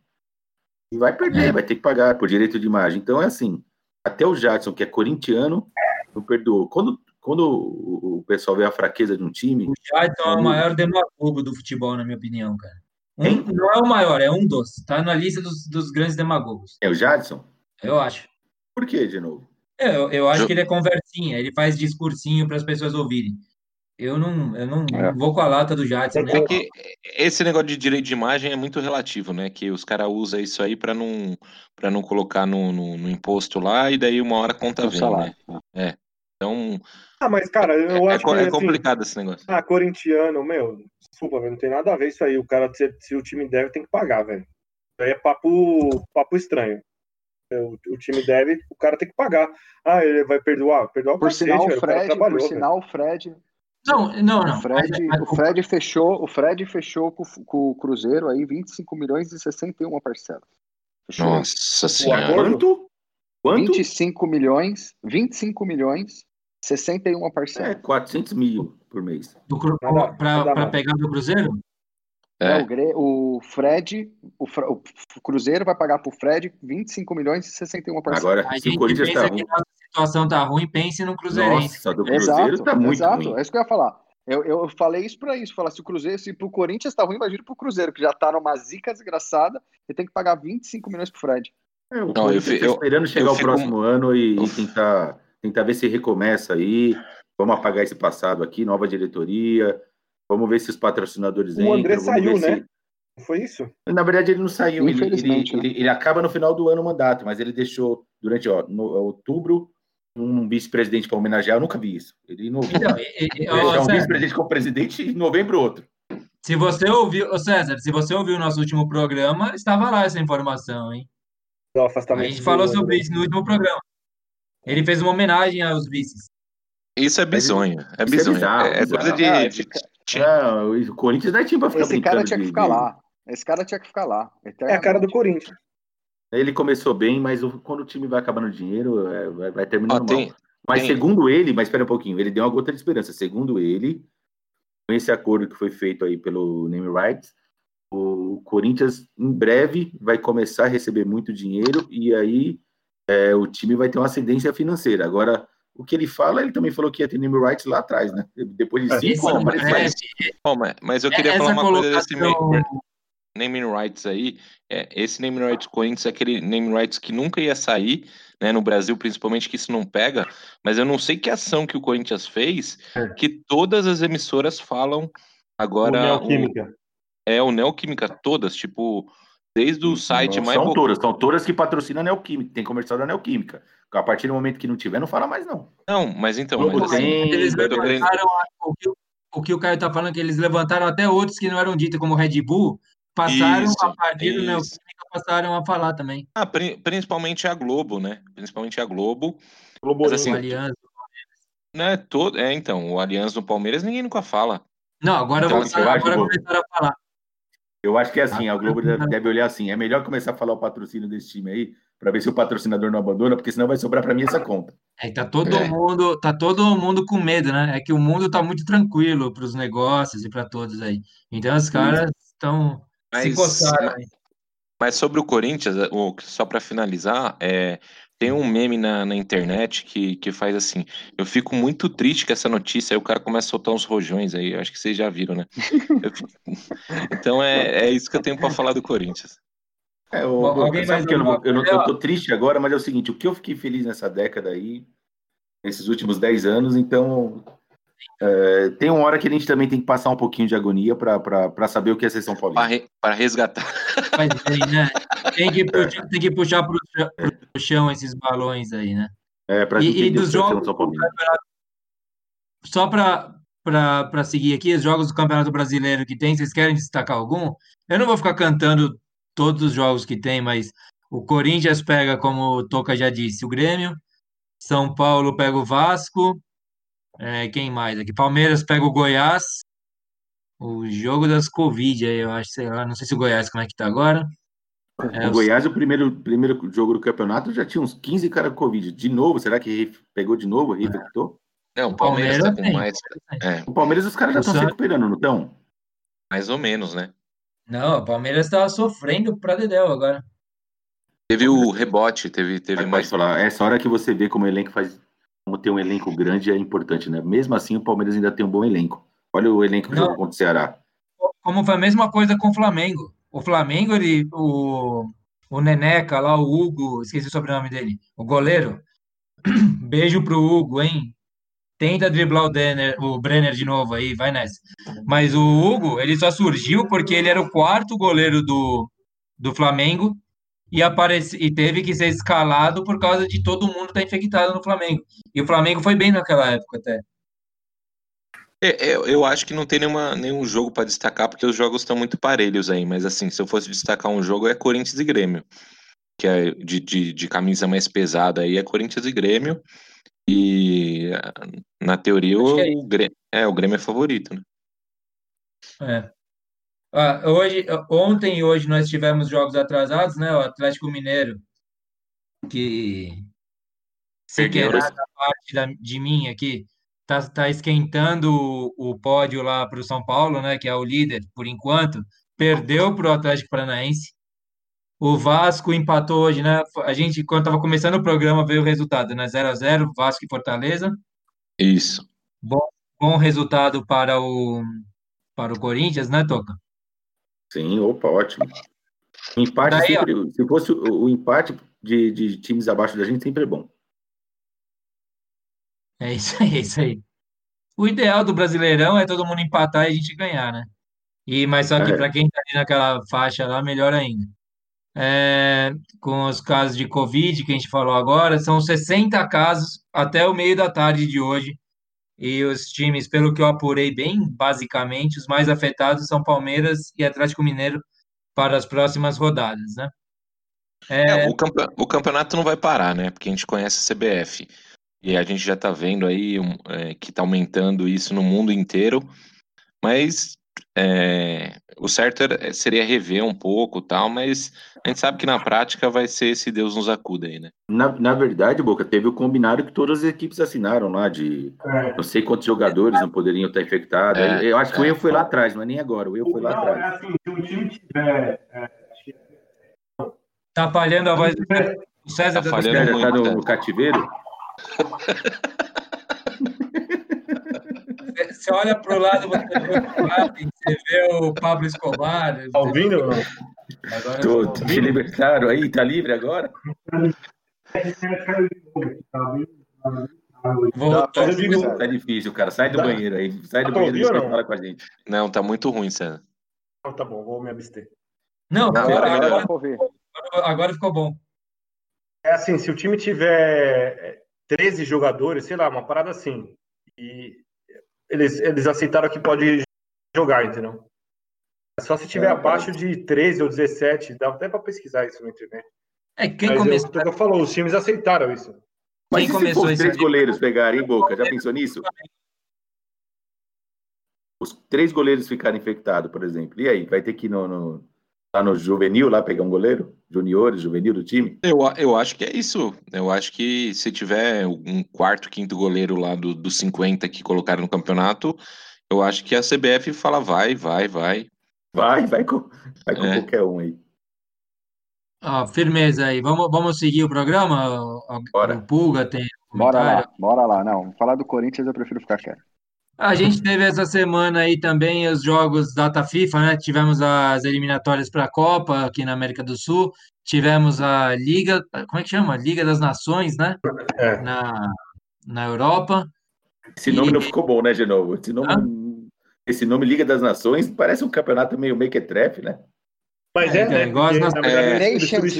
Speaker 2: E vai perder, vai ter que pagar por direito de imagem. Então é assim, até o Jadson, que é corintiano, não perdoou. Quando, quando o, pessoal vê a fraqueza de um time,
Speaker 1: O Jadson é o maior demagogo do futebol, na minha opinião, cara. Um- não é o maior, é um dos. Tá na lista dos, dos grandes demagogos.
Speaker 2: é o Jadson.
Speaker 1: Eu acho.
Speaker 2: Por quê, de novo?
Speaker 1: É, Eu, eu acho que ele é conversinha, ele faz discursinho para as pessoas ouvirem. Eu não, eu não
Speaker 2: É.
Speaker 1: vou com a lata do Jadson.
Speaker 3: É
Speaker 1: a
Speaker 3: que esse negócio de direito de imagem é muito relativo, né? Que os caras usam isso aí para não para não colocar no, no, no imposto lá e daí uma hora a conta vem,
Speaker 5: salário.
Speaker 3: né? É. Então
Speaker 4: Ah, mas, cara, eu
Speaker 3: é, é
Speaker 4: acho
Speaker 3: co-
Speaker 4: que
Speaker 3: é
Speaker 4: assim,
Speaker 3: complicado esse negócio.
Speaker 4: ah, corintiano, meu, desculpa, velho, não tem nada a ver isso aí. O cara, se, se o time deve, tem que pagar, velho. Isso aí é papo, papo estranho. O, o time deve, o cara tem que pagar. Ah, ele vai perdoar? Perdoar o
Speaker 5: Por
Speaker 4: cacete,
Speaker 5: sinal,
Speaker 4: velho,
Speaker 5: o
Speaker 4: o cara
Speaker 5: Fred,
Speaker 4: trabalhou,
Speaker 5: por
Speaker 4: velho.
Speaker 5: sinal, o Fred,
Speaker 1: Não, não, não.
Speaker 5: o Fred,
Speaker 1: Mas-
Speaker 5: o Fred fechou, o Fred fechou com, com o Cruzeiro aí 25 milhões e 61 parcelas. Fechou.
Speaker 3: Nossa senhora.
Speaker 4: acordo-
Speaker 2: Quanto? Quanto?
Speaker 5: 25 milhões, 25 milhões, 61
Speaker 2: É,
Speaker 5: parcelas.
Speaker 2: 400 mil por mês.
Speaker 1: Para pegar do Cruzeiro?
Speaker 5: É,
Speaker 3: É.
Speaker 5: o, Gre- o Fred, o, o Cruzeiro vai pagar pro Fred 25 milhões e 61 parcelas.
Speaker 2: Agora,
Speaker 1: A
Speaker 2: se o
Speaker 1: gente
Speaker 2: Corinthians tá
Speaker 1: pensa
Speaker 2: ruim.
Speaker 1: que a nossa situação tá ruim, pense no Cruzeirense.
Speaker 2: Nossa, do Cruzeiro
Speaker 5: Exato,
Speaker 2: tá muito
Speaker 5: exato.
Speaker 2: ruim.
Speaker 5: É isso que eu ia falar. Eu, eu falei isso pra isso. Falar, se o Cruzeiro, se pro Corinthians tá ruim, imagina pro Cruzeiro, que já tá numa zica desgraçada e tem que pagar 25 milhões pro Fred.
Speaker 2: É, o
Speaker 3: Não,
Speaker 2: Corinthians
Speaker 3: eu fi-
Speaker 2: tá
Speaker 3: eu-
Speaker 2: esperando chegar
Speaker 3: eu
Speaker 2: o
Speaker 3: fico-
Speaker 2: próximo ano e, e tentar, tentar ver se recomeça aí. Vamos apagar esse passado aqui, nova diretoria. Vamos ver se os patrocinadores
Speaker 6: O André
Speaker 2: entram, vamos
Speaker 6: saiu,
Speaker 2: ver
Speaker 6: né? Não Foi isso?
Speaker 2: se- Na verdade, ele não saiu. Ele, ele,
Speaker 5: né?
Speaker 2: ele, ele acaba no final do ano o mandato, mas ele deixou durante ó, no, outubro um vice-presidente para homenagear. Eu nunca vi isso. Ele inovou.
Speaker 1: Então, e- e- e-
Speaker 2: Deixar um vice-presidente como presidente e em novembro outro.
Speaker 1: se você ouviu, ô César, se você ouviu o nosso último programa, estava lá essa informação, hein?
Speaker 6: Do
Speaker 1: A
Speaker 6: afastamento.
Speaker 1: gente falou sobre isso no último programa. Ele fez uma homenagem aos vices.
Speaker 3: Isso é bizonho. É bizonho.
Speaker 2: bizarro,
Speaker 3: É, é
Speaker 2: bizarro.
Speaker 3: coisa de.
Speaker 5: Ah,
Speaker 3: de-
Speaker 2: Não, o Corinthians não é time para ficar
Speaker 5: Esse cara tinha que ficar
Speaker 2: de-
Speaker 5: lá. Esse cara tinha que ficar lá.
Speaker 6: É a cara do Corinthians.
Speaker 2: Ele começou bem, mas quando o time vai acabando dinheiro, é, vai, vai terminando
Speaker 3: tem,
Speaker 2: mal. Mas
Speaker 3: tem-
Speaker 2: segundo ele, mas espera um pouquinho, ele deu uma gota de esperança. Segundo ele, com esse acordo que foi feito aí pelo Name Rights, o Corinthians em breve vai começar a receber muito dinheiro e aí é, o time vai ter uma ascendência financeira. Agora, o que ele fala, ele também falou que ia ter Name Rights lá atrás, né? Depois de
Speaker 6: É,
Speaker 2: cinco anos,
Speaker 3: mas-
Speaker 1: é,
Speaker 2: mais.
Speaker 3: Ó, mas, mas eu queria falar uma coisa desse
Speaker 1: colocação-
Speaker 3: name, naming rights aí. É, esse naming rights Corinthians é aquele naming rights que nunca ia sair, né, no Brasil, principalmente que isso não pega. Mas eu não sei que ação que o Corinthians fez
Speaker 6: É.
Speaker 3: que todas as emissoras falam agora.
Speaker 6: o Neoquímica.
Speaker 3: é o Neoquímica, todas, tipo, desde o site
Speaker 2: Não
Speaker 3: mais
Speaker 2: são
Speaker 3: po-
Speaker 2: todas, são todas que patrocinam a Neoquímica, tem comercial da Neoquímica. A partir do momento que não tiver, não fala mais, não.
Speaker 3: Não, mas então, mas assim,
Speaker 2: tem,
Speaker 1: Eles levantaram o, que, o- que o Caio tá falando, que eles levantaram até outros que não eram ditos como Red Bull, passaram
Speaker 3: Isso,
Speaker 1: a partir do
Speaker 3: isso.
Speaker 1: Neoquímica, passaram a falar também.
Speaker 3: ah, pri- principalmente a Globo, né? Principalmente a Globo.
Speaker 6: Globo
Speaker 3: Mas assim,
Speaker 1: O Aliança.
Speaker 3: né, todo, é, então, o Aliança no Palmeiras ninguém nunca fala.
Speaker 1: Não, agora,
Speaker 3: Então,
Speaker 2: eu acho
Speaker 1: agora começaram a falar.
Speaker 2: Eu acho que é assim, a Globo deve, olhar assim, é melhor começar a falar o patrocínio desse time aí, para ver se o patrocinador não abandona, porque senão vai sobrar para mim essa conta.
Speaker 1: É, tá todo
Speaker 3: É.
Speaker 1: mundo, tá todo mundo com medo, né? É que o mundo tá muito tranquilo para os negócios e para todos aí. Então os caras estão se coçaram aí.
Speaker 3: mas sobre o Corinthians, é, só para finalizar, é, tem um meme na, na internet que, que faz assim: eu fico muito triste com essa notícia, aí o cara começa a soltar uns rojões aí, eu acho que vocês já viram, né? [LAUGHS] Fico- [LAUGHS] Então é, é isso que eu tenho para falar do Corinthians.
Speaker 2: É, o,
Speaker 1: Bom, alguém
Speaker 2: sabe que eu, não, eu, não, eu tô triste agora, mas é o seguinte, o que eu fiquei feliz nessa década aí, nesses últimos 10 anos, então é, tem uma hora que a gente também tem que passar um pouquinho de agonia para saber o que é ser São Paulo.
Speaker 3: Para resgatar.
Speaker 1: Faz bem, né? Tem que puxar, tem que puxar pro, chão- pro chão esses balões aí, né?
Speaker 2: É, para
Speaker 1: E- e dos jogos. Só para seguir aqui, os jogos do Campeonato Brasileiro que tem, vocês querem destacar algum? Eu não vou ficar cantando todos os jogos que tem, mas o Corinthians pega, como o Toca já disse, o Grêmio, São Paulo pega o Vasco, é, quem mais aqui? Palmeiras pega o Goiás, o jogo das Covid aí, eu acho, sei lá, não sei se o Goiás como é que tá agora. É,
Speaker 2: O Goiás, o primeiro, primeiro jogo do campeonato, já tinha uns 15 caras com Covid. De novo, será que pegou de novo? Reinfectou?
Speaker 3: Não, o Palmeiras tá com
Speaker 1: tem.
Speaker 3: mais, é,
Speaker 2: O Palmeiras, os caras já estão se
Speaker 1: Santos-
Speaker 2: recuperando, não estão?
Speaker 3: mais ou menos, né?
Speaker 1: Não, o Palmeiras tá sofrendo pra Dedéu agora.
Speaker 3: Teve o rebote, teve, teve mais.
Speaker 2: falar, essa hora que você vê como o elenco faz. Como ter um elenco grande é importante, né? Mesmo assim, o Palmeiras ainda tem um bom elenco. Olha o elenco que jogou contra o Ceará.
Speaker 1: Como foi a mesma coisa com o Flamengo. O Flamengo, ele, o, o Neneca lá, o Hugo, esqueci o sobrenome dele, o goleiro. [CLEARS THROAT] Beijo pro Hugo, hein? Tenta driblar o, Denner, o Brenner de novo aí, vai nessa. Mas o Hugo, ele só surgiu porque ele era o quarto goleiro do, do Flamengo e, apareci, e teve que ser escalado por causa de todo mundo estar infectado no Flamengo. E o Flamengo foi bem naquela época até.
Speaker 3: É, é, eu acho que não tem nenhuma, nenhum jogo para destacar, porque os jogos estão muito parelhos aí. Mas assim, se eu fosse destacar um jogo, é Corinthians e Grêmio. Que é de, de, de camisa mais pesada aí, é Corinthians e Grêmio. E ah, na teoria
Speaker 1: é
Speaker 3: o, Grêmio, é, o Grêmio é favorito, né?
Speaker 1: É. Ah, hoje, ontem e hoje nós tivemos jogos atrasados, né? O Atlético Mineiro, que se
Speaker 3: né?
Speaker 1: da parte da, de mim aqui, tá, tá esquentando o, o pódio lá para o São Paulo, né? Que é o líder por enquanto. Perdeu para o Atlético Paranaense. O Vasco empatou hoje, né? A gente, quando estava começando o programa, veio o resultado, né? 0 a 0 Vasco e Fortaleza.
Speaker 3: Isso.
Speaker 1: Bom, bom resultado para o, para o Corinthians, né, Toca?
Speaker 2: Sim, opa, ótimo. O empate
Speaker 1: Daí, ó.
Speaker 2: sempre. Se fosse o, o empate, de, de times abaixo da gente sempre é bom.
Speaker 1: É isso aí, é isso aí. O ideal do Brasileirão é todo mundo empatar e a gente ganhar, né? E, mas só que
Speaker 2: É.
Speaker 1: para quem tá ali naquela faixa lá, melhor ainda. É, com os casos de Covid que a gente falou agora, são 60 casos até o meio da tarde de hoje. E os times, pelo que eu apurei bem basicamente, os mais afetados são Palmeiras e Atlético Mineiro para as próximas rodadas, né?
Speaker 3: É, o, campe- o campeonato não vai parar, né? Porque a gente conhece a CBF. E a gente já tá vendo aí um, é, que tá aumentando isso no mundo inteiro. Mas é, o certo era- seria rever um pouco e tal, mas a gente sabe que na prática vai ser se Deus nos acuda aí, né?
Speaker 2: Na, na verdade, Boca, teve o combinado que todas as equipes assinaram lá de não sei quantos jogadores não poderiam estar infectados.
Speaker 3: É,
Speaker 2: eu acho que o
Speaker 3: é.
Speaker 2: erro foi lá atrás, não é nem agora. O erro foi lá
Speaker 4: Não,
Speaker 2: atrás.
Speaker 4: é assim, se o time tiver. é,
Speaker 1: Tá falhando a voz do César. O César
Speaker 3: Tá
Speaker 1: tá
Speaker 3: falhando
Speaker 2: César
Speaker 3: muito,
Speaker 2: tá no,
Speaker 3: né?
Speaker 2: no cativeiro?
Speaker 1: Você olha para o lado, você vê o Chaplin, você vê o Pablo Escobar.
Speaker 4: Tá ouvindo? ou não?
Speaker 1: Agora
Speaker 2: Tô, tô te libertaram aí, tá livre agora?
Speaker 1: Voltou.
Speaker 4: Digo,
Speaker 2: Tá difícil, cara. Sai do
Speaker 4: Dá-
Speaker 2: banheiro aí. Sai do
Speaker 4: pra
Speaker 2: banheiro e
Speaker 4: não?
Speaker 2: fala com a gente.
Speaker 3: Não, tá muito ruim, César.
Speaker 4: Não, tá bom, vou me abster.
Speaker 1: Não,
Speaker 5: Agora,
Speaker 1: agora,
Speaker 5: agora
Speaker 1: agora, agora ficou bom.
Speaker 4: É assim, se o time tiver 13 jogadores, sei lá, uma parada assim, e eles, eles aceitaram que pode jogar, entendeu? Só se tiver
Speaker 2: É,
Speaker 4: abaixo de 13 ou 17, dá até pra pesquisar isso na internet.
Speaker 1: É, quem
Speaker 4: Mas é o
Speaker 1: começou.
Speaker 4: que o Tuca falou, os times aceitaram isso.
Speaker 2: Mas
Speaker 1: Quem
Speaker 2: e se
Speaker 1: começou
Speaker 2: for os
Speaker 1: isso
Speaker 2: três goleiros pegarem, Boca? Já pensou nisso? Os três goleiros ficarem infectados, por exemplo. E aí, vai ter que ir no, no, lá no juvenil, lá pegar um goleiro? Juniores, juvenil do time?
Speaker 3: Eu, eu acho que é isso. Eu acho que se tiver um quarto, quinto goleiro lá do, dos 50 que colocaram no campeonato, eu acho que a CBF fala vai, vai, vai.
Speaker 2: Vai, vai com, vai com
Speaker 3: É.
Speaker 2: qualquer um aí.
Speaker 1: Ó, firmeza aí. Vamos, vamos seguir o programa?
Speaker 2: Bora.
Speaker 1: o Pulga tem
Speaker 5: Bora lá, bora lá. Não, falar do Corinthians eu prefiro ficar quieto.
Speaker 1: A gente teve essa semana aí também os jogos data FIFA, né? Tivemos as eliminatórias para a Copa aqui na América do Sul. Tivemos a Liga, como é que chama? Liga das Nações, né?
Speaker 4: É.
Speaker 1: Na, na Europa.
Speaker 2: Esse nome
Speaker 1: E-
Speaker 2: não ficou bom, né, Genovo? Esse nome, esse nome Liga das Nações parece um campeonato meio mequetrefe, né?
Speaker 4: Mas
Speaker 1: É,
Speaker 4: é, né? porque,
Speaker 1: nas-
Speaker 4: na verdade,
Speaker 5: É, Nations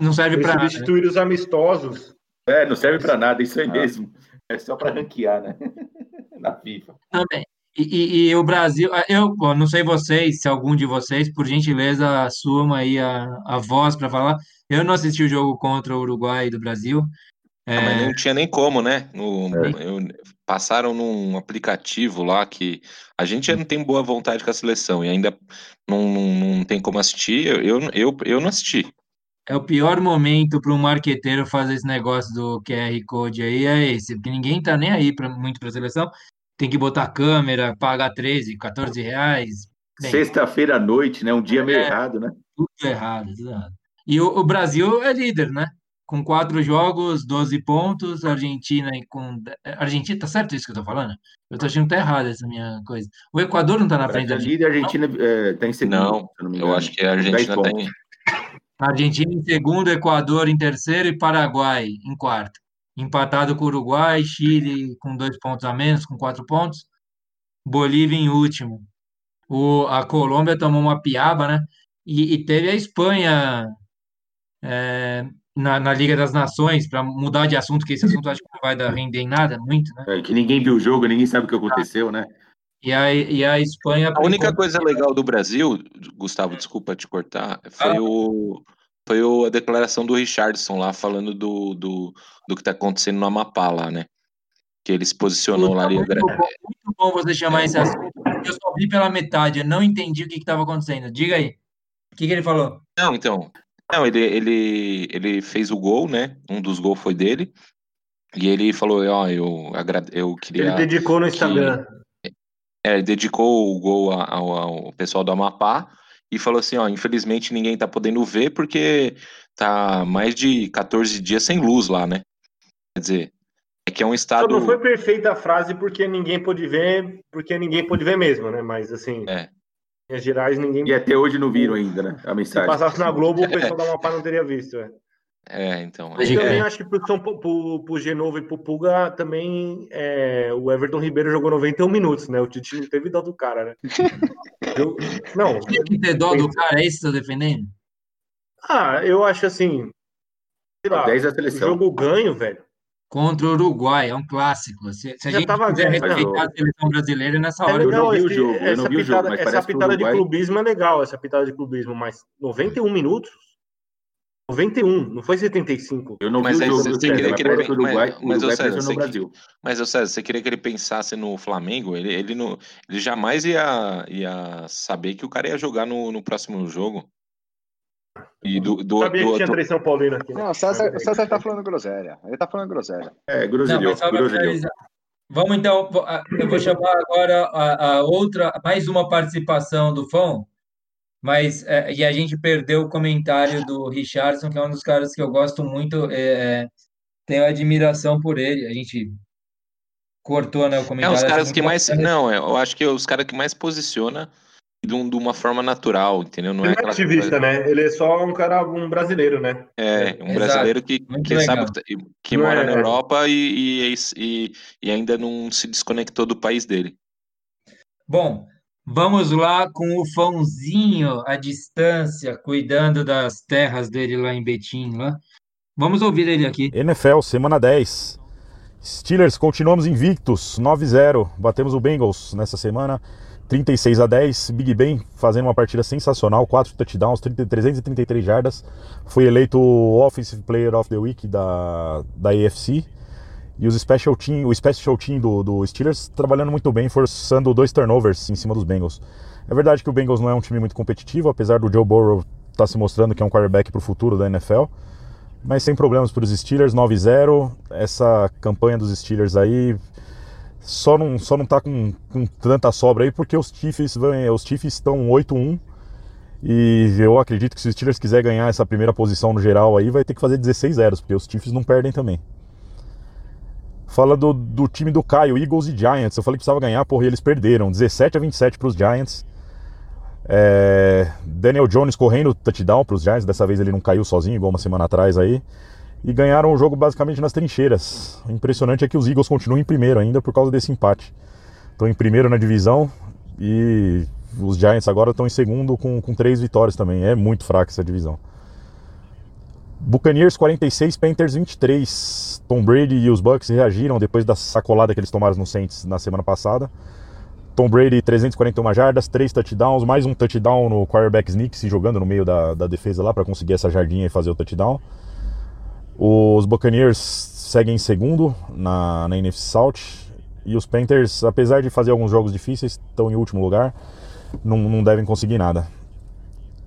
Speaker 1: Não serve para nada. né?
Speaker 4: substituíram os amistosos.
Speaker 2: É, não serve pra nada, isso aí
Speaker 5: Ah.
Speaker 2: mesmo. É só pra ranquear, né? [LAUGHS] Na FIFA.
Speaker 1: Também. E, e- e o Brasil, eu bom, não sei vocês, se algum de vocês, por gentileza, assuma aí a, a voz para falar. Eu não assisti o jogo contra o Uruguai do Brasil.
Speaker 3: Ah, mas
Speaker 1: É,
Speaker 3: não tinha nem como, né? No- eu- passaram num aplicativo lá que a gente já não tem boa vontade com a seleção e ainda não, não, não tem como assistir. Eu, eu, eu, eu não assisti.
Speaker 1: É o pior momento para um marqueteiro fazer esse negócio do QR Code aí, é esse, porque ninguém tá nem aí pra, muito para a seleção. Tem que botar câmera, pagar 13, 14 reais.
Speaker 2: Sexta-feira à noite, né? Um dia meio
Speaker 1: É.
Speaker 2: errado, né?
Speaker 1: tudo errado, tudo errado. E o, o Brasil é líder, né? Com quatro jogos, 12 pontos, Argentina e com. Argentina, tá certo isso que eu tô falando? Eu tô achando que tá errado essa minha coisa. O Equador não tá na frente da
Speaker 2: A
Speaker 1: Argentina.
Speaker 2: líder, a Argentina é, tá em segundo.
Speaker 3: Não,
Speaker 2: não me
Speaker 3: eu acho que a
Speaker 2: Com 10
Speaker 3: Argentina tá
Speaker 2: pontos.
Speaker 3: em.
Speaker 1: Argentina em segundo, Equador em terceiro e Paraguai em quarto. Empatado com Uruguai, Chile com dois pontos a menos, com quatro pontos. Bolívia em último. O, a Colômbia tomou uma piaba, né? E, e teve a Espanha é, na, na Liga das Nações, para mudar de assunto, que esse assunto acho que não vai dar render em nada, muito, né?
Speaker 2: É, que ninguém viu o jogo, ninguém sabe o que aconteceu, né?
Speaker 1: E a, e a Espanha.
Speaker 3: A única coisa legal do Brasil, Gustavo, desculpa te cortar, foi
Speaker 1: Ah.
Speaker 3: o foi o, a declaração do Richardson lá falando do, do, do que tá acontecendo no Amapá lá, né? Que ele se posicionou lá.
Speaker 1: Muito
Speaker 3: ele-
Speaker 1: bom, muito bom você chamar esse assunto, porque eu só vi pela metade, eu não entendi o que estava acontecendo. Diga aí. O que, que ele falou?
Speaker 3: Não, então. Não, ele, ele, ele fez o gol, né? Um dos gols foi dele. E ele falou, ó, eu, agra- eu queria.
Speaker 4: Ele dedicou no Instagram.
Speaker 3: É, ele dedicou o gol ao, ao pessoal do Amapá e falou assim, ó, infelizmente ninguém tá podendo ver porque tá mais de 14 dias sem luz lá, né? Quer dizer, é que é um
Speaker 4: Só
Speaker 3: estado...
Speaker 4: não foi perfeita a frase porque ninguém pôde ver, porque ninguém pôde ver mesmo, né? Mas assim,
Speaker 3: É.
Speaker 4: em Minas Gerais ninguém.
Speaker 2: E até hoje não viram ainda, né? A
Speaker 4: Se
Speaker 2: mensagem.
Speaker 4: passasse na Globo, o [LAUGHS] pessoal da Amapá não teria visto. É.
Speaker 3: É, então.
Speaker 1: Mas
Speaker 6: Eu
Speaker 1: É.
Speaker 6: também acho que pro, São, pro, pro Genovo e pro Pulga também é, o Everton Ribeiro jogou 91 minutos, né? O Tite não teve dó do cara, né? [LAUGHS] Eu- não,
Speaker 1: Tinha que ter dó do cara, é isso que você tá defendendo?
Speaker 6: ah, eu acho assim, sei lá,
Speaker 2: 10 da
Speaker 6: o
Speaker 2: seleção.
Speaker 6: jogo ganho, velho.
Speaker 1: Contra o Uruguai, é um clássico. Se, se a
Speaker 6: Já
Speaker 1: gente
Speaker 6: tava
Speaker 1: quiser
Speaker 6: ganho,
Speaker 1: respeitar
Speaker 2: não.
Speaker 1: a seleção brasileira, nessa hora
Speaker 6: É
Speaker 2: eu não vi o
Speaker 6: esse-
Speaker 2: jogo, eu
Speaker 6: essa
Speaker 2: não vi o jogo,
Speaker 6: pitada,
Speaker 2: mas
Speaker 6: essa
Speaker 2: o
Speaker 6: pitada de
Speaker 2: Uruguai-
Speaker 6: clubismo é legal, essa pitada de clubismo, mas 91 minutos? 91, não foi 75.
Speaker 2: Eu não
Speaker 3: Mas
Speaker 2: vi
Speaker 3: aí
Speaker 2: o jogo
Speaker 3: você
Speaker 2: do
Speaker 3: queria que ele-
Speaker 2: Uruguai,
Speaker 3: mas- mas,
Speaker 2: Uruguai
Speaker 3: César, você
Speaker 2: Brasil.
Speaker 3: Mas, ô César, você queria que ele pensasse no Flamengo? Ele, ele, não, ele jamais ia, ia saber que o cara ia jogar no, no próximo jogo. E do, do,
Speaker 6: Sabia
Speaker 3: do
Speaker 6: que tinha
Speaker 3: outro-
Speaker 6: três São Paulino aqui. né?
Speaker 5: Não, o César, o César tá falando groselha. Ele tá falando groselha.
Speaker 2: É, groselhou.
Speaker 1: Vamos então, eu vou chamar agora a, a outra, mais uma participação do Fão, mas é, e a gente perdeu o comentário do Richardson, que é um dos caras que eu gosto muito, é, é, tenho admiração por ele. A gente cortou, né, o
Speaker 3: É,
Speaker 1: comentário.
Speaker 3: os
Speaker 1: acho
Speaker 3: caras que mais.
Speaker 1: bacana.
Speaker 3: Não, é, eu acho que é os caras que mais posiciona de, um- de uma forma natural, entendeu? Não
Speaker 6: Ele
Speaker 3: é
Speaker 6: é ativista,
Speaker 3: coisa-
Speaker 6: né? Ele é só um cara, um brasileiro, né?
Speaker 3: É, um
Speaker 1: Exato.
Speaker 3: brasileiro que,
Speaker 1: Muito
Speaker 3: que sabe
Speaker 1: legal.
Speaker 3: que, que
Speaker 6: Não
Speaker 3: mora
Speaker 6: é-
Speaker 3: na Europa e, e, e, e ainda não se desconectou do país dele.
Speaker 1: Bom, vamos lá com o Fãozinho à distância, cuidando das terras dele lá em Betim, lá. Vamos ouvir ele aqui.
Speaker 10: NFL, semana 10. Steelers, continuamos invictos, 9-0. Batemos o Bengals nessa semana, 36 a 10. Big Ben fazendo uma partida sensacional, 4 touchdowns, 30 333 jardas. Foi eleito Offensive Player of the Week da, da AFC. E os special team, o special team do, do Steelers trabalhando muito bem, forçando dois turnovers em cima dos Bengals. É verdade que o Bengals não é um time muito competitivo, apesar do Joe Burrow estar se mostrando que é um quarterback para o futuro da NFL. Mas sem problemas para os Steelers, 9-0. Essa campanha dos Steelers aí só não, só não tá com, com tanta sobra aí porque os Chiefs, os Chiefs estão 8-1. E eu acredito que se os Steelers quiser ganhar essa primeira posição no geral aí, vai ter que fazer 16 zeros, porque os Chiefs não perdem também. Fala do, do time do Caio, Eagles e Giants. Eu falei que precisava ganhar, porra, e eles perderam. 17 a 27 para os Giants. É, Daniel Jones correndo touchdown para os Giants. Dessa vez ele não caiu sozinho, igual uma semana atrás aí. E ganharam o jogo basicamente nas trincheiras. O impressionante é que os Eagles continuam em primeiro ainda por causa desse empate. Estão em primeiro na divisão e os Giants agora estão em segundo com, com três vitórias também. É muito fraca essa divisão. Buccaneers 46, Panthers 23. Tom Brady e os Bucks reagiram depois da sacolada que eles tomaram no Saints na semana passada. Tom Brady 341 jardas, 3 touchdowns, mais um touchdown no quarterback sneak se jogando no meio da, da defesa lá para conseguir essa jardinha e fazer o touchdown. Os Buccaneers seguem em segundo na, na NFC South e os Panthers, apesar de fazer alguns jogos difíceis, estão em último lugar, não, não devem conseguir nada.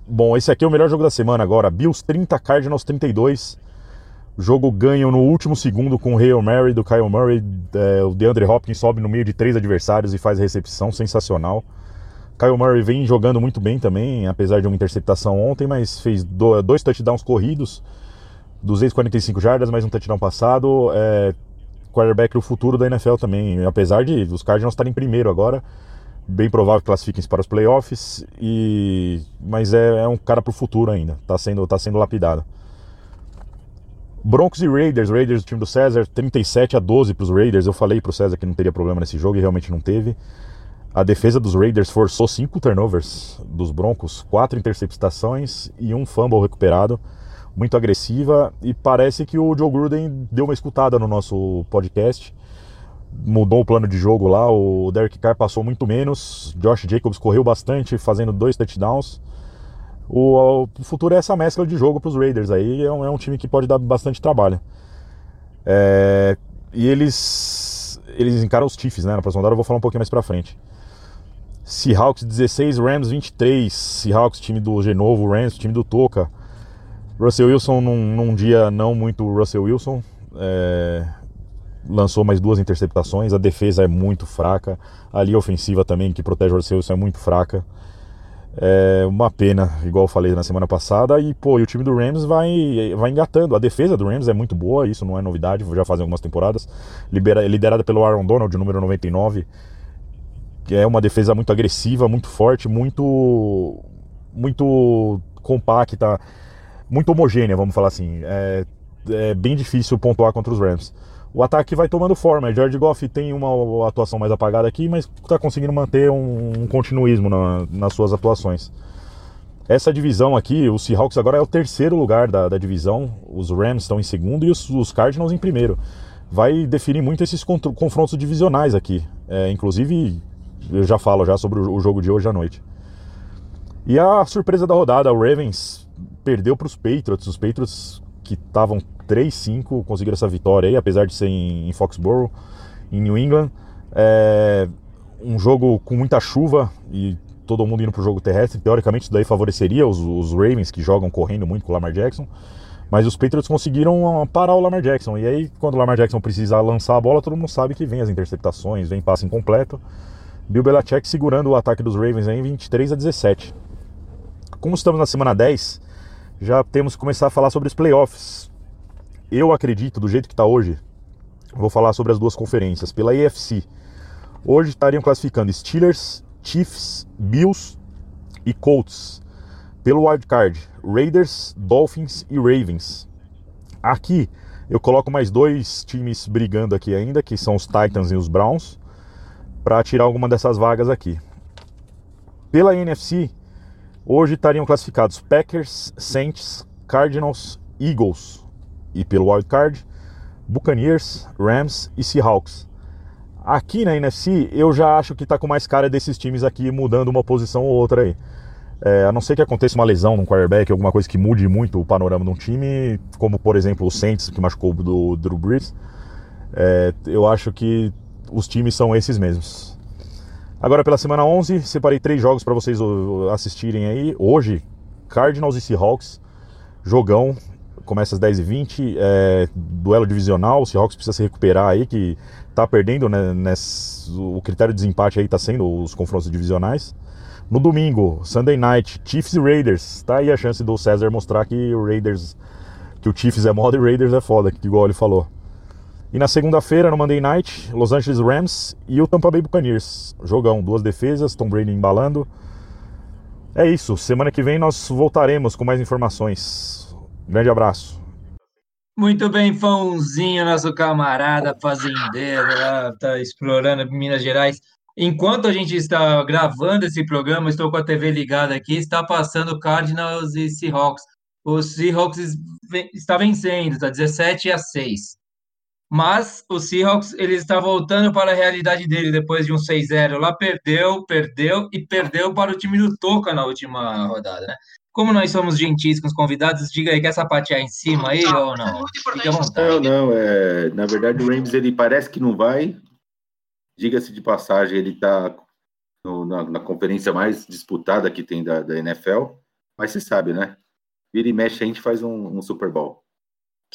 Speaker 10: Bom, esse aqui é o melhor jogo da semana agora. Bills 30, Cardinals 32. Jogo ganho no último segundo com o Hail Mary do Kyle Murray. É, o DeAndre Hopkins sobe no meio de três adversários e faz recepção sensacional. Kyle Murray vem jogando muito bem também, apesar de uma interceptação ontem, mas fez do- dois touchdowns corridos, 245 jardas, mais um touchdown passado. É, quarterback do futuro da NFL também, apesar de os Cardinals estarem em primeiro agora bem provável que classifiquem-se para os playoffs, e... mas é, é um cara para o futuro ainda, está sendo, tá sendo lapidado. Broncos e Raiders, Raiders, o time do César, 37 a 12 para os Raiders. Eu falei para o César que não teria problema nesse jogo e realmente não teve. A defesa dos Raiders forçou cinco turnovers dos Broncos, quatro interceptações e um fumble recuperado. Muito agressiva e parece que o Joe Gruden deu uma escutada no nosso podcast mudou o plano de jogo lá. O Derek Carr passou muito menos. Josh Jacobs correu bastante, fazendo dois touchdowns. O, o futuro é essa mescla de jogo para os Raiders aí. É um, é um, time que pode dar bastante trabalho. É, e eles eles encaram os Chiefs, né? Na próxima hora eu vou falar um pouquinho mais para frente. Seahawks 16, Rams 23. Seahawks, time do Genovo, Rams, time do Toca. Russell Wilson num, num dia não muito Russell Wilson. É, lançou mais duas interceptações, a defesa é muito fraca, a linha ofensiva também, que protege o Wilson, é muito fraca. É uma pena, igual eu falei na semana passada, e pô, e o time do Rams vai, vai engatando. A defesa do Rams é muito boa, isso não é novidade, já fazem algumas temporadas. Libera, liderada pelo Aaron Donald, número 99, que é uma defesa muito agressiva, muito forte, muito, muito compacta. muito homogênea, vamos falar assim. É, é bem difícil pontuar contra os Rams. O ataque vai tomando forma. George Goff tem uma atuação mais apagada aqui, mas está conseguindo manter um, um continuismo na, nas suas atuações. Essa divisão aqui, o Seahawks agora é o terceiro lugar da, da divisão, os Rams estão em segundo e os, os Cardinals em primeiro. Vai definir muito esses confrontos divisionais aqui. É, inclusive, eu já falo já sobre o jogo de hoje à noite. E a surpresa da rodada, o Ravens perdeu para os Patriots. Os Patriots que estavam 3-5 conseguiram essa vitória aí, apesar de ser em, em Foxborough, em New England. É, um jogo com muita chuva e todo mundo indo para o jogo terrestre. Teoricamente, isso daí favoreceria os, os, Ravens, que jogam correndo muito com o Lamar Jackson. Mas os Patriots conseguiram ah, parar o Lamar Jackson. E aí, quando o Lamar Jackson precisa lançar a bola, todo mundo sabe que vem as interceptações, vem passe incompleto. Bill Belichick segurando o ataque dos Ravens em 23 a 17. Como estamos na semana 10, já temos que começar a falar sobre os playoffs. Eu acredito, do jeito que está hoje, vou falar sobre as duas conferências. Pela AFC, hoje estariam classificando Steelers, Chiefs, Bills e Colts. Pelo wildcard, Raiders, Dolphins e Ravens. Aqui eu coloco mais dois times brigando aqui ainda, que são os Titans e os Browns, para tirar alguma dessas vagas aqui. Pela NFC, hoje estariam classificados Packers, Saints, Cardinals, Eagles e pelo wildcard, Buccaneers, Rams e Seahawks. Aqui na NFC, eu já acho que está com mais cara desses times aqui mudando uma posição ou outra aí. É, a não ser que aconteça uma lesão num quarterback, alguma coisa que mude muito o panorama de um time, como por exemplo o Saints, que machucou do Drew Brees. É, eu acho que os times são esses mesmos. Agora pela semana 11, separei três jogos para vocês assistirem aí. Hoje, Cardinals e Seahawks, jogão, começa às 10h20, é, duelo divisional, o Seahawks precisa se recuperar aí, que tá perdendo, né, nesse, o critério de desempate aí tá sendo os confrontos divisionais. No domingo, Sunday Night, Chiefs e Raiders. Tá aí a chance do César mostrar que o Raiders, que o Chiefs é moda e o Raiders é foda, igual ele falou. E na segunda-feira, no Monday Night, Los Angeles Rams e o Tampa Bay Buccaneers. Jogão, duas defesas, Tom Brady embalando. É isso, semana que vem nós voltaremos com mais informações. Grande abraço.
Speaker 1: Muito bem, Fãozinho, nosso camarada fazendeiro lá, tá explorando Minas Gerais. Enquanto a gente está gravando esse programa, estou com a TV ligada aqui, está passando Cardinals e Seahawks. O Seahawks está vencendo, está 17 a 6. Mas o Seahawks ele está voltando para a realidade dele depois de um 6-0. Lá perdeu, perdeu e perdeu para o time do Toca na última rodada, né? Como nós somos gentis com os convidados, diga aí, quer sapatear em cima aí ou não? Fique à vontade.
Speaker 2: Não, não, é, na verdade o Rams ele parece que não vai. Diga-se de passagem, ele está na, na, conferência mais disputada que tem da, da, NFL, mas você sabe, né? Vira e mexe, a gente faz um, um Super Bowl.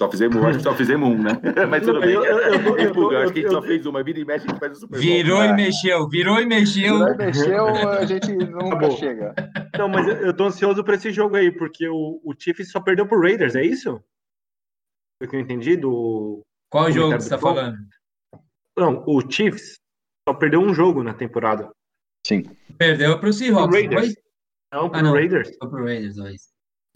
Speaker 2: Só fizemos, acho que só fizemos um, né? [LAUGHS] Mas tudo bem. Eu, eu, eu, eu, acho que a gente só fez uma. Vira e mexe, a gente faz o Super Bowl.
Speaker 1: Virou e mexeu, virou e mexeu.
Speaker 5: Virou e mexeu, a gente [LAUGHS] nunca Acabou. chega.
Speaker 4: Não, mas eu tô ansioso para esse jogo aí, porque o, o Chiefs só perdeu pro Raiders, é isso? Foi o que eu entendi do.
Speaker 1: Qual jogo você tá falando?
Speaker 4: Não, o Chiefs só perdeu um jogo na temporada.
Speaker 5: Sim.
Speaker 1: Perdeu pro Seahawks. Pro
Speaker 4: Raiders. Não, pro ah, não. Raiders.
Speaker 1: Foi pro Raiders, dois.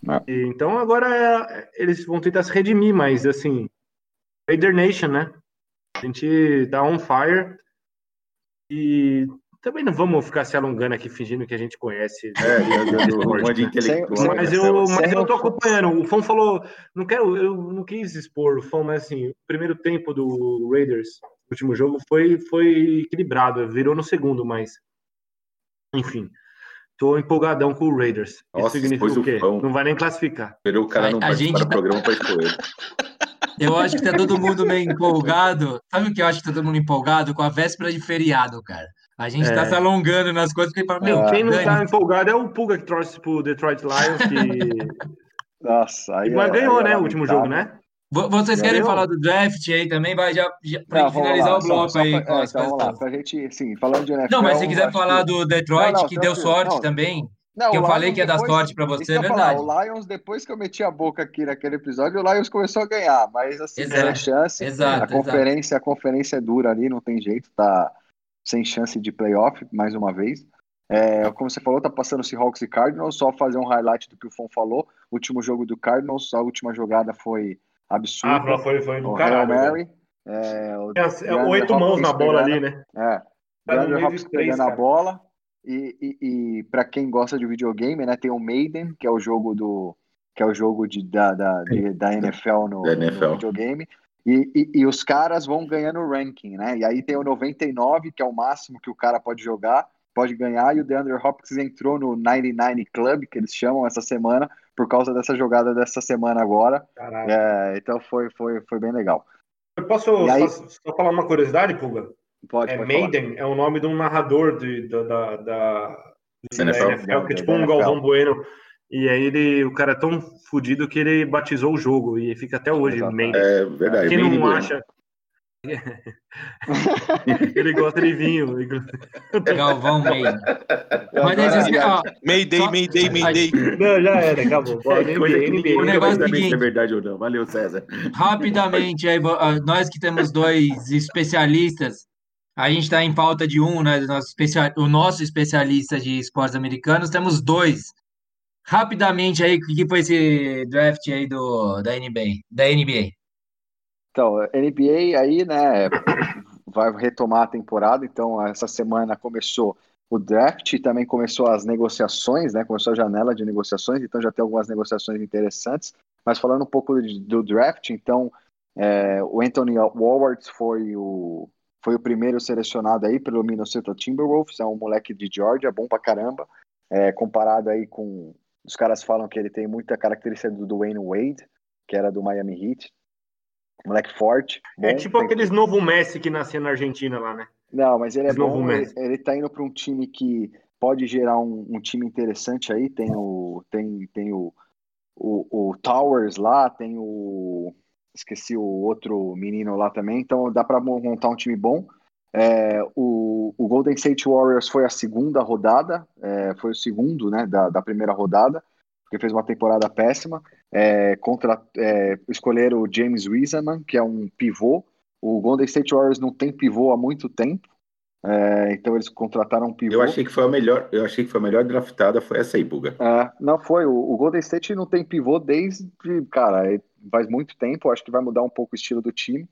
Speaker 4: Ah. Então agora é, eles vão tentar se redimir, mas assim, Raider Nation, né? A gente tá on fire e também não vamos ficar se alongando aqui fingindo que a gente conhece.
Speaker 2: É, esporte, né?
Speaker 4: Mas eu, mas eu tô acompanhando. O Fão falou, não quero, eu não quis expor o Fão, mas assim, o primeiro tempo do Raiders, o último jogo, foi, foi equilibrado, virou no segundo, mas enfim. Tô empolgadão com o Raiders.
Speaker 2: Nossa,
Speaker 4: Isso significa o quê? O não vai nem classificar.
Speaker 2: Esperou o cara não
Speaker 1: a, a gente
Speaker 2: tá... programa para escolher. [LAUGHS]
Speaker 1: Eu acho que tá todo mundo meio empolgado. Sabe o que eu acho que tá todo mundo empolgado? Com a véspera de feriado, cara. A gente é. tá se alongando nas coisas porque fala,
Speaker 4: meu, quem não Dani... tá empolgado é o Pulga que trouxe pro Detroit Lions, que. [LAUGHS]
Speaker 5: Nossa, aí.
Speaker 4: Mas é, ganhou, né? O último jogo, né?
Speaker 1: Vocês querem falar do draft aí também? Vai já, já para finalizar lá, o bloco só, aí. Só pra,
Speaker 5: é, então, vamos lá, pra gente, sim, falando de NFL.
Speaker 1: Não, mas se quiser falar que... do Detroit, não, não, que deu sorte não, também. Não, que eu falei que ia dar sorte para você, é verdade.
Speaker 5: Falar, o Lions, depois que eu meti a boca aqui naquele episódio, o Lions começou a ganhar, mas assim, exato, sem chance.
Speaker 1: Exato,
Speaker 5: a conferência, exato. a conferência é dura ali, não tem jeito, tá sem chance de playoff, mais uma vez. É, como você falou, tá passando Seahawks e Cardinals. Só fazer um highlight do que o Fon falou. Último jogo do Cardinals, a última jogada foi absurda.
Speaker 6: Ah, foi, foi do
Speaker 5: o
Speaker 6: caralho.
Speaker 5: Mary. É, o
Speaker 6: É, é oito mãos na bola
Speaker 5: pegando-
Speaker 6: ali, né?
Speaker 5: É.
Speaker 6: Tá meio
Speaker 5: Hopkins pegando a bola. E, e, e para quem gosta de videogame, né, tem o Maiden, que é o jogo do que é o jogo de, da, da, de- da NFL no,
Speaker 2: Da NFL.
Speaker 5: no videogame. E, e, e os caras vão ganhando o ranking, né? E aí tem o 99, que é o máximo que o cara pode jogar, pode ganhar, e o DeAndre Hopkins entrou no 99 Club, que eles chamam essa semana, por causa dessa jogada dessa semana agora.
Speaker 6: Caralho.
Speaker 5: É, então foi, foi, foi bem legal.
Speaker 6: Eu posso
Speaker 5: E aí-
Speaker 6: só, só falar uma curiosidade, Puga?
Speaker 5: Pode,
Speaker 6: É
Speaker 5: pode falar.
Speaker 6: Maiden é o nome de um narrador de, da, da, da, da
Speaker 2: NFL.
Speaker 6: NFL, que é tipo
Speaker 5: Da
Speaker 6: um
Speaker 5: NFL.
Speaker 6: Galvão Bueno. E aí ele, o cara é tão fudido que ele batizou o jogo e fica até hoje
Speaker 5: Exatamente.
Speaker 6: Maiden.
Speaker 2: É verdade.
Speaker 6: Quem não acha. [LAUGHS] ele gosta de vinho.
Speaker 1: Galvão meio. Mas
Speaker 5: Agora,
Speaker 1: esse, ó,
Speaker 3: Mayday,
Speaker 1: Só-
Speaker 3: Mayday, Mayday.
Speaker 6: Não, já era, acabou. Bora,
Speaker 2: É coisa que
Speaker 6: NBA,
Speaker 2: ninguém vai
Speaker 1: é
Speaker 2: saber se é verdade ou não. Valeu, César.
Speaker 1: rapidamente, aí, nós que temos dois especialistas, a gente está em falta de um, né? nosso especia- o nosso especialista de esportes americanos, temos dois. Rapidamente aí, o que que foi esse draft aí do, da NBA? Da NBA?
Speaker 5: Então, NBA aí, né, vai retomar a temporada, então essa semana começou o draft e também começou as negociações, né, começou a janela de negociações, então já tem algumas negociações interessantes, mas falando um pouco de- do draft, então é, o Anthony Walwards foi o, foi o primeiro selecionado aí pelo Minnesota Timberwolves, é um moleque de Georgia, bom pra caramba, é, comparado aí com, os caras falam que ele tem muita característica do Dwayne Wade, que era do Miami Heat, moleque forte.
Speaker 6: É
Speaker 5: bom,
Speaker 6: tipo
Speaker 5: tem-
Speaker 6: aqueles novo Messi que nascia na Argentina lá, né?
Speaker 5: Não, mas ele é
Speaker 6: Esse
Speaker 5: bom. Ele, ele tá indo para um time que pode gerar um, um time interessante aí. Tem o tem, tem o, o, o Towers lá, tem o esqueci o outro menino lá também. Então dá para montar um time bom. É, o, o Golden State Warriors foi a segunda rodada, é, foi o segundo, né, da, da primeira rodada, porque fez uma temporada péssima. É, contra, é, escolheram o James Wiseman, que é um pivô. O Golden State Warriors não tem pivô há muito tempo, é, então eles contrataram um pivô.
Speaker 2: Eu achei que foi a melhor, eu achei que foi a melhor draftada foi essa aí, Buga.
Speaker 5: É, não foi. O, o Golden State não tem pivô desde, cara, é- faz muito tempo. Acho que vai mudar um pouco o estilo do time.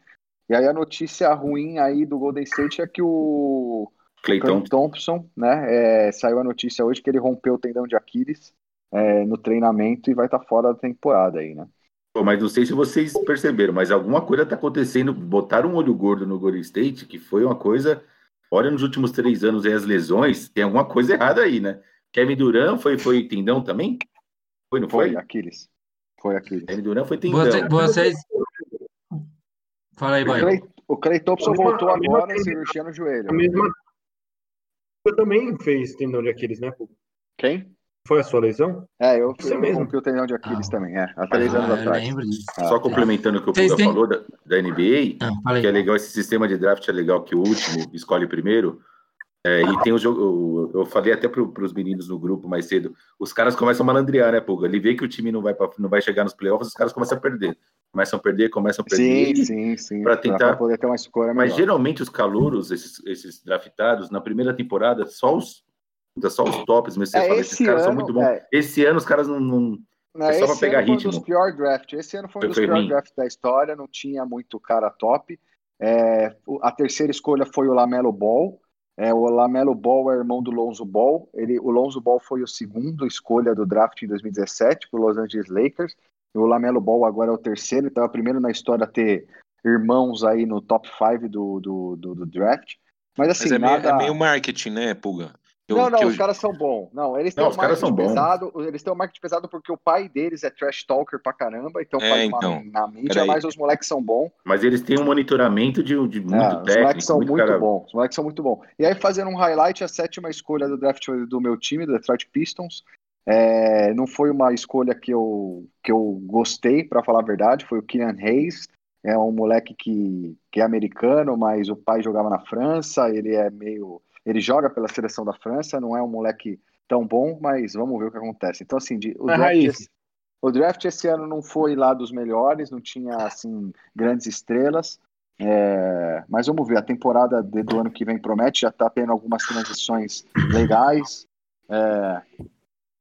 Speaker 5: E aí a notícia ruim aí do Golden State é que o
Speaker 2: Cleiton.
Speaker 5: Clay Thompson, né, é, saiu a notícia hoje que ele rompeu o tendão de Aquiles é, no treinamento e vai estar fora da temporada aí, né?
Speaker 2: Pô, mas não sei se vocês perceberam, mas alguma coisa tá acontecendo. Botaram um olho gordo no Golden State, que foi uma coisa. Olha, nos últimos três anos aí as lesões, tem alguma coisa errada aí, né? Kevin Durant foi, foi tendão também? Foi, não foi?
Speaker 5: Foi Aquiles. Foi Aquiles.
Speaker 2: Kevin Durant foi tendão.
Speaker 1: Você- vocês. Fala aí.
Speaker 5: Clay, o Clay Thompson voltou agora,
Speaker 6: tendência-
Speaker 5: cirurgia no joelho.
Speaker 6: A mesma. Eu também fez tendão de Aquiles, né?
Speaker 5: Quem?
Speaker 6: Foi a sua lesão?
Speaker 5: É, eu, eu
Speaker 6: mesmo.
Speaker 5: rompi o tendão de Aquiles também, é, há três anos
Speaker 1: Ah, eu
Speaker 5: atrás.
Speaker 1: lembro disso.
Speaker 5: Ah,
Speaker 2: Só complementando o que o Puga
Speaker 1: têm-
Speaker 2: falou da, da NBA,
Speaker 1: Ah,
Speaker 2: que é legal, esse sistema de draft é legal que o último escolhe primeiro. É, e tem o jogo. Eu falei até para os meninos no grupo mais cedo. Os caras começam a malandrear, né, Puga? Ele vê que o time não vai, pra- não vai chegar nos playoffs, os caras começam a perder. Começam a perder, começam a perder.
Speaker 5: Sim, sim, sim.
Speaker 2: Pra tentar-
Speaker 5: poder ter uma escolha
Speaker 2: Mas
Speaker 5: melhor.
Speaker 2: geralmente os calouros, esses, esses draftados, na primeira temporada, só os, só os tops, mas você
Speaker 5: É,
Speaker 2: fala, esses
Speaker 5: esse
Speaker 2: caras são
Speaker 5: ano,
Speaker 2: muito bons.
Speaker 5: é.
Speaker 2: Esse ano os caras não. não-
Speaker 5: Não,
Speaker 2: é só pra
Speaker 5: esse
Speaker 2: pegar
Speaker 5: ano foi um
Speaker 2: ritmo.
Speaker 5: dos piores drafts. Esse ano foi um dos
Speaker 2: foi
Speaker 5: piores drafts da história, não tinha muito cara top. É, a terceira escolha foi o Lamelo Ball. É, o Lamelo Ball é irmão do Lonzo Ball. Ele, o Lonzo Ball foi o segundo escolha do draft em 2017 para Los Angeles Lakers. E o Lamelo Ball agora é o terceiro, então é o primeiro na história a ter irmãos aí no top 5 do, do, do, do draft. Mas assim,
Speaker 3: Mas é meio,
Speaker 5: nada...
Speaker 3: é meio marketing, né, Puga? Eu-
Speaker 5: Não, não, os
Speaker 3: eu-
Speaker 5: caras são bons. Não, eles têm
Speaker 2: Não,
Speaker 5: um marketing
Speaker 2: são bons.
Speaker 5: pesado. Eles têm um marketing pesado porque o pai deles é trash talker pra caramba, então
Speaker 3: É,
Speaker 5: faz uma
Speaker 3: então.
Speaker 5: na mídia,
Speaker 3: Peraí.
Speaker 5: mas os moleques são bons.
Speaker 2: Mas eles têm um monitoramento de, de muito
Speaker 5: É, os moleques
Speaker 2: técnico.
Speaker 5: são
Speaker 2: muito
Speaker 5: muito
Speaker 2: cara-
Speaker 5: bons. Os moleques são muito bons. E aí, fazendo um highlight, a sétima escolha do draft do meu time, do Detroit Pistons. É, não foi uma escolha que eu, que eu gostei, pra falar a verdade. Foi o Kylian Hayes. É um moleque que, que é americano, mas o pai jogava na França. Ele é meio. Ele joga pela seleção da França, não é um moleque tão bom, mas vamos ver o que acontece. Então, assim, de- o,
Speaker 6: É
Speaker 5: draft, esse, o draft esse ano não foi lá dos melhores, não tinha, assim, grandes estrelas. É, mas vamos ver, a temporada de- do ano que vem promete, já tá tendo algumas transições legais.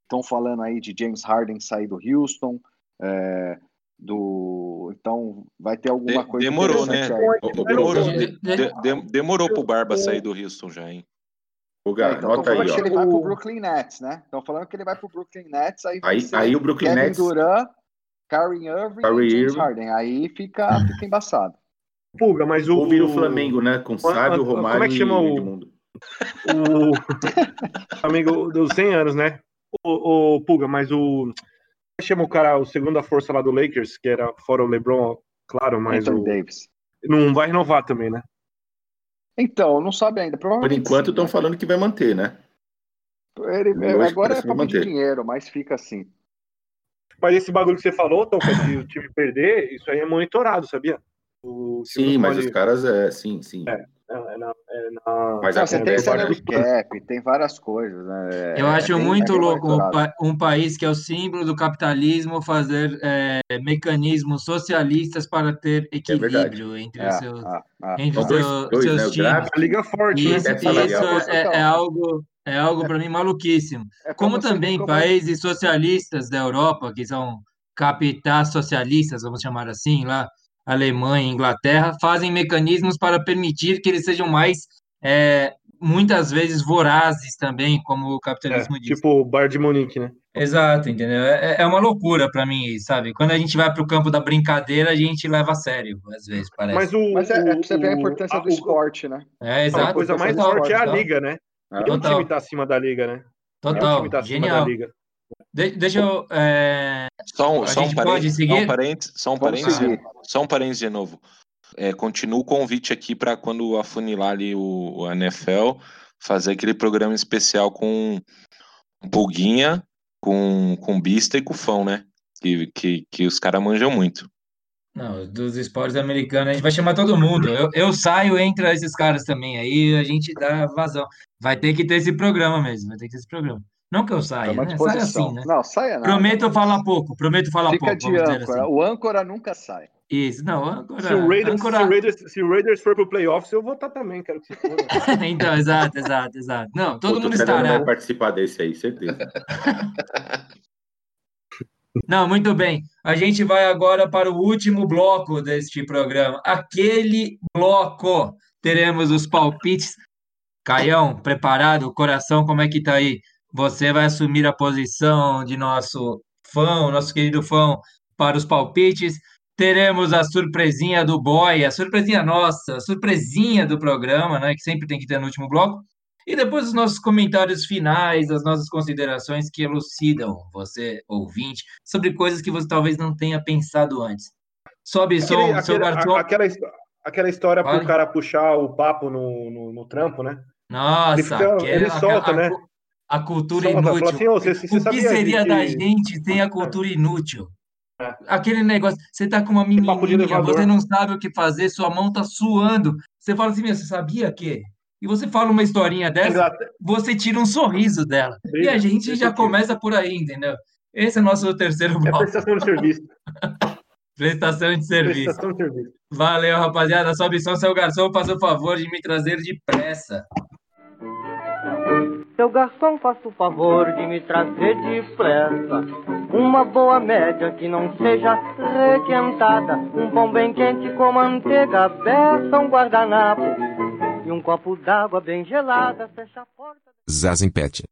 Speaker 5: Estão falando aí de James Harden sair do Houston. é, do então vai ter alguma
Speaker 3: De-
Speaker 5: coisa
Speaker 3: demorou, né?
Speaker 5: aí.
Speaker 3: Demorou,
Speaker 1: de- de-
Speaker 3: demorou pro Barba sair do Houston já, hein?
Speaker 2: Ô,
Speaker 5: É,
Speaker 2: Gá,
Speaker 5: então, estão
Speaker 2: anota aí,
Speaker 5: falando que
Speaker 2: ó.
Speaker 5: ele vai pro Brooklyn Nets, né? Estão falando que ele vai pro Brooklyn Nets, aí
Speaker 2: Aí, aí o Brooklyn
Speaker 5: Kevin
Speaker 2: Nets.
Speaker 5: Durant, Kyrie Irving
Speaker 2: Kyrie
Speaker 5: e James
Speaker 2: Irving.
Speaker 5: Harden. Aí fica, fica embaçado.
Speaker 6: Pulga, mas o.
Speaker 2: Ou vira o Flamengo, né? Com Sábio,
Speaker 6: como é
Speaker 2: Romário
Speaker 6: que chama
Speaker 2: e
Speaker 6: o-. O Flamengo dos 100 anos, né? O, o Pulga, mas o. Como é que chama o cara, o segunda força lá do Lakers, que era fora o LeBron, claro, mas
Speaker 5: Anthony
Speaker 6: o,
Speaker 5: Davis.
Speaker 6: não vai renovar também, né?
Speaker 5: Então, não sabe ainda.
Speaker 2: Por enquanto estão
Speaker 5: né?
Speaker 2: falando que vai manter, né?
Speaker 5: Ele,
Speaker 2: que
Speaker 5: agora é
Speaker 2: que
Speaker 5: papo de
Speaker 2: manter.
Speaker 5: dinheiro, mas fica assim.
Speaker 6: Mas esse bagulho que você falou, Tom, de o time perder, isso aí é monitorado, sabia? O
Speaker 2: Sim, mas
Speaker 6: pode-
Speaker 2: os caras é, sim, sim.
Speaker 6: É, é na, é na-
Speaker 2: Mas
Speaker 5: Não, você tem salary
Speaker 2: né?
Speaker 5: cap, tem várias coisas, né? É-
Speaker 1: Eu acho
Speaker 5: é
Speaker 1: muito
Speaker 5: é
Speaker 1: louco um, pa- um país que é o símbolo do capitalismo fazer é, mecanismos socialistas para ter equilíbrio entre
Speaker 5: É,
Speaker 1: os seus,
Speaker 5: ah, ah,
Speaker 1: entre
Speaker 2: dois-
Speaker 1: seus,
Speaker 2: dois,
Speaker 1: seus
Speaker 2: né?
Speaker 1: Times.
Speaker 6: a liga forte, né?
Speaker 1: Isso,
Speaker 2: É salarial.
Speaker 1: isso é, é algo, é algo para mim maluquíssimo.
Speaker 5: É
Speaker 1: Como
Speaker 5: ver
Speaker 1: também
Speaker 5: como é-
Speaker 1: países socialistas da Europa, que são capitais socialistas, vamos chamar assim, lá, Alemanha, Inglaterra, fazem mecanismos para permitir que eles sejam mais, é, muitas vezes, vorazes também, como o
Speaker 6: É,
Speaker 1: capitalismo diz.
Speaker 6: tipo o Bar de Monique, né?
Speaker 1: Exato, entendeu? É, é uma loucura para mim, sabe? Quando a gente vai para o campo da brincadeira, a gente leva a sério, às vezes, parece.
Speaker 6: Mas o.
Speaker 5: Mas é, é você ver a
Speaker 6: o-
Speaker 5: importância
Speaker 6: a-
Speaker 5: do esporte, né?
Speaker 1: É,
Speaker 6: A
Speaker 1: exato.
Speaker 6: coisa mais forte é a liga, né? Nenhum
Speaker 1: Total.
Speaker 6: time tá acima da liga, né?
Speaker 1: Total,
Speaker 6: time tá acima da
Speaker 1: genial.
Speaker 6: liga.
Speaker 1: De- deixa eu. é,
Speaker 3: Só um,
Speaker 1: A
Speaker 3: só um
Speaker 1: gente pode
Speaker 3: parênteses,
Speaker 1: seguir?
Speaker 3: só um parênteses, só um parênteses,
Speaker 5: seguir.
Speaker 3: só um parênteses de novo. É, continua o convite aqui para quando afunilar ali o, o NFL, fazer aquele programa especial com um Pulguinha, com, com Bista e com Fão, né? Que, que, que os caras manjam muito.
Speaker 1: Não, dos esportes americanos, a gente vai chamar todo mundo. Eu, eu saio, entra esses caras também, aí a gente dá vazão. Vai ter que ter esse programa mesmo, vai ter que ter esse programa. Não que eu saia,
Speaker 5: à
Speaker 1: né? Sai
Speaker 5: disposição.
Speaker 1: assim, né?
Speaker 5: Não, saia nada.
Speaker 1: Prometo falar pouco, prometo falar
Speaker 5: Fica
Speaker 1: pouco,
Speaker 5: de âncora.
Speaker 1: assim.
Speaker 5: O âncora nunca sai.
Speaker 1: Isso, não, âncora,
Speaker 6: Se o, Raiders,
Speaker 1: âncora-
Speaker 6: se, o Raiders, se o Raiders for pro playoffs, eu vou estar também, quero que você for. [LAUGHS]
Speaker 1: Então, exato, exato, exato. Não, todo
Speaker 2: Outro
Speaker 1: mundo
Speaker 2: não
Speaker 1: estará.
Speaker 2: vai participar desse aí, certeza. [LAUGHS]
Speaker 1: Não, muito bem. A gente vai agora para o último bloco deste programa. Aquele bloco. Teremos os palpites. Caião, preparado? Coração, como é que tá aí? Você vai assumir a posição de nosso fã, nosso querido fã, para os palpites. Teremos a surpresinha do boy, a surpresinha nossa, a surpresinha do programa, né? Que sempre tem que ter no último bloco. E depois os nossos comentários finais, as nossas considerações que elucidam você, ouvinte, sobre coisas que você talvez não tenha pensado antes. Sobe som,
Speaker 6: Aquele-
Speaker 1: seu
Speaker 6: aquele-
Speaker 1: garçom.
Speaker 6: aquela, aquela história
Speaker 1: Fale.
Speaker 6: pro cara puxar o papo no, no, no trampo, né?
Speaker 1: Nossa,
Speaker 6: Ele fica-
Speaker 1: aquela-
Speaker 6: ele solta,
Speaker 1: a,
Speaker 6: né?
Speaker 1: A cultura
Speaker 6: fala
Speaker 1: inútil.
Speaker 6: assim, "Ô, você- você
Speaker 1: o que seria
Speaker 6: que-
Speaker 1: da gente sem a cultura inútil?
Speaker 6: É.
Speaker 1: Aquele negócio, você tá com uma menininha, você não sabe o que fazer, sua mão tá suando. Você fala assim, meu, você sabia que? E você fala uma historinha dessa, você tira um sorriso dela. E a gente já começa por aí, entendeu? Esse é o nosso terceiro
Speaker 6: É
Speaker 1: bloco,
Speaker 6: prestação de serviço. [LAUGHS]
Speaker 1: prestação de serviço.
Speaker 6: Prestação de serviço.
Speaker 1: Valeu, rapaziada. Sobe som, seu garçom, faça o favor de me trazer depressa.
Speaker 7: Seu garçom, faça o favor de me trazer depressa Uma boa média que não seja requentada Um pão bem quente com manteiga, beça, um guardanapo E um copo d'água bem gelada, fecha a porta
Speaker 11: Zazenpet.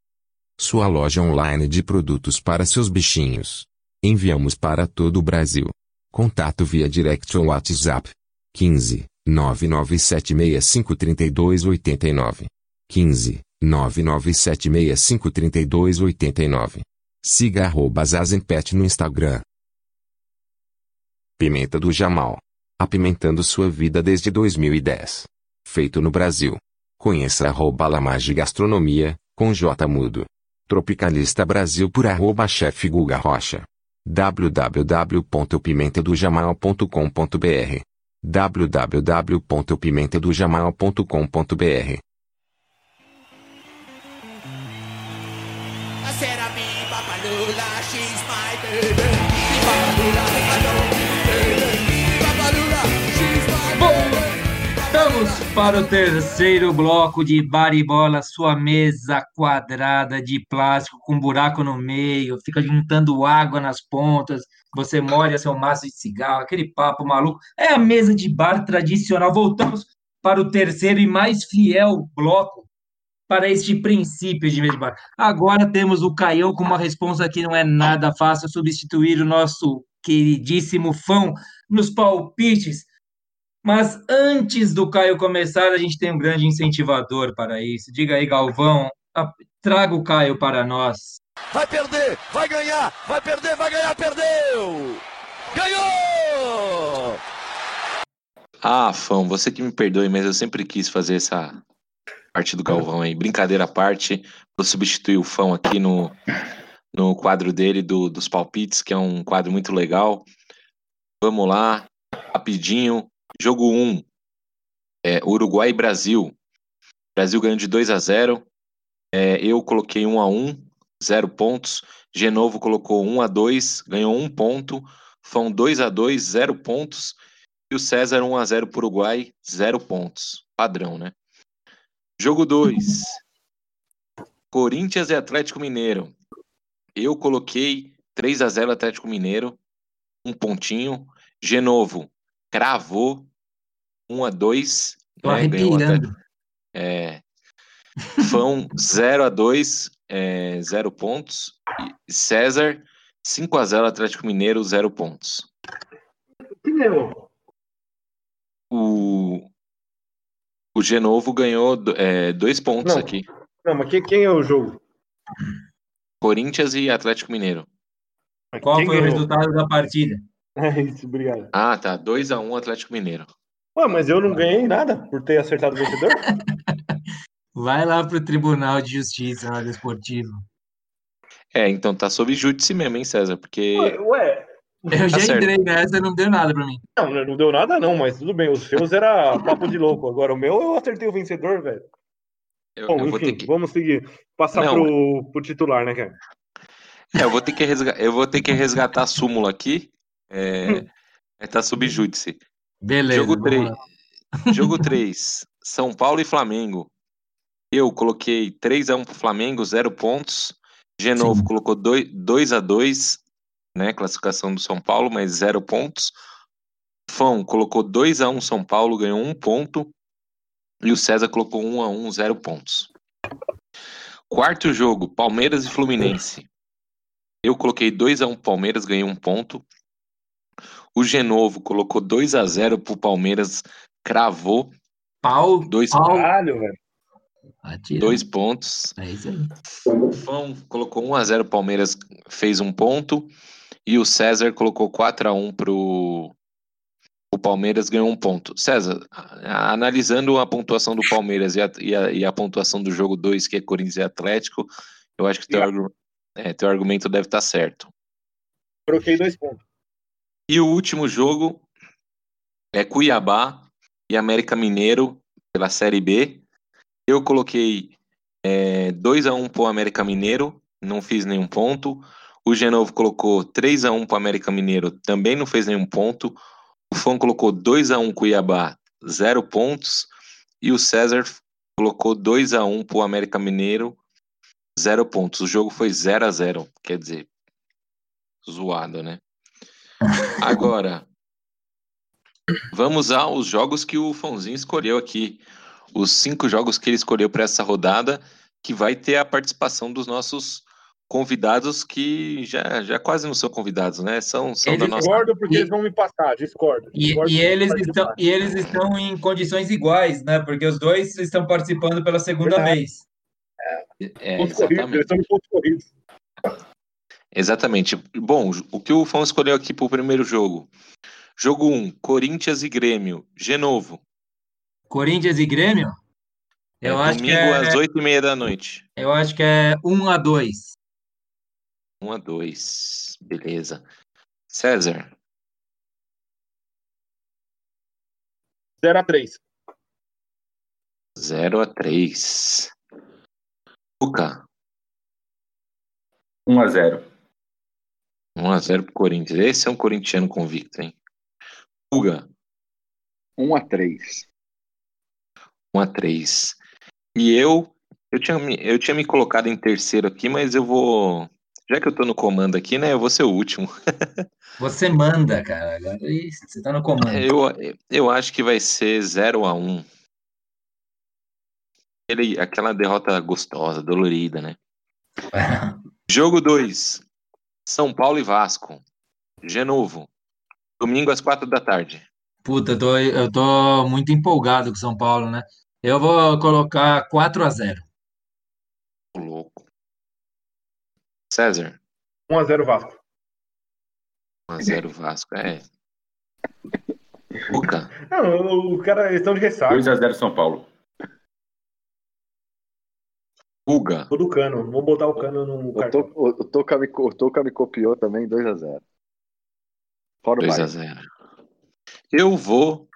Speaker 11: Sua loja online de produtos para seus bichinhos. Enviamos para todo o Brasil. Contato via direct ou WhatsApp. 15 997653289. 15 997653289. Siga arroba Zazenpet no Instagram. Pimenta do Jamal. Apimentando sua vida desde 2010. Feito no Brasil. Conheça arroba Lamage Gastronomia, com J Mudo. Tropicalista Brasil por arroba chefe Guga Rocha. www.pimentadojamal.com.br www.pimentadojamal.com.br
Speaker 1: Vamos para o terceiro bloco de baribola, sua mesa quadrada de plástico com buraco no meio, fica juntando água nas pontas, você molha seu maço de cigarro, aquele papo maluco. É a mesa de bar tradicional. Voltamos para o terceiro e mais fiel bloco para este princípio de mesa de bar. Agora temos o Caião com uma resposta que não é nada fácil, substituir o nosso queridíssimo fã nos palpites. Mas antes do Caio começar, a gente tem um grande incentivador para isso. Diga aí, Galvão, traga o Caio para nós.
Speaker 12: Vai perder, vai ganhar, vai perder, vai ganhar, perdeu! Ganhou!
Speaker 3: Ah, Fão, você que me perdoe, mas eu sempre quis fazer essa parte do Galvão aí. Brincadeira à parte, vou substituir o Fão aqui no, no quadro dele do, dos palpites, que é um quadro muito legal. Vamos lá, rapidinho. Jogo 1, é, Uruguai e Brasil. Brasil ganhou de 2 a 0 É, eu coloquei 1 a 1 0 pontos. Genovo colocou 1 a 2 ganhou 1 ponto. Fão 2 a 2 0 pontos. E o César 1 a 0 para o Uruguai, 0 pontos. Padrão, né? Jogo 2. Corinthians e Atlético Mineiro. Eu coloquei 3 a 0 Atlético Mineiro, um pontinho. Genovo cravou 1 a 2,
Speaker 1: Tô
Speaker 3: né, ganhou o. Atlético. É. Fão 0 [LAUGHS] a 2, é, 0 pontos. E César 5 a 0 Atlético Mineiro, 0 pontos.
Speaker 4: Que ganhou?
Speaker 3: O o Genovo ganhou 2 pontos
Speaker 4: Não.
Speaker 3: aqui.
Speaker 4: Não, mas quem, quem é o jogo?
Speaker 3: Corinthians e Atlético Mineiro.
Speaker 1: Qual
Speaker 4: Quem
Speaker 1: foi o
Speaker 4: ganhou?
Speaker 1: resultado da partida? [LAUGHS]
Speaker 4: É isso, obrigado.
Speaker 3: Ah, tá. 2 a 1 Atlético Mineiro.
Speaker 4: Ué, mas eu não ganhei nada por ter acertado o vencedor? [LAUGHS]
Speaker 1: Vai lá pro Tribunal de Justiça lá desportivo.
Speaker 3: É, então tá sob júdice mesmo, hein, César? Porque
Speaker 4: Ué, ué,
Speaker 1: Eu já
Speaker 3: Tá
Speaker 1: entrei nessa e não deu nada pra mim.
Speaker 4: não, não deu nada não, mas tudo bem. Os seus era papo de louco. Agora o meu eu acertei o vencedor, velho.
Speaker 3: eu,
Speaker 4: Bom,
Speaker 3: eu vou ter
Speaker 4: enfim,
Speaker 3: que,
Speaker 4: vamos seguir. Passar
Speaker 3: Não.
Speaker 4: pro, pro titular, né, cara?
Speaker 3: é, eu vou ter que resgatar, eu vou ter que resgatar a súmula aqui. É, é, tá sob júdice.
Speaker 1: Beleza.
Speaker 3: Jogo
Speaker 1: vamos
Speaker 3: 3.
Speaker 1: lá. [LAUGHS]
Speaker 3: Jogo 3. São Paulo e Flamengo. Eu coloquei 3 a 1 pro Flamengo, 0 pontos. Genovo
Speaker 1: Sim.
Speaker 3: colocou 2, 2 a 2, né, classificação do São Paulo, mas 0 pontos. Fão colocou 2 a 1 São Paulo, ganhou 1 ponto. E o César colocou 1 a 1, 0 pontos. Quarto jogo, Palmeiras e Fluminense. Eu coloquei 2 a 1 Palmeiras, ganhei 1 ponto. O Genovo colocou 2 a 0 pro Palmeiras, cravou
Speaker 1: Pau,
Speaker 3: dois,
Speaker 1: pau.
Speaker 4: Caralho, velho.
Speaker 1: Atira.
Speaker 3: dois pontos.
Speaker 1: É isso aí.
Speaker 3: O Fão colocou 1 a 0 Palmeiras, fez um ponto. E o César colocou 4 a 1 pro o Palmeiras, ganhou um ponto. César, analisando a pontuação do Palmeiras e a, e a- e a pontuação do jogo 2, que é Corinthians e Atlético, eu acho que teu, argu- é, teu argumento deve estar certo.
Speaker 4: Troquei dois pontos.
Speaker 3: E o último jogo é Cuiabá e América Mineiro pela Série B. Eu coloquei é, 2 a 1 pro América Mineiro, não fiz nenhum ponto. O Genovo colocou 3 a 1 pro América Mineiro, também não fez nenhum ponto. O Fão colocou 2 a 1 Cuiabá, 0 pontos. E o César colocou 2 a 1 pro América Mineiro, 0 pontos. O jogo foi 0 a 0, quer dizer, zoado, né? Agora, vamos aos jogos que o Fãozinho escolheu aqui. Os cinco jogos que ele escolheu para essa rodada, que vai ter a participação dos nossos convidados, que já, já quase não são convidados, né? São, são da nossa.
Speaker 4: Discordo porque
Speaker 1: E-
Speaker 4: eles vão me passar, discordo.
Speaker 1: E,
Speaker 4: Discordo
Speaker 1: e
Speaker 4: porque
Speaker 1: eles estão, e eles estão em condições iguais, né? Porque os dois estão participando pela segunda
Speaker 4: Verdade.
Speaker 1: vez.
Speaker 3: É,
Speaker 4: Pontos corridos,
Speaker 3: exatamente.
Speaker 4: eles estão em pontos corridos.
Speaker 3: Exatamente. Bom, o que o Fão escolheu aqui para o primeiro jogo? Jogo 1, Corinthians e Grêmio. Genovo.
Speaker 1: Corinthians e Grêmio? Eu
Speaker 3: É,
Speaker 1: acho que
Speaker 3: domingo
Speaker 1: é,
Speaker 3: às 8h30 da noite.
Speaker 1: eu acho que é 1 a 2.
Speaker 3: 1 a 2. Beleza. César.
Speaker 4: 0 a 3
Speaker 3: 0 a 3. Luca.
Speaker 2: 1 a 0
Speaker 3: 1 a 0 pro Corinthians. Esse é um corintiano convicto, hein? Uga.
Speaker 5: 1 a 3
Speaker 3: 1 a 3. E eu, eu tinha, me- eu tinha me colocado em terceiro aqui, mas eu vou. Já que eu tô no comando aqui, né? Eu vou ser o último. [LAUGHS]
Speaker 1: Você manda, cara. Agora isso, você tá no comando.
Speaker 3: Eu, eu acho que vai ser 0 a 1 Ele, aquela derrota gostosa, dolorida, né? [LAUGHS] Jogo 2. São Paulo e Vasco. Genovo. Domingo às 4 da tarde.
Speaker 1: Puta, eu tô, eu tô muito empolgado com São Paulo, né? Eu vou colocar 4 a 0
Speaker 3: Ô, louco. César.
Speaker 4: 1x0 Vasco.
Speaker 3: 1x0 Vasco. É. Luca. [LAUGHS]
Speaker 4: Não, o, o cara, eles estão de ressaca.
Speaker 2: 2x0 São Paulo.
Speaker 3: Guga.
Speaker 4: Tô do cano. Vou botar o cano no
Speaker 5: O,
Speaker 4: cartão.
Speaker 5: To- o, o Toca me, o Toca me copiou também, 2x0. Fora o Bayern.
Speaker 3: 2x0. Eu vou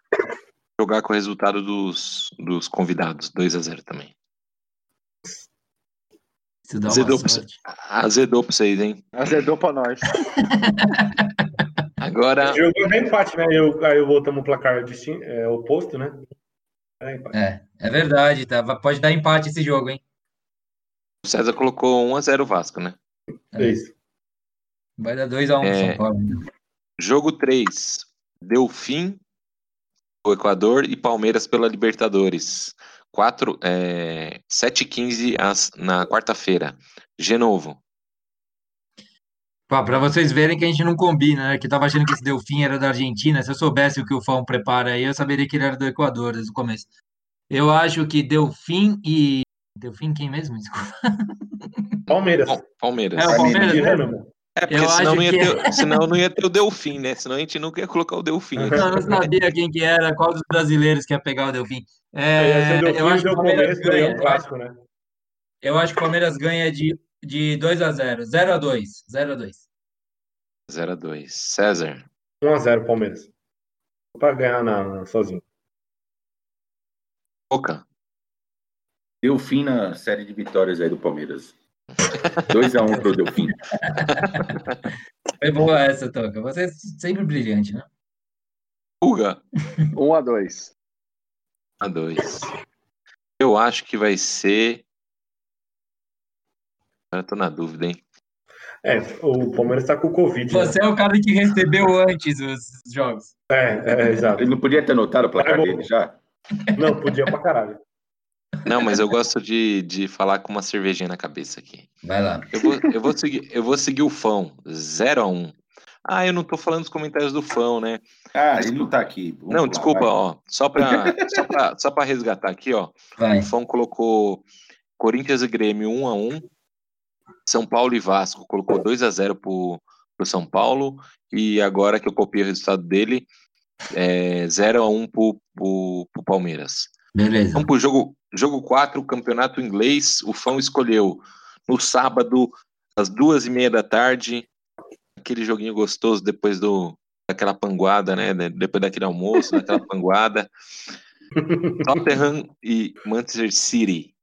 Speaker 3: jogar com o resultado dos, dos convidados. 2x0 também.
Speaker 1: Isso dá uma
Speaker 3: Azedou pra, azedou pra vocês, hein?
Speaker 5: Azedou pra nós. [LAUGHS]
Speaker 3: Agora,
Speaker 4: Esse jogo é bem empate, né? Eu, aí eu voltamos o placar distin- é, oposto, né? É.
Speaker 1: É, é verdade, tá? Pode dar empate esse jogo, hein?
Speaker 3: O César colocou 1x0 Vasco, né?
Speaker 4: É isso.
Speaker 1: Vai dar 2 a 1 pro
Speaker 3: É.
Speaker 1: São Paulo.
Speaker 3: Jogo 3. Delfim, o Equador e Palmeiras pela Libertadores. 4, é, 7h15 às- na quarta-feira. Genovo.
Speaker 1: Pá, Pra vocês verem que a gente não combina, né? Que eu tava achando que esse Delfim era da Argentina. Se eu soubesse o que o Fão prepara aí, eu saberia que ele era do Equador desde o começo. Eu acho que Delfim e. Delfim quem mesmo? Desculpa. [LAUGHS]
Speaker 4: Palmeiras.
Speaker 3: Bom, Palmeiras.
Speaker 1: É o Palmeiras mesmo?
Speaker 4: mano.
Speaker 3: É, porque
Speaker 1: Eu
Speaker 3: senão
Speaker 1: acho
Speaker 3: não, ia
Speaker 1: que é.
Speaker 3: ter, senão não ia ter o Delfim, né? Senão a gente nunca ia colocar o Delfim.
Speaker 1: Eu não sabia quem que era, qual dos brasileiros que ia pegar o Delfim.
Speaker 4: É,
Speaker 1: É,
Speaker 4: o Delfim
Speaker 1: eu acho que o Palmeiras
Speaker 4: é
Speaker 1: ganha.
Speaker 4: um
Speaker 1: Eu acho,
Speaker 4: clássico, né?
Speaker 1: eu acho que o Palmeiras ganha de, de 2 a 0 0 a 2 0 a 2
Speaker 3: 0x2. César.
Speaker 4: 1x0 Palmeiras. Pra ganhar na, na- sozinho.
Speaker 3: Boca.
Speaker 2: Delfim na série de vitórias aí do Palmeiras. 2x1 pro Delfim. [LAUGHS]
Speaker 1: Foi boa essa, Toca. Você é sempre brilhante, né?
Speaker 3: Puga.
Speaker 5: 1x2.
Speaker 3: A 2. Eu acho que vai ser. Agora eu tô na dúvida, hein?
Speaker 4: É, o Palmeiras tá com o Covid. né?
Speaker 1: Você é o cara que recebeu antes os jogos.
Speaker 4: É, é, exato.
Speaker 2: Ele não podia ter notado o placar
Speaker 4: bom.
Speaker 2: dele já?
Speaker 4: Não, podia pra caralho.
Speaker 3: Não, mas eu gosto de, de falar com uma cervejinha na cabeça aqui.
Speaker 1: Vai lá.
Speaker 3: Eu vou, eu vou, seguir, eu vou seguir o Fão. 0x1. Ah, eu não tô falando dos comentários do Fão, né?
Speaker 2: Ah, ele não tá aqui. Vamos
Speaker 3: Não,
Speaker 2: lá,
Speaker 3: desculpa,
Speaker 2: vai.
Speaker 3: ó. Só pra, [LAUGHS] só, pra, só pra resgatar aqui, ó.
Speaker 1: Vai.
Speaker 3: O Fão colocou Corinthians e Grêmio 1x1. São Paulo e Vasco colocou 2x0 pro, pro São Paulo. E agora que eu copiei o resultado dele, é 0x1 pro, pro, pro Palmeiras.
Speaker 1: Beleza.
Speaker 3: Vamos pro jogo, jogo 4, campeonato inglês. O Fão escolheu no sábado, às duas e meia da tarde, aquele joguinho gostoso depois do daquela panguada, né? de- Depois daquele almoço, daquela [LAUGHS] panguada. Tottenham e Manchester City.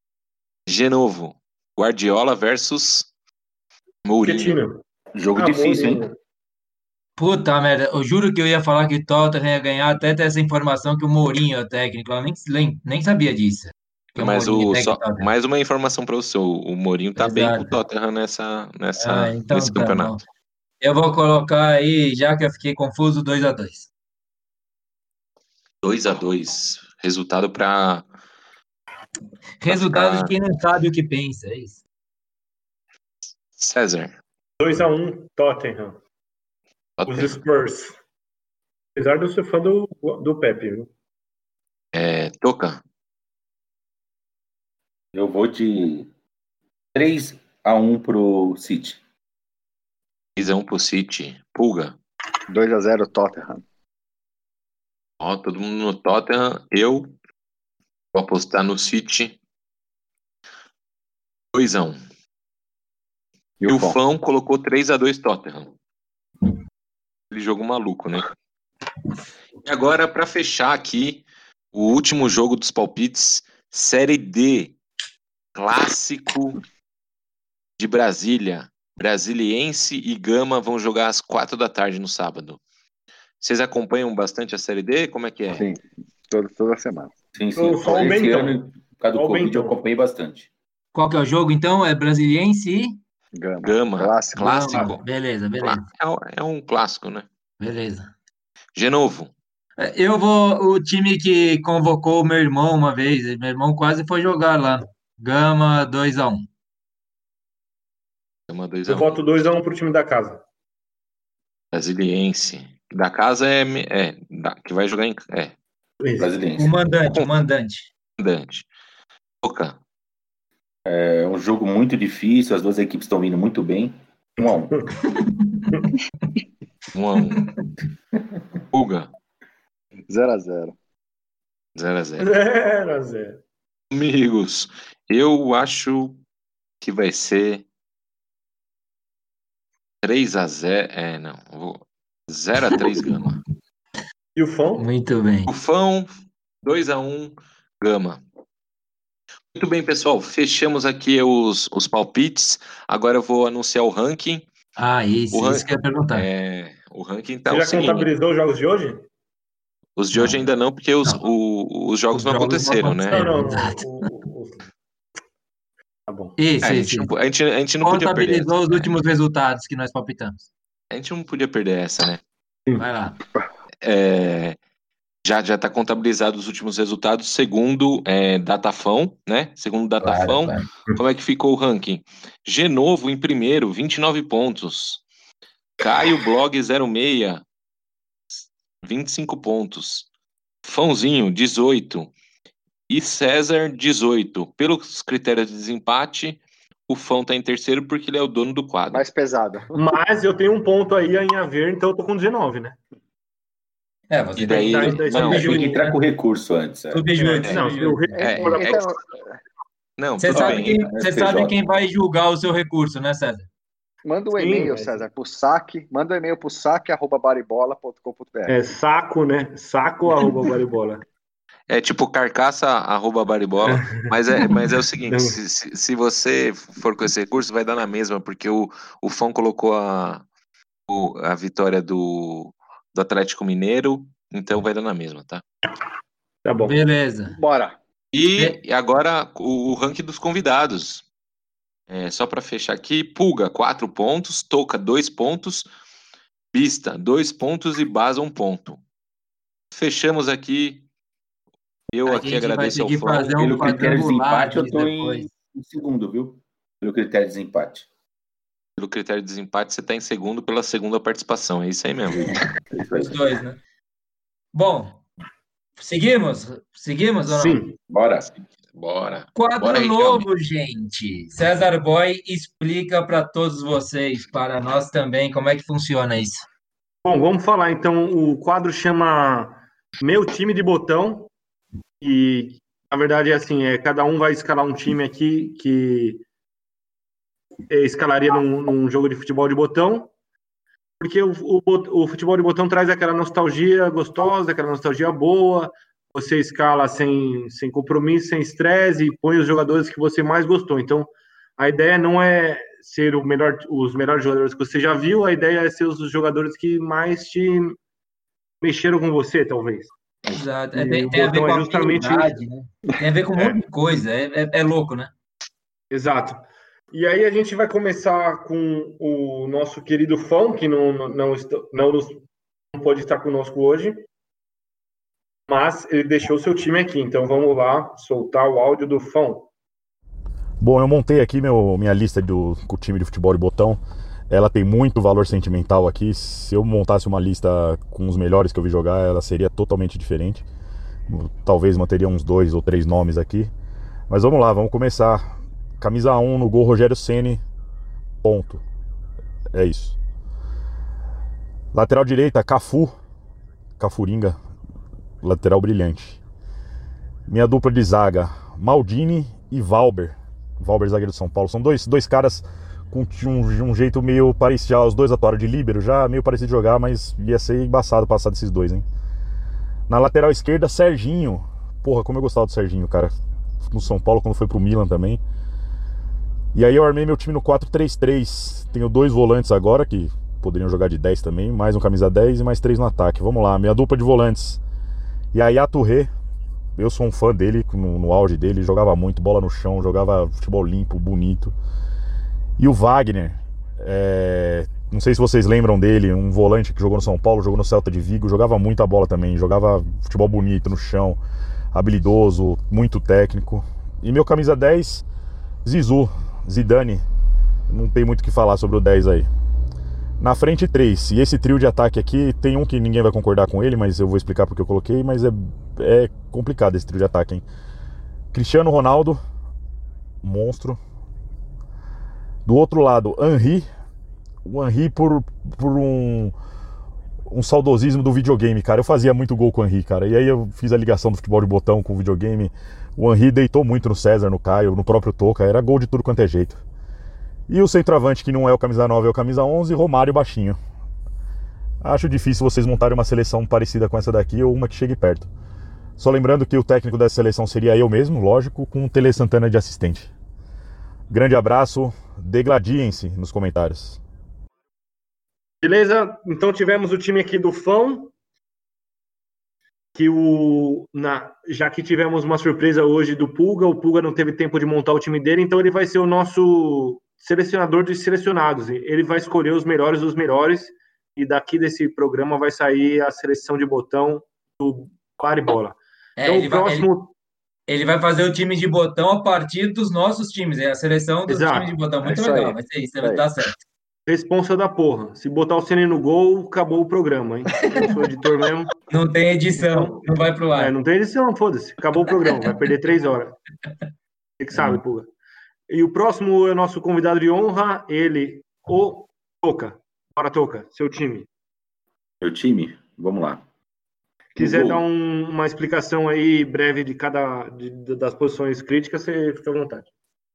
Speaker 3: Genovo, Guardiola versus Mourinho.
Speaker 2: Jogo
Speaker 4: Ah,
Speaker 2: difícil, hein?
Speaker 1: Puta merda, eu juro que eu ia falar que o Tottenham ia ganhar até ter essa informação que o Mourinho é o técnico. Eu nem, nem sabia disso. Que
Speaker 3: Mas,
Speaker 1: Mourinho
Speaker 3: o,
Speaker 1: é
Speaker 3: só,
Speaker 1: Tottenham.
Speaker 3: mais uma informação para você: o o Mourinho tá bem com o
Speaker 1: Exato.
Speaker 3: Tottenham nessa, nessa,
Speaker 1: Ah, então
Speaker 3: nesse
Speaker 1: tá
Speaker 3: campeonato.
Speaker 1: bom. Eu vou colocar aí, já que eu fiquei confuso, 2 a 2
Speaker 3: 2 a 2 Resultado para
Speaker 1: Resultado
Speaker 3: ficar-
Speaker 1: de quem não sabe o que pensa, é isso.
Speaker 3: César.
Speaker 4: 2x1 Tottenham. Os
Speaker 3: Tottenham.
Speaker 4: Spurs. Apesar de eu ser fã do, do Pepe, viu?
Speaker 3: É, Toca.
Speaker 2: Eu vou de 3x1 pro City.
Speaker 3: 3x1 pro City. Pulga.
Speaker 5: 2x0 Tottenham.
Speaker 3: Ó, todo mundo no Tottenham. Eu vou apostar no City. 2x1.
Speaker 5: E
Speaker 3: E
Speaker 5: o Fão?
Speaker 3: Fão colocou 3x2 Tottenham. Ele jogo maluco, né? E agora, para fechar aqui, o último jogo dos palpites, Série D. Clássico de Brasília. Brasiliense e Gama vão jogar às 4 da tarde no sábado. Vocês acompanham bastante a Série D? Como é que é?
Speaker 5: Sim, toda, toda semana.
Speaker 2: Sim, sim.
Speaker 4: Só- só o Bentão.
Speaker 2: ano, por causa do Covid,
Speaker 4: Bentão.
Speaker 2: eu acompanhei bastante.
Speaker 1: Qual que é o jogo, então? É Brasiliense e...
Speaker 5: Gama.
Speaker 3: Gama.
Speaker 5: Clássico.
Speaker 3: Clássico.
Speaker 1: Ah, beleza, beleza,
Speaker 3: É um- É um clássico, né?
Speaker 1: beleza.
Speaker 3: Genovo.
Speaker 1: É, Eu vou... O time que convocou o meu irmão uma vez, meu irmão quase foi jogar lá. Gama 2x1.
Speaker 3: Gama 2
Speaker 4: Eu
Speaker 3: a 1
Speaker 4: voto 2x1 pro time da casa.
Speaker 3: Brasiliense. Da casa é, é da- que vai jogar em é.
Speaker 2: Brasiliense.
Speaker 1: O mandante, o mandante.
Speaker 3: Dante. Toca.
Speaker 2: É um jogo muito difícil, as duas equipes estão vindo muito bem. Um a um.
Speaker 3: 1 [LAUGHS] a 1. Pulga.
Speaker 5: 0x0.
Speaker 3: 0 a 0.
Speaker 4: 0x0.
Speaker 3: Amigos, eu acho que vai ser 3 a 0. É, não. Vou 0 a 3 Gama. [LAUGHS]
Speaker 4: E o Fão?
Speaker 1: Muito bem.
Speaker 3: Ufão, 2 a 1 Gama. Muito bem, pessoal. Fechamos aqui os, os palpites. Agora eu vou anunciar o ranking.
Speaker 1: Ah, isso,
Speaker 3: O
Speaker 1: isso que eu ia perguntar.
Speaker 3: É, o ranking tá
Speaker 4: Você
Speaker 3: o
Speaker 4: já
Speaker 3: seguinte.
Speaker 4: contabilizou os jogos de hoje?
Speaker 3: Os de hoje ainda não, porque os, o- os jogos
Speaker 1: Os
Speaker 3: não
Speaker 1: jogos não
Speaker 3: aconteceram, né?
Speaker 4: Não, não. não.
Speaker 1: Exato.
Speaker 4: O- o- o- Tá bom.
Speaker 1: Isso,
Speaker 3: É, a,
Speaker 1: isso,
Speaker 3: a, gente, a gente não podia perder.
Speaker 1: Contabilizou os
Speaker 3: né?
Speaker 1: últimos resultados que nós palpitamos.
Speaker 3: A gente não podia perder essa, né?
Speaker 1: Vai lá.
Speaker 3: É, já já está contabilizado os últimos resultados segundo é, Datafão, né? Segundo Datafão,
Speaker 2: Claro,
Speaker 3: como é que ficou o ranking? Genovo em primeiro, 29 pontos. Caio Blog 06, 25 pontos. Fãozinho, 18. E César, 18. Pelos critérios de desempate, o Fão tá em terceiro porque ele é o dono do quadro.
Speaker 5: Mais pesada.
Speaker 4: Mas eu tenho um ponto aí em haver, então eu tô com 19, né?
Speaker 1: É, você
Speaker 3: E daí,
Speaker 4: Tá, tá,
Speaker 3: não,
Speaker 2: Tem que entrar com recurso antes. é.
Speaker 1: Subjúdice.
Speaker 4: Não, se eu
Speaker 3: É,
Speaker 4: recurso,
Speaker 3: é-
Speaker 5: Então,
Speaker 3: não,
Speaker 1: Você sabe,
Speaker 3: bem.
Speaker 1: quem, você
Speaker 2: SPJ.
Speaker 1: sabe quem vai julgar o seu recurso, né, César?
Speaker 5: manda um
Speaker 4: Sim,
Speaker 5: e-mail,
Speaker 4: mas-
Speaker 5: César, pro saque. Manda um e-mail pro saque.baribola.com.br.
Speaker 4: é saco, né? Saco arroba varibola.
Speaker 3: É tipo carcaça arroba baribola, [LAUGHS] mas é, mas é o seguinte, se, se, se você for com esse recurso, vai dar na mesma, porque o, o Fão colocou a, o- a vitória do, do Atlético Mineiro, então vai dar na mesma, tá?
Speaker 4: Tá bom.
Speaker 1: Beleza.
Speaker 5: Bora.
Speaker 3: E, e agora o, o ranking dos convidados. É, só para fechar aqui, Pulga, 4 pontos, Toca, 2 pontos, Pista, 2 pontos e Baza, 1 ponto. Fechamos aqui. Eu
Speaker 1: A
Speaker 3: aqui agradeço ao
Speaker 1: um
Speaker 2: Pelo critério de desempate, eu
Speaker 1: depois.
Speaker 2: em, em segundo, viu? Pelo critério de desempate.
Speaker 3: Pelo critério de desempate, você está em segundo pela segunda participação. É isso aí mesmo.
Speaker 2: É isso aí. [LAUGHS]
Speaker 1: Os dois, né? Bom, seguimos? Seguimos ou não?
Speaker 4: Sim.
Speaker 2: Bora.
Speaker 3: Bora.
Speaker 1: Quadro
Speaker 3: Bora,
Speaker 1: novo, gente. César Boy explica para todos vocês, para nós também, como é que funciona isso.
Speaker 4: Bom, vamos falar então. O quadro chama Meu Time de Botão. E na verdade é assim: é, cada um vai escalar um time aqui que é, escalaria num, num jogo de futebol de botão. Porque o, o, o futebol de botão traz aquela nostalgia gostosa, aquela nostalgia boa. Você escala sem, sem compromisso, sem estresse e põe os jogadores que você mais gostou. Então, a ideia não é ser o melhor, os melhores jogadores que você já viu, a ideia é ser os jogadores que mais te mexeram com você, talvez.
Speaker 1: Exato. É, tem, tem a ver com
Speaker 4: é
Speaker 1: a
Speaker 4: justamente
Speaker 1: né? Tem a ver com um monte de coisa. É, é, é louco, né?
Speaker 4: Exato. E aí a gente vai começar com o nosso querido Fão, que não, não, não, não, não pode estar conosco hoje, mas ele deixou seu time aqui. Então vamos lá soltar o áudio do Fão.
Speaker 10: Bom, eu montei aqui meu, minha lista do com o time de futebol de botão. Ela tem muito valor sentimental aqui. Se eu montasse uma lista com os melhores que eu vi jogar, ela seria totalmente diferente. Talvez manteria uns dois ou três nomes aqui. Mas vamos lá, vamos começar. Camisa 1 no gol Rogério Ceni. Ponto. É isso. Lateral direita, Cafu. Cafuringa. Lateral brilhante. Minha dupla de zaga, Maldini e Valber. Valber, zagueiro de São Paulo. São dois, dois caras com um, um jeito meio parecido. Os dois atuaram de líbero, já meio parecido de jogar, mas ia ser embaçado passar desses dois, hein? Na lateral esquerda, Serginho. Porra, como eu gostava do Serginho, cara. No São Paulo, quando foi pro Milan também. E aí eu armei meu time no 4-3-3. Tenho dois volantes agora, que poderiam jogar de 10 também. Mais um camisa 10 e mais três no ataque. Vamos lá, minha dupla de volantes. Yaya Touré, eu sou um fã dele no, no auge dele, jogava muito, bola no chão, jogava futebol limpo, bonito. E o Wagner, é, não sei se vocês lembram dele, um volante que jogou no São Paulo, jogou no Celta de Vigo, jogava muita bola também, jogava futebol bonito no chão, habilidoso, muito técnico. E meu camisa 10, Zizu, Zidane. Não tem muito o que falar sobre o 10 aí. Na frente, três. E esse trio de ataque aqui, tem um que ninguém vai concordar com ele, mas eu vou explicar porque eu coloquei, mas é, é complicado esse trio de ataque, hein? Cristiano Ronaldo, monstro. Do outro lado, Henri. O Henri por, por um, um saudosismo do videogame, cara. Eu fazia muito gol com o Henri, cara. E aí eu fiz a ligação do futebol de botão com o videogame. O Henri deitou muito no César, no Caio, no próprio Toca. Era gol de tudo quanto é jeito. E o centroavante, que não é o camisa 9, é o camisa 11, Romário baixinho. Acho difícil vocês montarem uma seleção parecida com essa daqui ou uma que chegue perto. Só lembrando que o técnico dessa seleção seria eu mesmo, lógico, com o Tele Santana de assistente. Grande abraço, degladiem-se nos comentários.
Speaker 4: Beleza? Então tivemos o time aqui do Fão, que o na, já que tivemos uma surpresa hoje do Pulga, o Pulga não teve tempo de montar o time dele, então ele vai ser o nosso selecionador de selecionados. Ele vai escolher os melhores dos melhores e daqui desse programa vai sair a seleção de botão do e bola.
Speaker 1: É,
Speaker 4: então o próximo
Speaker 1: vai, ele, ele vai fazer o time de botão a partir dos nossos times, é a seleção dos
Speaker 4: Exato.
Speaker 1: times de botão.
Speaker 5: É
Speaker 1: Muito
Speaker 5: isso
Speaker 1: legal,
Speaker 5: aí.
Speaker 1: vai ser isso,
Speaker 5: Isso aí.
Speaker 1: tá certo.
Speaker 4: responsa da porra. Se botar o Ceni no gol, acabou o programa, hein? Eu sou editor mesmo. [LAUGHS]
Speaker 1: Não tem edição, não vai pro ar.
Speaker 4: É, não tem edição, foda-se. Acabou o programa, vai perder três horas. Você que sabe, Puga. E o próximo é o nosso convidado de honra, ele, o Toca. Bora, Toca, seu time.
Speaker 2: Meu time, vamos lá.
Speaker 4: Quiser dar um- uma explicação aí breve de cada de- das posições críticas, você fica à vontade.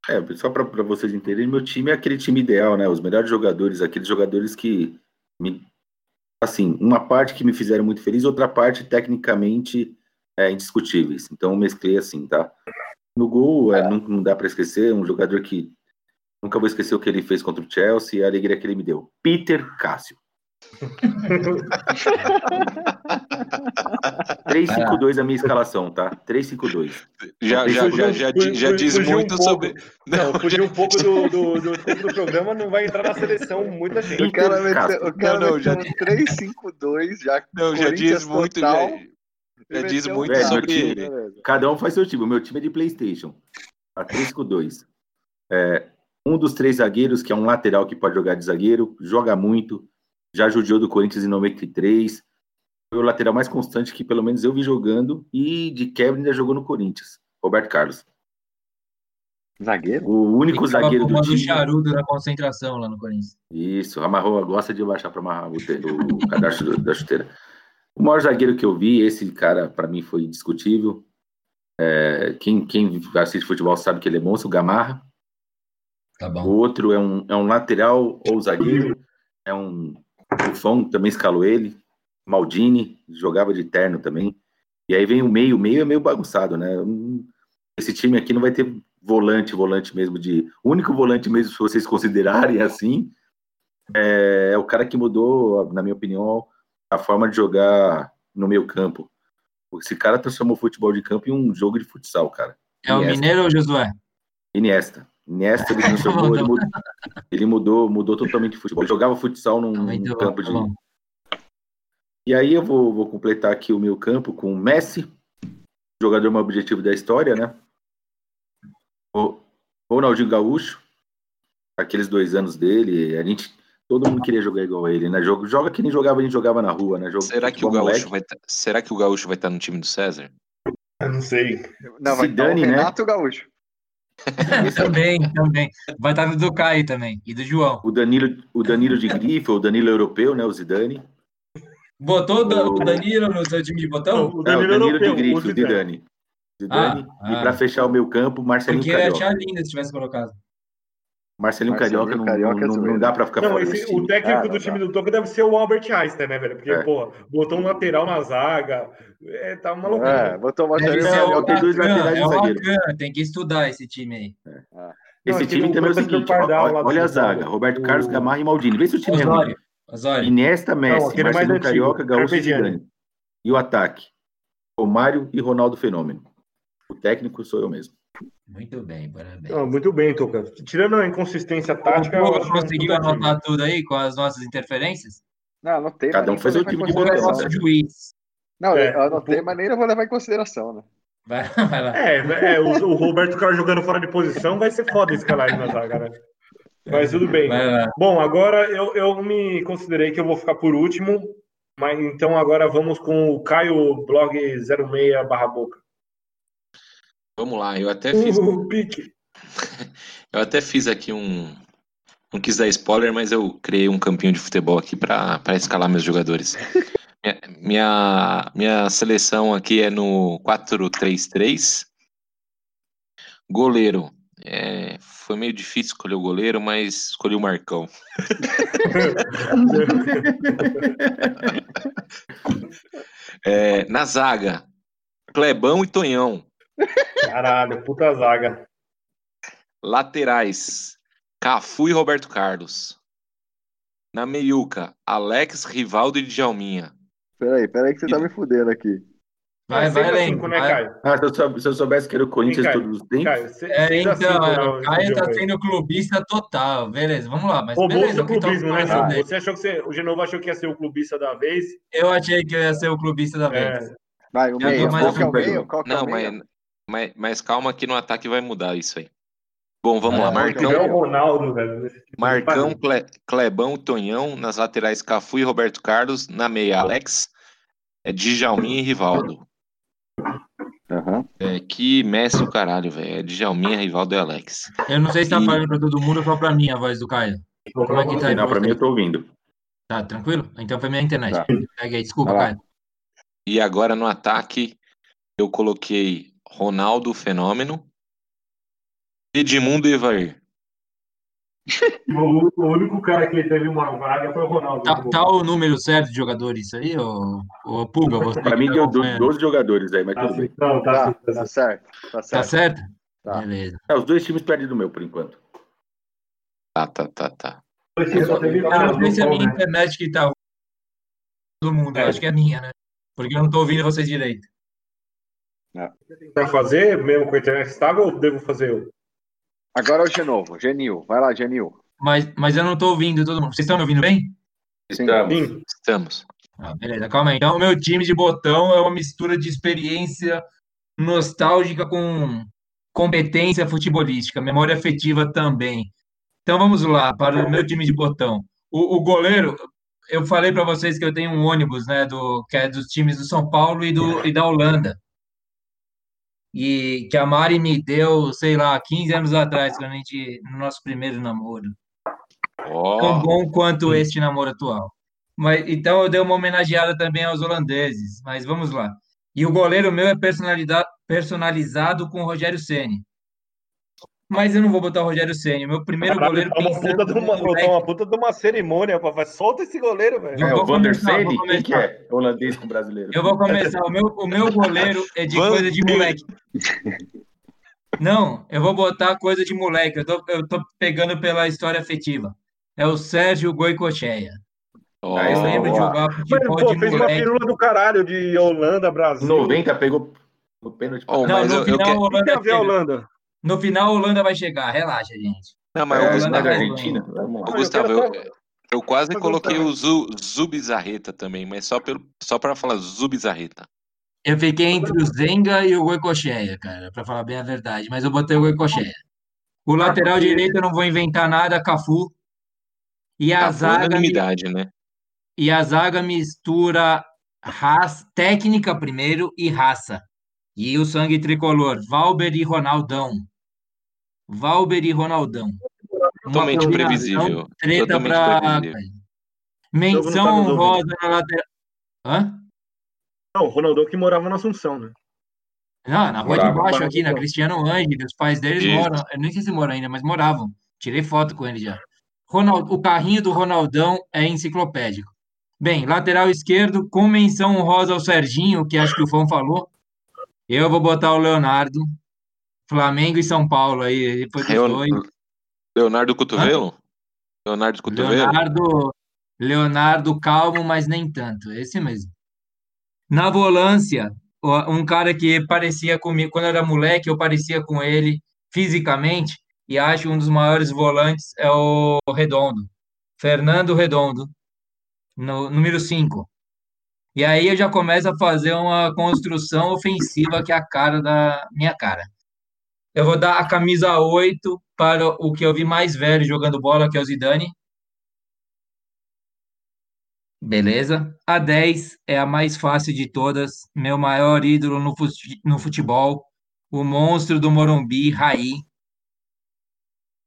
Speaker 2: É, só para vocês entenderem, meu time é aquele time ideal, né? Os melhores jogadores, aqueles jogadores que me. Assim, uma parte que me fizeram muito feliz, outra parte tecnicamente é, indiscutíveis. Então, eu mesclei assim, tá? No gol, é, não, não dá para esquecer, um jogador que nunca vou esquecer o que ele fez contra o Chelsea e a alegria que ele me deu. Peter Cássio. 3-5-2 a minha escalação, tá? 3-5-2.
Speaker 3: Já, já, já, já, já diz
Speaker 4: um
Speaker 3: muito
Speaker 4: pouco.
Speaker 3: sobre.
Speaker 4: Não, fugir um pouco do, do, do tempo do programa, não vai entrar na seleção muita gente.
Speaker 5: O cara meteu, o cara
Speaker 3: Não, não, já-
Speaker 5: um 3-5-2, já
Speaker 3: Não, já diz muito.
Speaker 5: total,
Speaker 3: Já, já diz
Speaker 5: um
Speaker 3: muito
Speaker 2: Velho,
Speaker 3: sobre
Speaker 2: time-
Speaker 3: ele.
Speaker 2: Cada um faz seu time. O meu time é de PlayStation. A 3-5-2. É, um dos três zagueiros, que é um lateral que pode jogar de zagueiro, joga muito. Já judiou do Corinthians em 93. Foi o lateral mais constante que pelo menos eu vi jogando. E de quebra ainda jogou no Corinthians. Roberto Carlos.
Speaker 5: Zagueiro?
Speaker 2: O único
Speaker 1: Ele
Speaker 2: zagueiro do time.
Speaker 1: charuto na concentração lá no Corinthians.
Speaker 2: Isso, amarrou, gosta de baixar para amarrar o, o cadastro da chuteira. O maior zagueiro que eu vi, esse cara, para mim, foi indiscutível. É, quem, quem assiste futebol sabe que ele é monstro, o Gamarra.
Speaker 1: Tá
Speaker 2: O outro é um, é um lateral ou zagueiro, é um. O Fão também escalou ele. Maldini, jogava de terno também. E aí vem o meio, o meio é meio bagunçado, né? Esse time aqui não vai ter volante, volante mesmo de. O único volante mesmo, se vocês considerarem assim, é, é o cara que mudou, na minha opinião, a forma de jogar no meio campo. Esse cara transformou o futebol de campo em um jogo de futsal, cara.
Speaker 1: É o
Speaker 2: Iniesta.
Speaker 1: Mineiro ou Josué?
Speaker 2: Iniesta. Iniesta ele [LAUGHS] transformou, ele mudou, ele mudou, mudou totalmente o futebol. Ele jogava futsal num,
Speaker 1: Tá
Speaker 2: campo
Speaker 1: tá
Speaker 2: de. E aí eu vou, vou completar aqui o meu campo com o Messi, jogador mais objetivo da história, né? O Ronaldinho Gaúcho, aqueles dois anos dele, a gente. Todo mundo queria jogar igual a ele, né? Joga, joga que nem jogava, a gente jogava na rua, né? Jogo,
Speaker 3: Será que o Gaúcho
Speaker 2: moleque.
Speaker 3: vai tá- será que o Gaúcho vai estar no time do César?
Speaker 4: Eu não sei.
Speaker 5: Não, vai
Speaker 2: Se
Speaker 5: estar o
Speaker 2: dane, né?
Speaker 5: Renato
Speaker 1: Também, também. Vai estar do Caio também. E do João.
Speaker 2: O Danilo, o Danilo de grife, o Danilo europeu, né? O Zidane.
Speaker 1: Botou o
Speaker 2: O-
Speaker 1: Danilo no seu time de botão?
Speaker 4: O
Speaker 2: É, o
Speaker 4: Danilo
Speaker 2: Danilo
Speaker 4: europeu,
Speaker 2: de grife,
Speaker 4: o Zidane.
Speaker 2: Zidane. Zidane.
Speaker 1: Ah,
Speaker 2: e
Speaker 1: ah.
Speaker 2: para fechar o meu campo, Marcelinho
Speaker 1: Porque ia achar lindo se tivesse colocado.
Speaker 2: Marcelinho,
Speaker 5: Marcelinho
Speaker 2: Carioca, não,
Speaker 5: Carioca é
Speaker 2: não, não
Speaker 5: zoeira.
Speaker 2: dá pra ficar
Speaker 4: Não,
Speaker 2: fora
Speaker 4: esse- o
Speaker 2: time.
Speaker 4: técnico
Speaker 5: Ah,
Speaker 4: do
Speaker 5: não
Speaker 4: time do Toca deve ser o Albert Einstein, né, velho? Porque,
Speaker 2: É.
Speaker 4: pô, botou um lateral na zaga. É, tá uma loucura.
Speaker 5: É, botou o Marcelinho
Speaker 1: ser
Speaker 2: Não,
Speaker 1: o
Speaker 2: dois laterais
Speaker 1: é o
Speaker 2: zagueiro.
Speaker 1: Acan, tem que estudar esse time aí.
Speaker 2: Esse
Speaker 4: Não,
Speaker 2: time
Speaker 4: tem o
Speaker 2: também é o seguinte,
Speaker 4: Pardal
Speaker 2: ó, olha a zaga, Roberto
Speaker 4: O-
Speaker 2: Carlos, Gamarra e Maldini. Vê se o time é ruim.
Speaker 1: Osório. Osório.
Speaker 2: Iniesta, Messi,
Speaker 4: mais
Speaker 2: Marcelinho Carioca, Gaúcho e. Zidane. E o ataque, Romário e Ronaldo Fenômeno. O técnico sou eu mesmo.
Speaker 1: Muito bem, parabéns.
Speaker 4: Ah, muito bem, Toca. Tirando a inconsistência tática, eu é um
Speaker 1: conseguiu
Speaker 4: time.
Speaker 1: anotar tudo aí com as nossas interferências?
Speaker 5: Não, anotei.
Speaker 2: Cada um fez o time de
Speaker 1: é nosso juiz?
Speaker 5: Não,
Speaker 4: É,
Speaker 5: eu anotei, mas nem vou levar em consideração, né?
Speaker 1: Vai, vai lá.
Speaker 4: É, é, o, o Roberto Carlos jogando fora de posição vai ser foda escalar ele na zaga, né? Mas tudo bem.
Speaker 1: Vai lá.
Speaker 4: Bom, agora eu, eu me considerei que eu vou ficar por último, mas então agora vamos com o Caio Blog 06 barra boca.
Speaker 3: Vamos lá, eu até fiz, [LAUGHS]
Speaker 4: pique. [LAUGHS]
Speaker 3: eu até fiz aqui um. Não quis dar spoiler, mas eu criei um campinho de futebol aqui para escalar meus jogadores. [LAUGHS] Minha, minha, minha seleção aqui é no 4-3-3. Goleiro. É, foi meio difícil escolher o goleiro, mas escolhi o Marcão. É, na zaga, Clebão e Tonhão.
Speaker 4: Caralho, puta zaga.
Speaker 3: Laterais, Cafu e Roberto Carlos. Na meiuca, Alex, Rivaldo e Djalminha.
Speaker 5: Peraí, peraí que você tá me fudendo aqui.
Speaker 1: Vai,
Speaker 4: É
Speaker 1: vai,
Speaker 4: seis a
Speaker 1: Lembro.
Speaker 4: cinco, né,
Speaker 1: vai.
Speaker 4: Caio?
Speaker 2: Ah, se eu, sou- se eu soubesse que era o Corinthians todos os tempos.
Speaker 1: É, então,
Speaker 4: cinco,
Speaker 1: é,
Speaker 4: né,
Speaker 1: o Caio tá sendo clubista total. Beleza, vamos lá. Mas
Speaker 4: Roubou
Speaker 1: beleza,
Speaker 4: seu
Speaker 1: o que
Speaker 4: clubismo, né. Você achou que você, o Genovo achou que ia ser o clubista da vez?
Speaker 1: Eu achei que eu ia ser o clubista da
Speaker 4: É,
Speaker 1: vez.
Speaker 5: Vai, o
Speaker 1: Eu
Speaker 5: meio.
Speaker 1: mais
Speaker 5: Qual que é o
Speaker 2: um
Speaker 5: meio? Qual que é o meio?
Speaker 3: mas, mas, mas calma que no ataque vai mudar isso aí. Bom, vamos
Speaker 1: Ah,
Speaker 3: lá. Marcão,
Speaker 4: Ronaldo, velho. nesse time,
Speaker 3: Marcão. Cle- Clebão, Tonhão. Nas laterais, Cafu e Roberto Carlos. Na meia, Alex, é, Djalminha e Rivaldo.
Speaker 5: Aham.
Speaker 3: É, que Messi o caralho, velho. É Djalminha, Rivaldo e Alex.
Speaker 1: Eu não sei se tá
Speaker 3: E-
Speaker 1: falando pra todo mundo ou só pra mim a voz do Caio. Como é que tá aí?
Speaker 2: Não,
Speaker 1: pra
Speaker 2: mim eu tô ouvindo.
Speaker 1: Tá, tranquilo? Então foi minha internet.
Speaker 5: Tá.
Speaker 1: Desculpa,
Speaker 5: lá.
Speaker 1: Caio.
Speaker 3: E agora no ataque, eu coloquei Ronaldo Fenômeno, Edmundo e Evair. [LAUGHS]
Speaker 4: O, o único cara que teve uma vaga foi o Ronaldo.
Speaker 1: Tá, tá o número certo de jogadores isso aí, ô, ô Pulga? Você
Speaker 2: Pra mim
Speaker 1: tá
Speaker 2: deu do-
Speaker 1: acompanhando.
Speaker 2: 12 jogadores aí, mas
Speaker 4: Tá
Speaker 2: tudo bem.
Speaker 4: Não, tá,
Speaker 5: Tá,
Speaker 4: tá
Speaker 5: tá certo. Tá
Speaker 1: Tá
Speaker 5: certo.
Speaker 1: certo?
Speaker 5: Tá.
Speaker 1: Beleza.
Speaker 2: É, os dois times perdem do meu, por enquanto.
Speaker 3: Tá, tá, tá, tá.
Speaker 1: Eu não sei se é a minha
Speaker 4: né?
Speaker 1: internet que tá. Todo mundo,
Speaker 4: É.
Speaker 1: acho que é a minha, né? Porque eu não tô ouvindo vocês direito.
Speaker 4: Pra fazer, mesmo com a internet estável, ou devo fazer eu?
Speaker 5: Agora é o Genovo. Genil. Vai lá, Genil.
Speaker 1: Mas, mas eu não tô ouvindo todo mundo. Vocês estão me ouvindo bem?
Speaker 2: Estamos.
Speaker 4: Sim.
Speaker 3: Estamos.
Speaker 1: Ah, beleza, calma aí. Então, o meu time de botão é uma mistura de experiência nostálgica com competência futebolística, memória afetiva também. Então, vamos lá, para o meu time de botão. O, o goleiro, eu falei para vocês que eu tenho um ônibus, né, do, que é dos times do São Paulo e, do, e da Holanda. E que a Mari me deu, sei lá, 15 anos atrás, quando a gente, no nosso primeiro namoro tão
Speaker 3: Ó,
Speaker 1: bom quanto este namoro atual. Mas, então eu dei uma homenageada também aos holandeses, mas vamos lá. E o goleiro meu é personalizado com o Rogério Ceni. Mas eu não vou botar o Rogério Ceni. O meu primeiro
Speaker 4: Caralho,
Speaker 1: goleiro
Speaker 4: tá uma puta de
Speaker 1: no
Speaker 4: uma, tá uma puta de uma cerimônia, papai. Solta esse goleiro, velho.
Speaker 1: Eu
Speaker 2: É,
Speaker 1: vou
Speaker 2: o Vander
Speaker 1: começar, vou
Speaker 2: Sene? Quem que é? Holandês com brasileiro.
Speaker 1: Eu vou começar. O meu, o meu goleiro é de
Speaker 3: Van
Speaker 1: coisa de moleque. Não, eu vou botar coisa de moleque. Eu tô, eu tô pegando pela história afetiva. É o Sérgio Goicocheia.
Speaker 2: Ah,
Speaker 1: Eu lembro de jogar
Speaker 4: Mano,
Speaker 1: futebol
Speaker 4: pô,
Speaker 1: de
Speaker 4: fez uma
Speaker 1: moleque.
Speaker 4: firula do caralho de Holanda, Brasil.
Speaker 2: 90 pegou o pênalti.
Speaker 3: Ó,
Speaker 1: Não,
Speaker 3: mas
Speaker 1: no
Speaker 3: eu, eu
Speaker 1: final
Speaker 3: quero.
Speaker 1: a
Speaker 4: O que tem
Speaker 1: Holanda No final a Holanda vai chegar. Relaxa, gente.
Speaker 3: Não, mas
Speaker 2: É,
Speaker 3: Gustavo,
Speaker 2: da Argentina? Vamos lá.
Speaker 3: Gustavo,
Speaker 4: eu
Speaker 3: eu, quase coloquei o Zu, Zubizarreta também, mas só, pelo, só pra falar Zubizarreta.
Speaker 1: Eu fiquei entre o Zenga e o Goicocheia, cara, pra falar bem a verdade. Mas eu botei o Goicocheia. O lateral direito eu não vou inventar nada, Cafu. E a
Speaker 3: Tá boa
Speaker 1: zaga me-
Speaker 3: unanimidade, né?
Speaker 1: E a zaga mistura raça, técnica primeiro e raça. E o sangue tricolor, Valber e Ronaldão. Valber e Ronaldão.
Speaker 3: Totalmente previsível.
Speaker 1: Treta
Speaker 3: Totalmente
Speaker 1: pra...
Speaker 3: previsível.
Speaker 1: Menção
Speaker 4: tá
Speaker 1: honrosa na lateral. Hã?
Speaker 4: Não, o Ronaldo que morava na Assunção, né?
Speaker 1: Não, na rua de baixo aqui, na. Cristiano Ângelo, os pais deles
Speaker 3: Isso.
Speaker 1: moram, eu nem sei se moram ainda, mas moravam. Tirei foto com ele já. Ronald, o carrinho do Ronaldão é enciclopédico. Bem, lateral esquerdo, com menção honrosa ao Serginho, que acho que o Fão falou. Eu vou botar o Leonardo. Flamengo e São Paulo aí, ele foi com os
Speaker 3: Leon-
Speaker 1: dois.
Speaker 3: Leonardo Cotovelo? Leonardo Cotovelo?
Speaker 1: Leonardo, Leonardo calmo, mas nem tanto. Esse mesmo. Na volância, um cara que parecia comigo, quando eu era moleque, eu parecia com ele fisicamente, e acho um dos maiores volantes é o Redondo, Fernando Redondo, no número 5. E aí eu já começo a fazer uma construção ofensiva que é a cara da minha cara. Eu vou dar a camisa 8 para o que eu vi mais velho jogando bola, que é o Zidane. Beleza. A 10 é a mais fácil de todas. Meu maior ídolo no futebol. O monstro do Morumbi, Raí.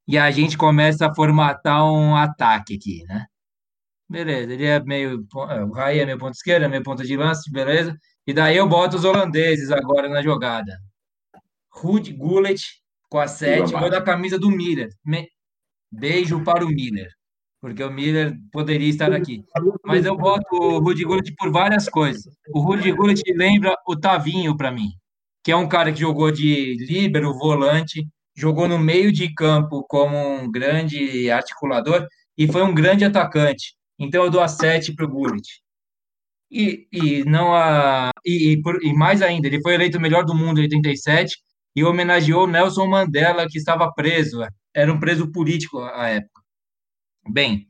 Speaker 1: E a gente começa a formatar um ataque aqui, né? Beleza, ele é meio. é, O Raí é meu ponto esquerdo, é meu ponto de lança, beleza? E daí eu boto os holandeses agora na jogada. Ruud Gullit com a 7, vou dar a camisa do Miller. Me- Beijo para o Miller, porque o Miller poderia estar aqui. Mas eu boto o Ruud Gullit por várias coisas. O Ruud Gullit lembra o Tavinho para mim, que é um cara que jogou de líbero, volante, jogou no meio de campo como um grande articulador e foi um grande atacante. Então eu dou a 7 para o Gullit. E, e não a e, e, por- e mais ainda, ele foi eleito o melhor do mundo em 87 e homenageou Nelson Mandela, que estava preso. Era um preso político à época. Bem,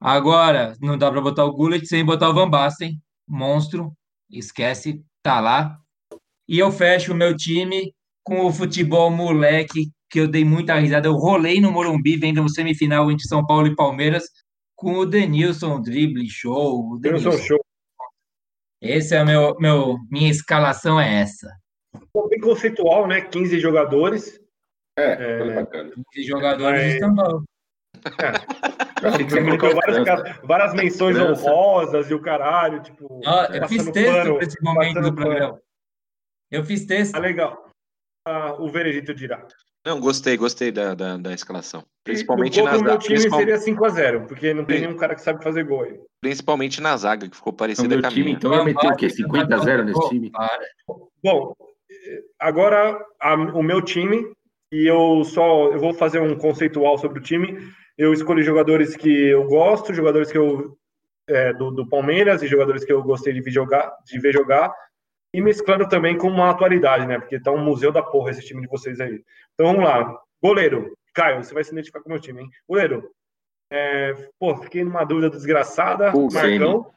Speaker 1: agora não dá para botar o Gullit sem botar o Van Basten, monstro, esquece, tá lá. E eu fecho o meu time com o futebol moleque, que eu dei muita risada. Eu rolei no Morumbi vendo o semifinal entre São Paulo e Palmeiras com o Denilson drible show. o
Speaker 4: Denilson
Speaker 1: Denilson.
Speaker 4: Show.
Speaker 1: Esse é meu, meu minha escalação é essa.
Speaker 4: Bem conceitual, né? 15 jogadores.
Speaker 2: É, foi bacana.
Speaker 1: Os jogadores.
Speaker 4: Assim, você colocou várias, várias menções
Speaker 2: França.
Speaker 4: honrosas e o caralho, tipo.
Speaker 1: Ó, eu fiz texto
Speaker 4: pano,
Speaker 1: esse momento do programa. Eu fiz texto.
Speaker 4: Ah, legal. Ah, o veredito dirá.
Speaker 3: Não, gostei, gostei da, da, da escalação. Principalmente
Speaker 4: o
Speaker 3: na, zaga,
Speaker 4: time
Speaker 3: principal-
Speaker 4: seria 5x0, porque não tem nenhum cara que sabe fazer gol aí.
Speaker 3: principalmente na zaga, que ficou
Speaker 2: O
Speaker 3: parecida com a
Speaker 2: time,
Speaker 3: minha.
Speaker 2: então, ia meter o quê? 50 a 0 nesse time?
Speaker 1: Para.
Speaker 4: Bom, agora a- o meu time, e eu só eu vou fazer um conceitual sobre o time. Eu escolhi jogadores que eu gosto, jogadores que eu é, do, do Palmeiras e jogadores que eu gostei de ver jogar, de ver jogar, e mesclando também com uma atualidade, né? Porque tá um museu da porra esse time de vocês aí. Então vamos lá. Goleiro, Caio, você vai se identificar com o meu time, hein? Goleiro, é, pô, fiquei numa dúvida desgraçada.
Speaker 2: Pô,
Speaker 4: Marcão.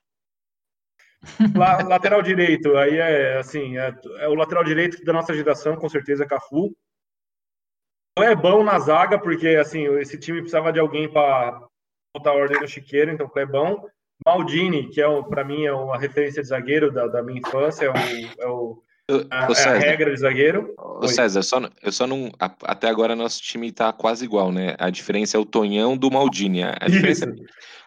Speaker 4: La- lateral direito, aí é assim, é, é o lateral direito da nossa geração, com certeza, Cafu. Não é bom na zaga, porque assim, esse time precisava de alguém para botar ordem no chiqueiro, então Clebão. Maldini, que é para mim é uma referência de zagueiro da, da minha infância, é, o, é, o, a, é a
Speaker 3: César,
Speaker 4: regra de zagueiro.
Speaker 3: ô,
Speaker 4: Oi.
Speaker 3: César, só, eu só não. a- Até agora nosso time tá quase igual, né? A diferença é o Tonhão do Maldini. A diferença,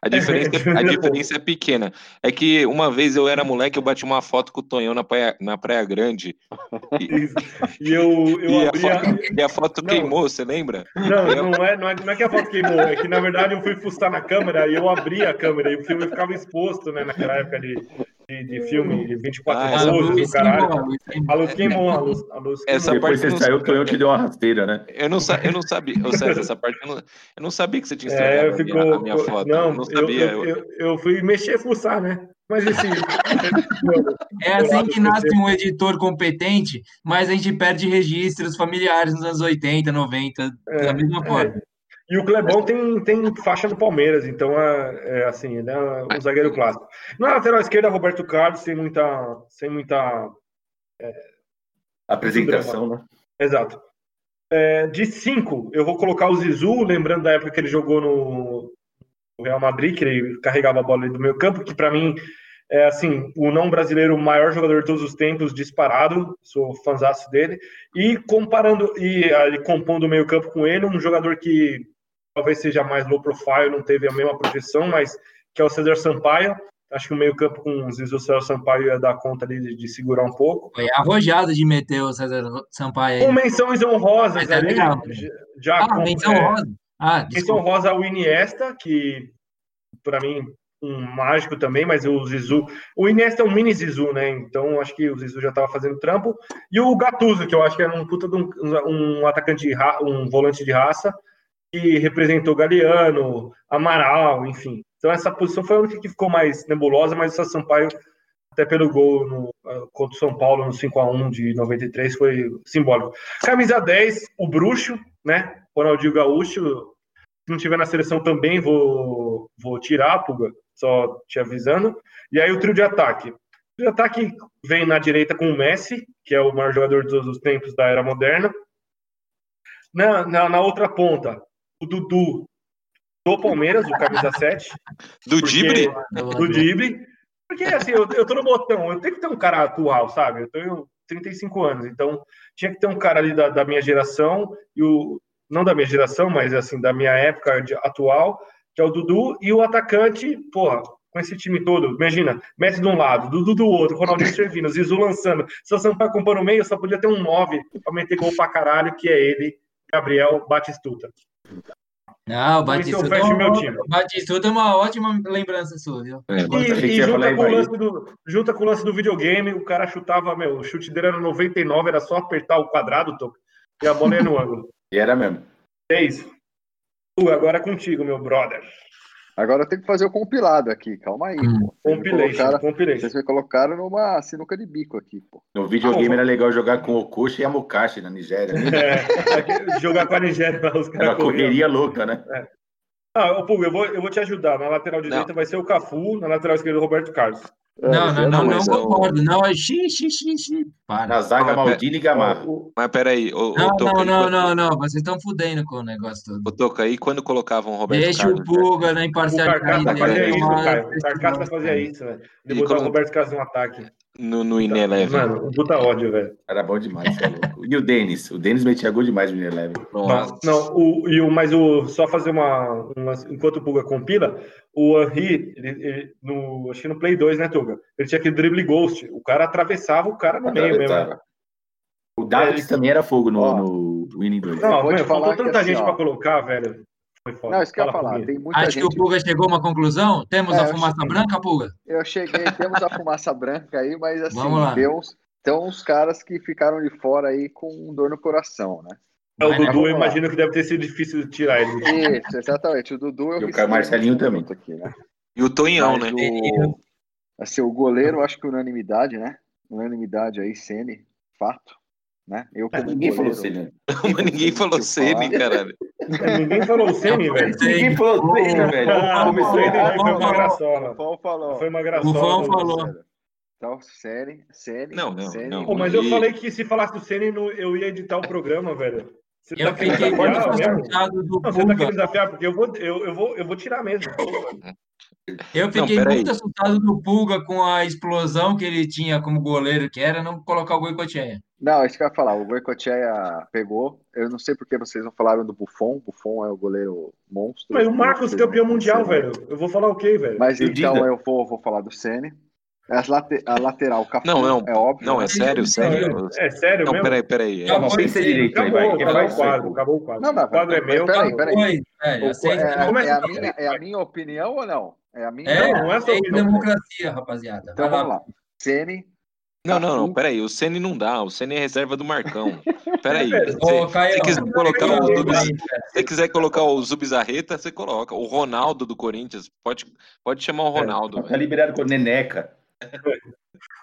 Speaker 3: a diferença, a [LAUGHS] diferença é pequena. É que uma vez eu era moleque, eu bati uma foto com o Tonhão na Praia, na praia Grande. [LAUGHS]
Speaker 4: Isso. E eu, eu [LAUGHS]
Speaker 3: E a,
Speaker 4: abri
Speaker 3: foto,
Speaker 4: a,
Speaker 3: e a foto
Speaker 4: Não.
Speaker 3: queimou, você lembra?
Speaker 4: Não, não é, não, é, não é que a foto queimou, é que na verdade eu fui fuçar na câmera e eu abri a câmera e o filme ficava exposto, né, naquela época de, de, de filme de 24
Speaker 3: Ah,
Speaker 1: A
Speaker 4: luzes, caralho.
Speaker 1: queimou, a luz queimou.
Speaker 4: A luz a luz, a queimou.
Speaker 3: Essa
Speaker 2: Depois
Speaker 3: parte
Speaker 2: você saiu, o Tonhão te deu uma rasteira, né?
Speaker 3: Eu não, sa- eu não sabia, ô César, essa parte eu não, eu não sabia que você tinha
Speaker 4: É,
Speaker 3: estragado a,
Speaker 4: ficou.
Speaker 3: minha, a minha foto.
Speaker 4: Não,
Speaker 3: eu não
Speaker 4: eu,
Speaker 3: sabia.
Speaker 4: eu, eu, eu fui mexer, fuçar, né? Mas esse. [LAUGHS]
Speaker 1: É assim que nasce um editor competente, mas a gente perde registros familiares nos anos 80, 90, da mesma forma.
Speaker 4: E o Clebão tem, tem faixa do Palmeiras, então é, é assim, ele é um zagueiro clássico. Na lateral esquerda, Roberto Carlos, sem muita. Sem muita
Speaker 2: Apresentação, né?
Speaker 4: Exato. É, de cinco, eu vou colocar o Zizu, lembrando da época que ele jogou no, Real Madrid, que ele carregava a bola ali do meio campo, que para mim é assim, o não brasileiro o maior jogador de todos os tempos, disparado, sou fãzaço dele. E comparando e ali compondo o meio campo com ele, um jogador que talvez seja mais low profile, não teve a mesma projeção, mas que é o César Sampaio. Acho que o meio campo com o Zizu César Sampaio ia dar conta ali de, de segurar um pouco.
Speaker 1: Foi arrojado de meter o César Sampaio
Speaker 4: Com menções honrosas
Speaker 1: Mas é
Speaker 4: ali,
Speaker 1: legal.
Speaker 4: já- já
Speaker 1: Ah,
Speaker 4: com-
Speaker 1: menção
Speaker 4: é,
Speaker 1: rosa. Ah,
Speaker 4: menção rosa ao Iniesta, que para mim um mágico também, mas o Zizu, o Iniesta é um mini Zizu, né? Então acho que o Zizu já estava fazendo trampo e o Gattuso, que eu acho que era um puta de um, um atacante de ra- um volante de raça que representou Galeano, Amaral, enfim. Então essa posição foi a única que ficou mais nebulosa, mas o Sampaio até pelo gol no, ah, contra o São Paulo no 5x1 de 93, foi simbólico. Camisa 10, o Bruxo, né? Ronaldinho Gaúcho. Se não tiver na seleção também, vou, vou tirar, Puga, só te avisando. E aí o trio de ataque. O trio de ataque vem na direita com o Messi, que é o maior jogador de todos os tempos da era moderna. Na, na, na outra ponta, o Dudu do Palmeiras, o camisa [LAUGHS] 7.
Speaker 3: Do Dibre?
Speaker 4: Do Dibre. Porque, assim, eu, eu tô no botão, eu tenho que ter um cara atual, sabe? Eu tenho 35 anos, então tinha que ter um cara ali da, da minha geração, e o, não da minha geração, mas, assim, da minha época de- atual, que é o Dudu, e o atacante, porra, com esse time todo, imagina, Messi de um lado, Dudu do outro, Ronaldinho servindo, Zizu lançando, se o Sampaio compor no meio, só podia ter um 9 pra meter gol pra caralho, que é ele, Gabriel Batistuta.
Speaker 1: Não, o
Speaker 4: eu
Speaker 1: Batistuta, é
Speaker 4: meu
Speaker 1: um-
Speaker 4: time.
Speaker 1: Batistuta é uma ótima lembrança sua, viu?
Speaker 2: É,
Speaker 4: E, e junta, com o lance do, junta com o lance do videogame, o cara chutava, meu, o chute dele era 99, era só apertar o quadrado, Toco, e a bola ia no ângulo.
Speaker 2: E era mesmo.
Speaker 4: É isso. Uh, agora é contigo, meu brother.
Speaker 5: Agora eu tenho que fazer o compilado aqui, calma aí, pô. Vocês me
Speaker 4: Compilation,
Speaker 5: colocaram-
Speaker 4: compilation.
Speaker 5: Vocês me colocaram numa sinuca de bico aqui, pô.
Speaker 2: No videogame era legal jogar com o Okoshi e a Mokashi na Nigéria.
Speaker 4: É, [LAUGHS] jogar com a Nigéria, os
Speaker 2: Era
Speaker 4: caras
Speaker 2: uma correria louca, né?
Speaker 4: Ah, ô, Pulga, eu vou, eu vou te ajudar. Na lateral direita vai ser o Cafu, na lateral esquerda o Roberto Carlos.
Speaker 1: Não, não, não, não
Speaker 3: mas eu-
Speaker 1: concordo. Não, é xi, xi, xi, xi. Para.
Speaker 2: Na zaga,
Speaker 3: Não,
Speaker 2: Maldini e Gamarra.
Speaker 3: Mas peraí, ô,
Speaker 1: Não,
Speaker 3: Toca,
Speaker 1: não,
Speaker 3: aí,
Speaker 1: não,
Speaker 3: quando-
Speaker 1: não, não. Vocês estão fudendo com o negócio todo.
Speaker 3: Ô, Toca, aí quando colocavam o Roberto
Speaker 1: Deixa
Speaker 3: Carlos...
Speaker 1: o Pulga na
Speaker 4: O
Speaker 1: imparcialidade
Speaker 4: fazia isso,
Speaker 1: tomar
Speaker 4: Caio. O. Carcaça fazia isso, velho. Ele botou o Roberto Carlos no ataque.
Speaker 3: No, no.
Speaker 4: Mano, um puta ódio, velho.
Speaker 2: Era bom demais, é louco. E o Denis? O Denis metia gol demais no Eleven.
Speaker 3: Nossa.
Speaker 4: Não, o, e o, mas o, só fazer uma, uma- Enquanto o Puga compila, o Henry, ele, ele- no, acho que no Play 2, né, Tuga? Ele tinha aquele drible ghost. O cara atravessava o cara no meio mesmo.
Speaker 2: Atravessava. O Davis também era fogo no,
Speaker 5: Ó.
Speaker 2: no Winning 2.
Speaker 4: Não,
Speaker 5: falar
Speaker 4: faltou tanta
Speaker 5: assim,
Speaker 4: gente
Speaker 5: ó.
Speaker 4: pra colocar, velho. Foi foda.
Speaker 5: Não, isso que eu ia
Speaker 4: Fala
Speaker 5: falar.
Speaker 4: comigo.
Speaker 5: Tem muita
Speaker 1: Acho
Speaker 5: gente.
Speaker 1: que o Pulga chegou a uma conclusão. Temos
Speaker 5: É,
Speaker 1: a fumaça
Speaker 5: cheguei.
Speaker 1: branca, Pulga?
Speaker 5: Eu cheguei, temos a fumaça branca aí, mas assim,
Speaker 1: Vamos lá.
Speaker 5: uns, tem uns caras que ficaram de fora aí com dor no coração, né?
Speaker 4: É, o
Speaker 1: né?
Speaker 4: Dudu, eu imagino que deve ter sido difícil de tirar ele.
Speaker 5: Isso, exatamente. O Dudu eu
Speaker 2: E o Marcelinho também.
Speaker 5: Aqui, né?
Speaker 3: E o Tonhão,
Speaker 5: Mas
Speaker 3: né?
Speaker 5: o, assim, o goleiro, acho que unanimidade, né? Unanimidade aí, Sene, fato. Né? Eu como
Speaker 2: Ninguém falou
Speaker 5: goleiro,
Speaker 2: Ceni.
Speaker 3: Mas [LAUGHS] ninguém falou Ceni, caralho.
Speaker 4: É, Ninguém falou [LAUGHS] o Semi, velho.
Speaker 2: Ninguém falou Ceni, velho.
Speaker 4: Ah,
Speaker 2: Começou
Speaker 4: foi,
Speaker 2: errado.
Speaker 4: foi uma
Speaker 5: O
Speaker 4: graçola.
Speaker 5: Fão falou.
Speaker 4: Foi uma
Speaker 1: O
Speaker 4: graçola.
Speaker 1: Fão falou.
Speaker 5: Então, Sene, Sene,
Speaker 3: Não, não,
Speaker 5: Sene,
Speaker 3: não.
Speaker 4: Pô, mas eu
Speaker 3: E-
Speaker 4: falei que se falasse do Semi, eu ia editar o programa, velho. Você
Speaker 1: Eu
Speaker 4: tá querendo
Speaker 1: fiquei muito do
Speaker 4: Não, você tá querendo desafiar, porque eu vou, eu, eu vou, eu vou tirar mesmo. [LAUGHS]
Speaker 1: Eu fiquei
Speaker 3: peraí.
Speaker 1: muito assustado do Pulga com a explosão que ele tinha como goleiro, que era não colocar o Goicoechea.
Speaker 5: Não, isso que eu ia falar. O Goicoechea pegou. Eu não sei porque vocês não falaram do Buffon. Buffon é o goleiro monstro.
Speaker 4: Mas o Marcos, campeão
Speaker 5: não
Speaker 4: mundial, velho. Eu vou falar o quê, velho?
Speaker 5: Mas
Speaker 2: E
Speaker 5: então
Speaker 2: Dida?
Speaker 5: eu vou, vou falar do Sene. As late- a lateral, o Cafu,
Speaker 3: Não, não.
Speaker 5: é óbvio.
Speaker 3: Não,
Speaker 5: né?
Speaker 3: é sério, sério.
Speaker 4: É sério
Speaker 3: Não,
Speaker 4: mesmo?
Speaker 3: peraí, peraí.
Speaker 1: Não,
Speaker 3: É,
Speaker 2: Pensa direito aí,
Speaker 4: Acabou,
Speaker 2: vai.
Speaker 4: acabou o quadro, acabou o quadro.
Speaker 5: Não, mas,
Speaker 4: o quadro é meu.
Speaker 5: peraí, peraí. É, é é a minha opinião ou não? É a minha
Speaker 1: É,
Speaker 4: Não, não é
Speaker 1: democracia, rapaziada.
Speaker 5: Então vamos lá. Sene,
Speaker 3: Não, não, não, peraí. O Ceni não dá. O Ceni é reserva do Marcão. [LAUGHS] Peraí. Se
Speaker 1: Caio,
Speaker 3: você quiser colocar o se quiser colocar Zubizarreta, você coloca. O Ronaldo do Corinthians, pode, pode chamar o Ronaldo.
Speaker 2: Tá
Speaker 3: velho.
Speaker 2: liberado com o Neneca.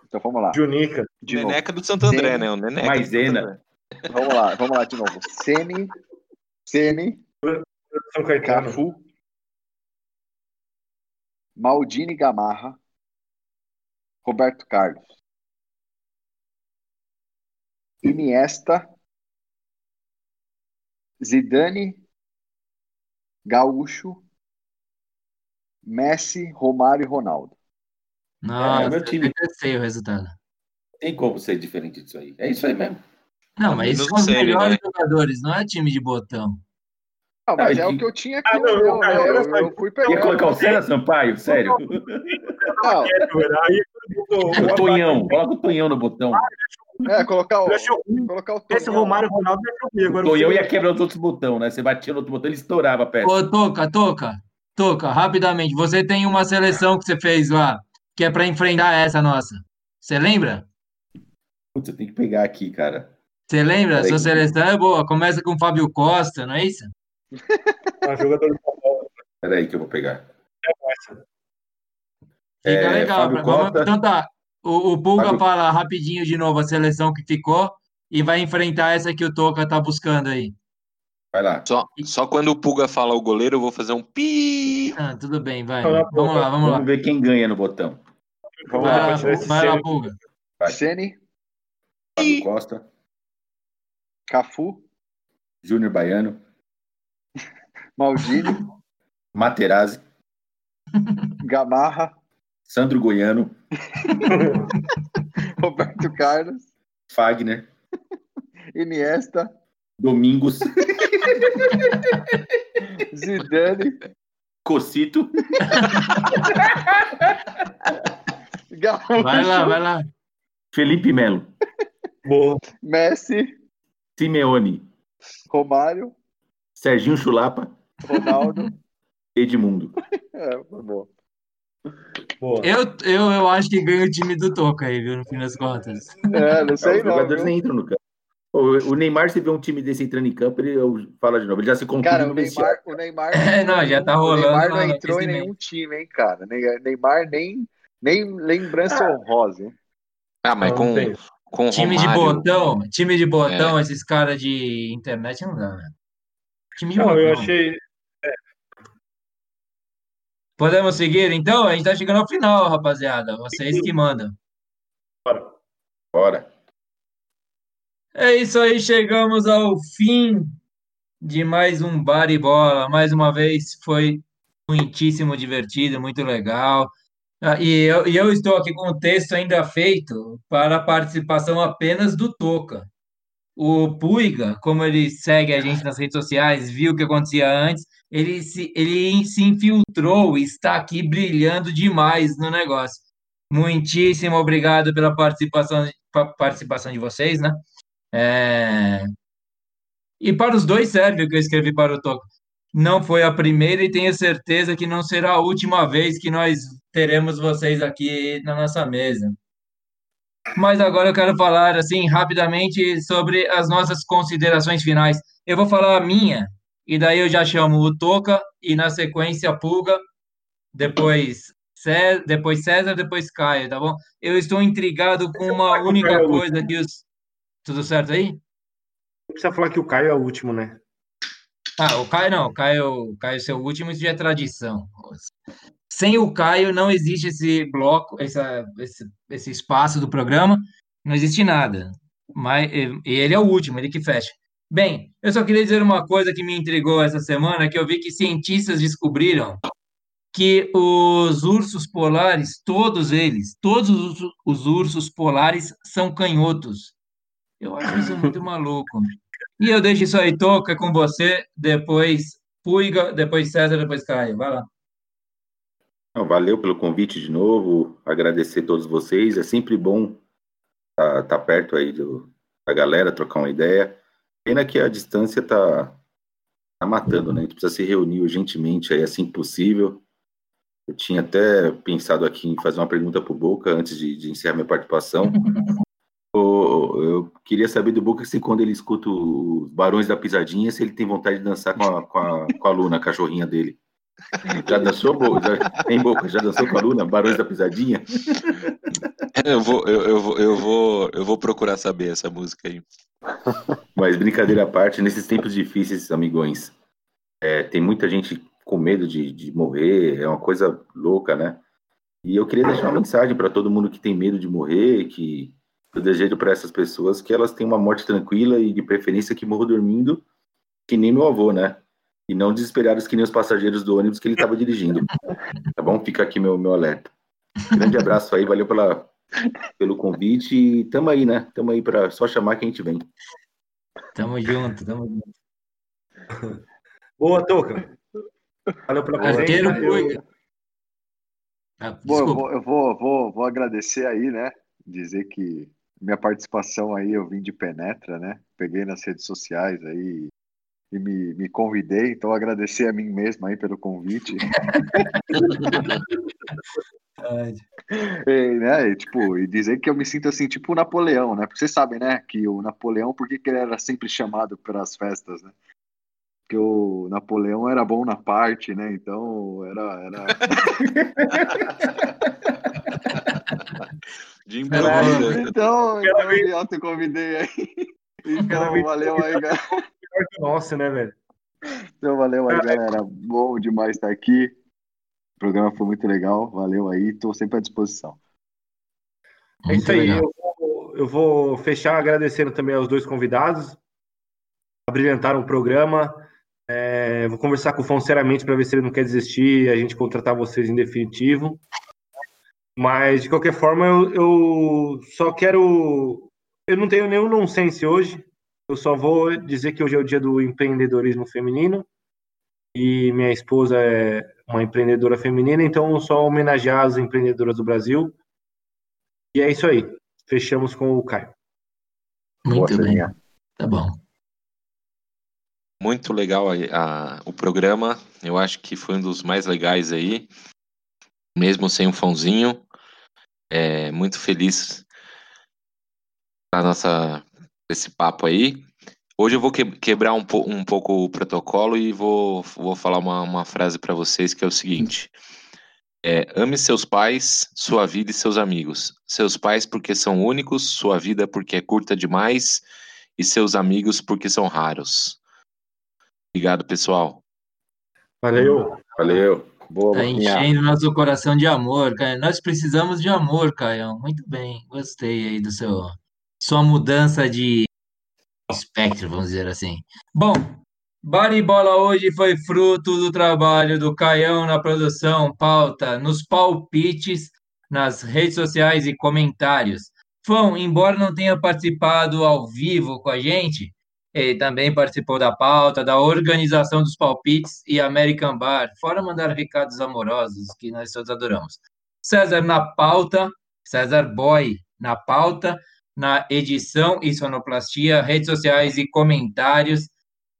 Speaker 5: então vamos lá.
Speaker 4: Junica.
Speaker 5: De novo.
Speaker 3: Neneca do Santo André,
Speaker 5: Ceni.
Speaker 3: né? O Neneca do
Speaker 2: Maisena.
Speaker 5: Vamos lá, vamos lá de novo. Sene, Sene,
Speaker 4: São Caetano.
Speaker 5: Cafu, Maldini Gamarra, Roberto Carlos, Iniesta, Zidane, Gaúcho, Messi, Romário e Ronaldo.
Speaker 1: Nossa,
Speaker 2: É, meu time.
Speaker 1: feio o resultado.
Speaker 2: Tem como ser diferente disso aí. É isso aí mesmo.
Speaker 1: Não, mas
Speaker 3: menos
Speaker 1: esses
Speaker 3: o
Speaker 1: são os melhores
Speaker 3: né?
Speaker 1: jogadores, não é time de botão.
Speaker 5: Não, mas
Speaker 2: Ah,
Speaker 5: é
Speaker 2: e-
Speaker 5: o que eu tinha aqui.
Speaker 4: Ah, não,
Speaker 5: no meu,
Speaker 4: Caio,
Speaker 5: né?
Speaker 4: olha
Speaker 5: eu,
Speaker 4: só,
Speaker 5: eu fui
Speaker 2: Ia
Speaker 5: pegando.
Speaker 2: colocar o César Sampaio? Sério?
Speaker 5: Não,
Speaker 4: o,
Speaker 2: Tonhão. Coloca o Tonhão no botão.
Speaker 5: é, colocar o, colocar o
Speaker 4: Esse
Speaker 5: Tonhão.
Speaker 4: Romário Ronaldo é ruim.
Speaker 2: O
Speaker 4: Agora
Speaker 2: Tonhão ia quebrar os outros botões, né? Você batia no outro botão, ele estourava a peça.
Speaker 1: Ô, Toca, Toca, Toca, rapidamente. Você tem uma seleção que você fez lá, que é para enfrentar essa nossa. Você lembra?
Speaker 2: Putz, eu tenho que pegar aqui, cara.
Speaker 1: Você lembra? Sua seleção é boa. Começa com o Fábio Costa, não é isso?
Speaker 4: Ah, jogador de futebol.
Speaker 2: Peraí que eu vou pegar.
Speaker 1: Fica
Speaker 2: É,
Speaker 1: legal.
Speaker 2: Fábio
Speaker 1: vamos- então tá. O, o Pulga
Speaker 2: Fábio.
Speaker 1: fala rapidinho de novo a seleção que ficou e vai enfrentar essa que o Toca tá buscando aí.
Speaker 2: Vai lá.
Speaker 3: Só, só quando o Puga fala o goleiro, eu vou fazer um pi.
Speaker 1: Ah, tudo bem, vai.
Speaker 4: Fala,
Speaker 1: Vamos lá, vamos lá.
Speaker 2: Vamos ver quem ganha no botão.
Speaker 4: Vamos
Speaker 1: Vai
Speaker 4: lá,
Speaker 1: lá, vai lá,
Speaker 4: seno.
Speaker 1: Pulga.
Speaker 2: Vai.
Speaker 5: Sene,
Speaker 2: Fábio Costa,
Speaker 5: Cafu,
Speaker 2: Júnior Baiano,
Speaker 5: Maldini,
Speaker 2: Materazzi,
Speaker 5: Gamarra,
Speaker 2: Sandro Goiano, [LAUGHS]
Speaker 5: Roberto Carlos,
Speaker 2: Fagner,
Speaker 5: Iniesta,
Speaker 2: Domingos,
Speaker 5: Zidane,
Speaker 2: Cocito,
Speaker 5: Gaúcho,
Speaker 1: Vai lá, vai lá.
Speaker 2: Felipe Melo,
Speaker 4: Boa.
Speaker 5: Messi,
Speaker 2: Simeone,
Speaker 5: Romário,
Speaker 2: Serginho Chulapa,
Speaker 5: Ronaldo. [LAUGHS]
Speaker 2: Edmundo.
Speaker 5: É, foi bom.
Speaker 4: Boa.
Speaker 1: Eu, eu, eu acho que ganha o time do Toca aí, viu, no fim das contas.
Speaker 5: É, não sei
Speaker 2: Os
Speaker 5: não.
Speaker 2: jogadores
Speaker 5: viu?
Speaker 2: nem entram no campo. O Neymar, se vê um time desse entrando em campo, ele eu- fala de novo. Ele já se contunde
Speaker 5: Cara,
Speaker 2: no
Speaker 5: o. Neymar, o Neymar, [LAUGHS]
Speaker 1: É, não, já tá
Speaker 5: o
Speaker 1: rolando
Speaker 5: Neymar não entrou em nenhum time, hein, cara. Ne- Neymar nem, nem lembrança honrosa, hein?
Speaker 3: Ah, mas com, com
Speaker 1: Time de botão, time de
Speaker 3: É.
Speaker 1: botão, esses caras de internet não dá, né? Time de
Speaker 4: Não, eu
Speaker 1: botão.
Speaker 4: achei.
Speaker 1: Podemos seguir, então? A gente tá chegando ao final, rapaziada. Vocês que mandam.
Speaker 4: Bora.
Speaker 2: Bora.
Speaker 1: É isso aí, chegamos ao fim de mais um Bar e Bola. Mais uma vez foi muitíssimo divertido, muito legal. Ah, E eu, e eu estou aqui com o texto ainda feito para a participação apenas do Toca. O Puiga, como ele segue a gente nas redes sociais, viu o que acontecia antes, ele se, ele se infiltrou e está aqui brilhando demais no negócio. Muitíssimo obrigado pela participação, pa- participação de vocês, né? É, E para os dois serve o que eu escrevi para o Toco. Não foi a primeira e tenho certeza que não será a última vez que nós teremos vocês aqui na nossa mesa. Mas agora eu quero falar assim rapidamente sobre as nossas considerações finais. Eu vou falar a minha e daí eu já chamo o Toca e na sequência Pulga, depois César, depois César, depois Caio, tá bom? Eu estou intrigado com uma única
Speaker 4: Caio é
Speaker 1: coisa que os tudo certo aí?
Speaker 4: Não precisa falar que o Caio é o último, né?
Speaker 1: Ah, o Caio não, o Caio, o Caio ser o último, isso já é tradição. Sem o Caio não existe esse bloco, essa, esse, esse espaço do programa, não existe nada. Mas ele é o último, ele que fecha. Bem, eu só queria dizer uma coisa que me intrigou essa semana, que eu vi que cientistas descobriram que os ursos polares, todos eles, todos os, os ursos polares são canhotos. Eu acho isso muito maluco. E eu deixo isso aí, Toca, com você, depois Puiga, depois César, depois Caio. Vai lá.
Speaker 2: Valeu pelo convite de novo, agradecer a todos vocês. É sempre bom estar tá, perto aí do, da galera, trocar uma ideia. Pena que a distância tá, tá matando, né? A gente precisa se reunir urgentemente aí, assim possível. Eu tinha até pensado aqui em fazer uma pergunta para o Boca antes de, de encerrar minha participação. [LAUGHS] Eu queria saber do Boca se quando ele escuta os Barões da Pisadinha, se ele tem vontade de dançar com a, com a, com a Luna, a cachorrinha dele. [LAUGHS] Já dançou, Boca? Já, hein, Boca? Já dançou com a Luna, Barões da Pisadinha? [LAUGHS] [LAUGHS]
Speaker 3: Eu vou, eu, eu vou, eu vou, eu vou procurar saber essa música aí. [LAUGHS]
Speaker 2: Mas brincadeira à parte, nesses tempos difíceis, amigões, é, tem muita gente com medo de, de morrer, é uma coisa louca, né? E eu queria deixar uma mensagem para todo mundo que tem medo de morrer, que eu desejo para essas pessoas que elas tenham uma morte tranquila e de preferência que morram dormindo, que nem meu avô, né? E não desesperados que nem os passageiros do ônibus que ele estava dirigindo. Tá bom? Fica aqui meu, meu alerta. Grande abraço aí, valeu pela, pelo convite e tamo aí, né? Tamo aí para só chamar que a gente vem.
Speaker 1: Tamo junto, tamo junto. [LAUGHS]
Speaker 4: Boa, Toca. Valeu pela presença. Eu-
Speaker 1: Puiga. Ah,
Speaker 5: Bom, eu vou, eu vou, vou, vou agradecer aí, né? Dizer que minha participação aí eu vim de penetra, né? Peguei nas redes sociais aí e me, me convidei, então agradecer a mim mesmo aí pelo convite. [LAUGHS] E, né, e, tipo, e dizer que eu me sinto assim, tipo o Napoleão, né? Porque vocês sabem, né, que o Napoleão, por que que ele era sempre chamado para as festas, né? Porque o Napoleão era bom na parte, né? Então era, era... [LAUGHS]
Speaker 3: De improviso.
Speaker 5: Então,
Speaker 4: Cada
Speaker 5: eu me autoconvidei aí. Então, valeu aí, galera.
Speaker 4: Que o nosso, né, velho?
Speaker 5: Então, valeu aí, galera. Bom demais estar aqui. O programa foi muito legal. Valeu aí. Estou sempre à disposição.
Speaker 4: É isso aí. Eu vou, eu vou fechar agradecendo também aos dois convidados. Abrilhantaram o programa. É, vou conversar com o Fon seriamente para ver se ele não quer desistir e a gente contratar vocês em definitivo. Mas, de qualquer forma, eu, eu só quero. Eu não tenho nenhum nonsense hoje. Eu só vou dizer que hoje é o dia do empreendedorismo feminino. E minha esposa é uma empreendedora feminina, então só homenagear as empreendedoras do Brasil. E é isso aí. Fechamos com o Caio.
Speaker 1: Muito
Speaker 5: Boa,
Speaker 1: bem. Tá bom.
Speaker 3: Muito legal a- a- o programa. Eu acho que foi um dos mais legais aí. Mesmo sem o fãozinho. É, muito feliz na nossa esse papo aí. Hoje eu vou que- quebrar um, po- um pouco o protocolo e vou, vou falar uma, uma frase para vocês que é o seguinte: É, ame seus pais, sua vida e seus amigos. Seus pais porque são únicos, sua vida porque é curta demais e seus amigos porque são raros. Obrigado, pessoal.
Speaker 4: Valeu.
Speaker 2: Valeu.
Speaker 5: Boa,
Speaker 1: Tá enchendo nosso coração de amor, cara. Nós precisamos de amor, Caio. Muito bem. Gostei aí do seu sua mudança de espectro, vamos dizer assim. Bom, Bar e Bola hoje foi fruto do trabalho do Caião na produção, pauta, nos palpites, nas redes sociais e comentários. Fão, embora não tenha participado ao vivo com a gente, ele também participou da pauta, da organização dos palpites e American Bar, fora mandar recados amorosos que nós todos adoramos. César na pauta, César Boy na pauta, na edição e sonoplastia, redes sociais e comentários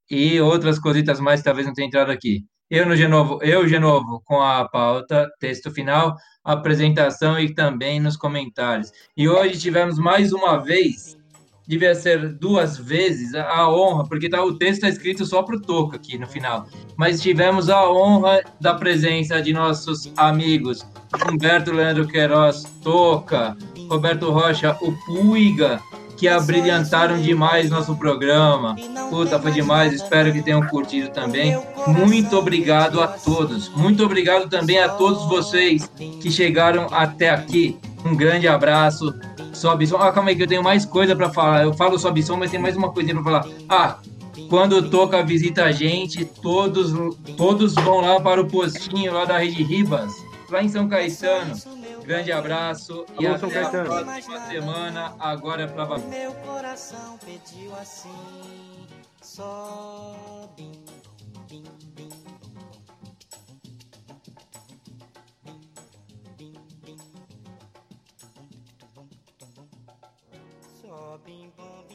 Speaker 1: e outras cositas mais talvez não tenha entrado aqui. Eu no Genovo, eu Genovo com a pauta, texto final, apresentação e também nos comentários. E hoje tivemos mais uma vez, devia ser duas vezes, a honra, porque tá, o texto está escrito só para o Toca aqui no final. Mas tivemos a honra da presença de nossos amigos Humberto Leandro Queiroz, Toca, Roberto Rocha, o Puiga, que abrilhantaram demais nosso programa. Puta, foi demais, espero que tenham curtido também. Muito obrigado a todos. Muito obrigado também a todos vocês que chegaram até aqui. Um grande abraço. Sobe som. Ah, calma aí que eu tenho mais coisa para falar. Eu falo sobe som, mas tem mais uma coisinha para falar. Ah, quando Toca visita a gente, todos, todos vão lá para o postinho lá da Rede Ribas, lá em São Caetano. Grande abraço e
Speaker 4: Alô, São
Speaker 1: até a próxima semana. Agora é para
Speaker 13: Meu coração pediu assim, sobe, bim, bim, sobe, bom, bim, bom.